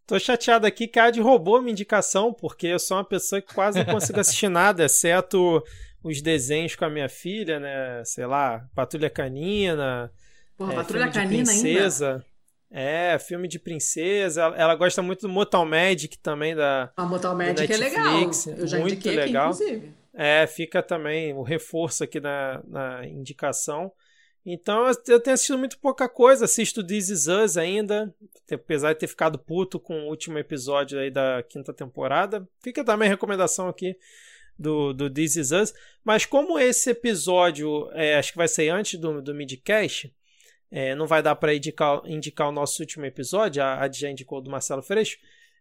Tô chateado aqui que a Ad roubou minha indicação, porque eu sou uma pessoa que quase não consigo assistir [laughs] nada, exceto os desenhos com a minha filha, né? Sei lá, Patrulha Canina. Porra, é, Patrulha Canina princesa. ainda? É, filme de princesa. Ela, gosta muito do Motal Magic também da. A Motal Magic é legal. Eu já muito legal. Aqui, inclusive. É, fica também o reforço aqui na, na indicação. Então eu tenho assistido muito pouca coisa, assisto This Is Us ainda, apesar de ter ficado puto com o último episódio aí da quinta temporada. Fica também a recomendação aqui do, do This Is Us. Mas como esse episódio, é, acho que vai ser antes do, do midcast, é, não vai dar para indicar, indicar o nosso último episódio, a, a já indicou do Marcelo Freixo,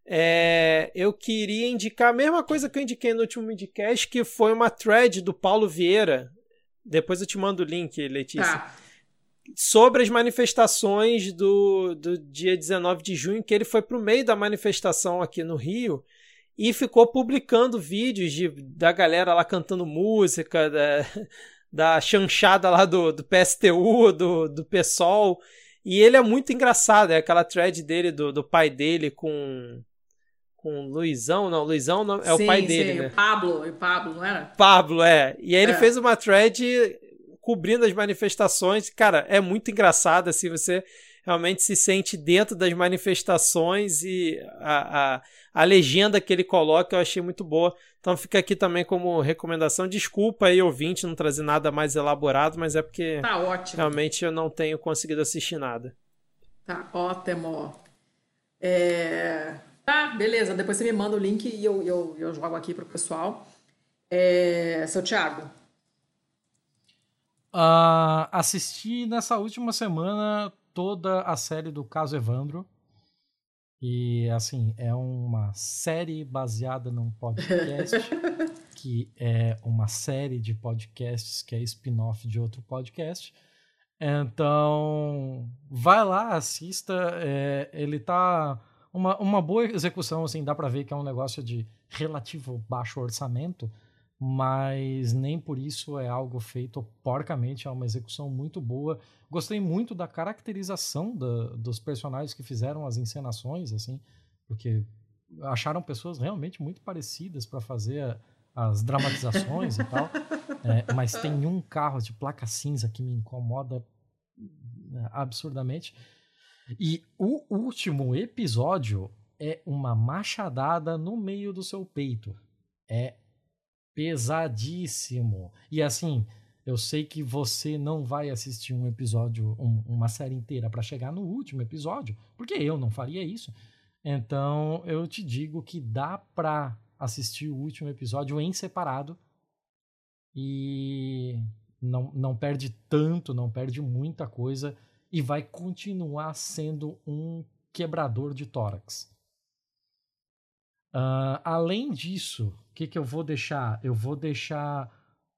é, eu queria indicar a mesma coisa que eu indiquei no último midcast, que foi uma thread do Paulo Vieira, depois eu te mando o link, Letícia. Tá. Sobre as manifestações do, do dia 19 de junho, que ele foi para o meio da manifestação aqui no Rio e ficou publicando vídeos de, da galera lá cantando música, da, da chanchada lá do, do PSTU, do, do PSOL. E ele é muito engraçado, é aquela thread dele, do, do pai dele com com Luizão, não, Luizão não, é sim, o pai dele, sim, né? O Pablo, o Pablo, não era? Pablo, é. E aí ele é. fez uma thread cobrindo as manifestações. Cara, é muito engraçado, assim, você realmente se sente dentro das manifestações e a, a, a legenda que ele coloca eu achei muito boa. Então fica aqui também como recomendação. Desculpa aí, ouvinte, não trazer nada mais elaborado, mas é porque tá ótimo. realmente eu não tenho conseguido assistir nada. Tá ótimo. É... Tá, beleza. Depois você me manda o link e eu, eu, eu jogo aqui pro pessoal. É... Seu Thiago. Uh, assisti nessa última semana toda a série do Caso Evandro. E, assim, é uma série baseada num podcast, [laughs] que é uma série de podcasts que é spin-off de outro podcast. Então, vai lá, assista. É, ele tá uma, uma boa execução, assim, dá para ver que é um negócio de relativo baixo orçamento, mas nem por isso é algo feito porcamente, é uma execução muito boa. Gostei muito da caracterização da, dos personagens que fizeram as encenações, assim, porque acharam pessoas realmente muito parecidas para fazer as dramatizações e tal. [laughs] É, mas tem um carro de placa cinza que me incomoda né, absurdamente. E o último episódio é uma machadada no meio do seu peito. É pesadíssimo. E assim, eu sei que você não vai assistir um episódio, um, uma série inteira para chegar no último episódio, porque eu não faria isso. Então, eu te digo que dá pra assistir o último episódio em separado e não, não perde tanto, não perde muita coisa e vai continuar sendo um quebrador de tórax. Uh, além disso, o que, que eu vou deixar? Eu vou deixar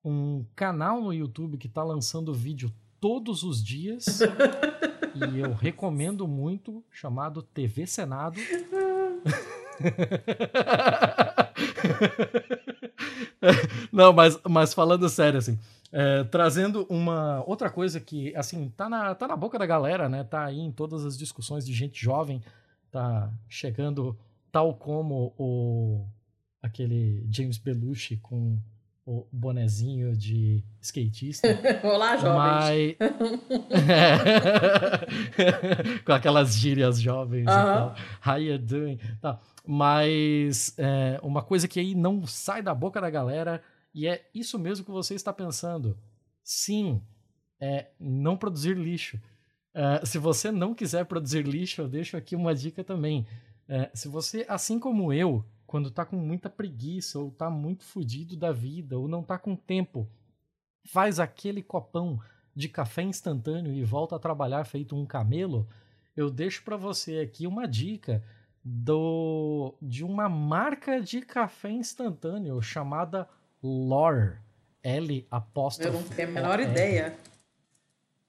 um canal no YouTube que está lançando vídeo todos os dias. [laughs] e eu recomendo muito, chamado TV Senado. [laughs] Não, mas, mas falando sério, assim, é, trazendo uma outra coisa que, assim, tá na, tá na boca da galera, né? Tá aí em todas as discussões de gente jovem, tá chegando tal como o aquele James Belushi com o bonezinho de skatista. [laughs] Olá, jovens. Mas... [laughs] [laughs] Com aquelas gírias jovens uh -huh. e tal. How you doing? Tá. Mas é, uma coisa que aí não sai da boca da galera e é isso mesmo que você está pensando. Sim, é não produzir lixo. É, se você não quiser produzir lixo, eu deixo aqui uma dica também. É, se você, assim como eu, quando tá com muita preguiça, ou tá muito fudido da vida, ou não tá com tempo, faz aquele copão de café instantâneo e volta a trabalhar feito um camelo, eu deixo para você aqui uma dica do de uma marca de café instantâneo chamada Lore. L apóstolo. Eu não tenho a menor ideia.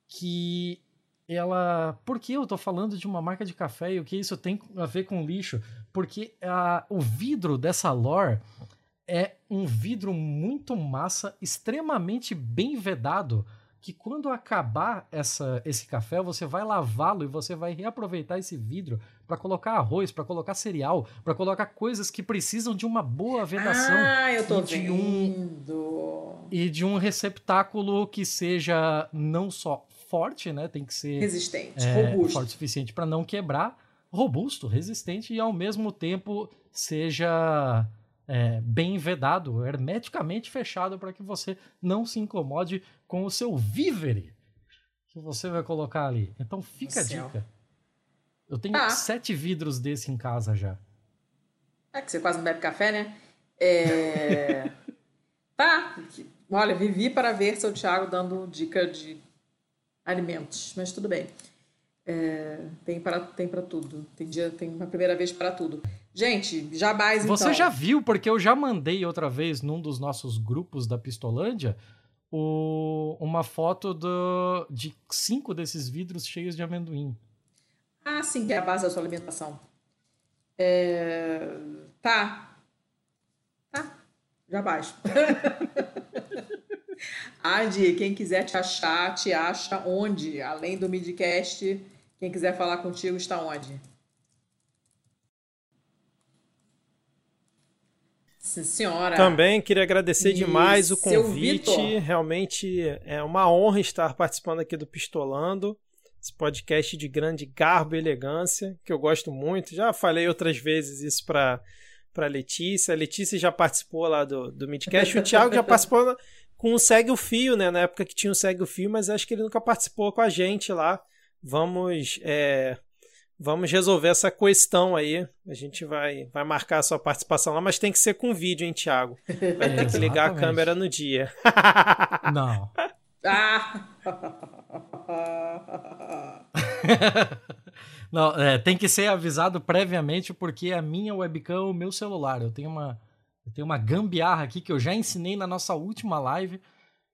Que ela. Por que eu tô falando de uma marca de café e o que isso tem a ver com lixo? porque a, o vidro dessa lore é um vidro muito massa, extremamente bem vedado, que quando acabar essa, esse café, você vai lavá-lo e você vai reaproveitar esse vidro para colocar arroz, para colocar cereal, para colocar coisas que precisam de uma boa vedação. Ah, eu tô e de um E de um receptáculo que seja não só forte, né? Tem que ser resistente, é, robusto, forte o suficiente para não quebrar, robusto, resistente e ao mesmo tempo seja é, bem vedado, hermeticamente fechado para que você não se incomode com o seu vívere que você vai colocar ali. Então fica a dica. Eu tenho ah. sete vidros desse em casa já. É que você quase não bebe café, né? É... [laughs] tá. Olha, vivi para ver seu Thiago dando dica de alimentos, mas tudo bem. É, tem para tem para tudo. Tem dia, tem uma primeira vez para tudo. Gente, jamais então. Você já viu porque eu já mandei outra vez num dos nossos grupos da Pistolândia o, uma foto do, de cinco desses vidros cheios de amendoim. Ah, sim, que é a base da sua alimentação. É... Tá. Tá. Já baixo. [laughs] Andy, quem quiser te achar, te acha onde? Além do Midcast quem quiser falar contigo está onde? Sim, senhora. Também queria agradecer e demais o convite. Realmente é uma honra estar participando aqui do Pistolando. Esse podcast de grande garbo e elegância, que eu gosto muito. Já falei outras vezes isso para para Letícia. A Letícia já participou lá do, do Midcast. O Thiago já [laughs] participou com o Segue o Fio, né? Na época que tinha o Segue o Fio, mas acho que ele nunca participou com a gente lá vamos é, vamos resolver essa questão aí. A gente vai, vai marcar a sua participação lá, mas tem que ser com vídeo, hein, Thiago? Vai ter que ligar a câmera no dia. Não. Ah! [laughs] Não, é, tem que ser avisado previamente porque a minha webcam é o meu celular. Eu tenho uma, eu tenho uma gambiarra aqui que eu já ensinei na nossa última live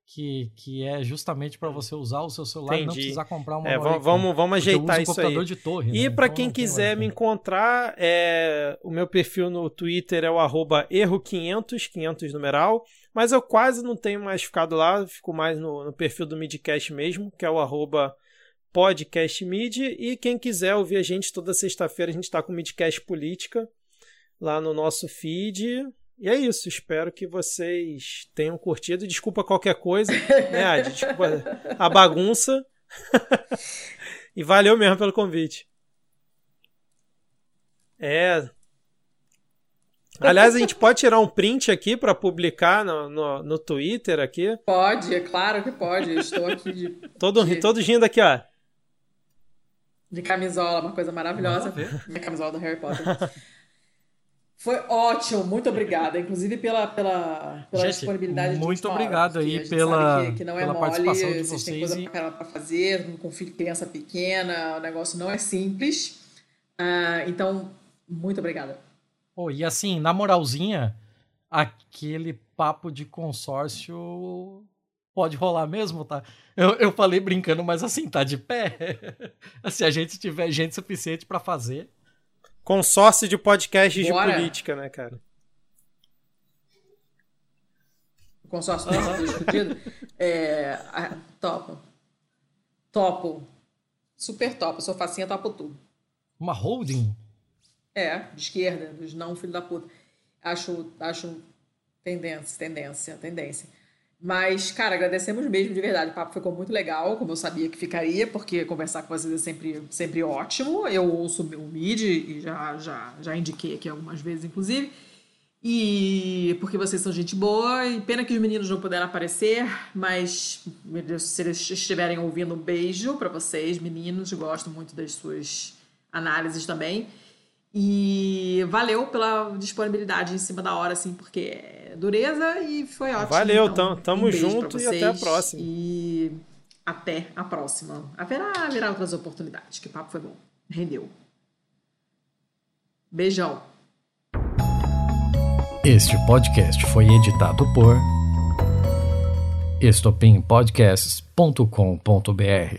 que, que é justamente para você usar o seu celular Entendi. e não precisar comprar uma é, vamos, vamos ajeitar isso aí. De torre, e né? para então, quem quiser me encontrar, é, o meu perfil no Twitter é o erro500, 500 numeral, mas eu quase não tenho mais ficado lá, fico mais no, no perfil do Midcast mesmo, que é o arroba podcastmid, e quem quiser ouvir a gente toda sexta-feira, a gente está com Midcast Política lá no nosso feed, E é isso, espero que vocês tenham curtido. Desculpa qualquer coisa, né? [laughs] Desculpa a bagunça. [laughs] e valeu mesmo pelo convite. É. Aliás, a gente pode tirar um print aqui para publicar no, no, no, Twitter aqui? Pode, é claro que pode. estou aqui de. [laughs] todo, de... todo rindo aqui, ó. De camisola, uma coisa maravilhosa. Minha camisola do Harry Potter. Foi ótimo, muito obrigada. Inclusive pela, pela, pela Gente, disponibilidade de Muito obrigado aí pela, que, que não é pela mole, participação de vocês. Tem coisa e... para fazer, com filho, criança pequena, o negócio não é simples. Uh, então, muito obrigada. Oh, e assim, na moralzinha, aquele papo de consórcio pode rolar mesmo, tá? Eu, eu falei brincando, mas assim, tá de pé. [laughs] Se a gente tiver gente suficiente para fazer. Consórcio de podcasts Bora. de política, né, cara? Consórcio uhum. discutido. É, topo. Topo. Super top. Eu sou facinha, topo tudo. Uma holding? É, de esquerda, dos não filho da puta. Acho, acho tendência, tendência, tendência. Mas, cara, agradecemos mesmo de verdade. O papo ficou muito legal, como eu sabia que ficaria, porque conversar com vocês é sempre, sempre ótimo. Eu ouço o MID e já, já, já indiquei aqui algumas vezes, inclusive. E porque vocês são gente boa, e pena que os meninos não puderam aparecer, mas meu Deus, se eles estiverem ouvindo, um beijo para vocês, meninos. Gosto muito das suas análises também. E valeu pela disponibilidade em cima da hora, assim, porque é dureza e foi ótimo. Valeu, então, tamo um junto e até a próxima. E até a próxima. Haverá, haverá outras oportunidades, que papo foi bom. Rendeu. Beijão. Este podcast foi editado por estopimpodcasts.com.br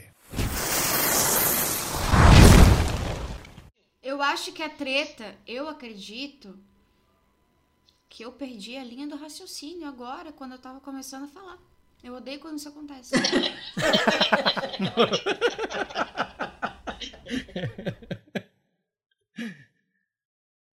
Eu acho que a treta, eu acredito que eu perdi a linha do raciocínio agora, quando eu tava começando a falar. Eu odeio quando isso acontece. [laughs]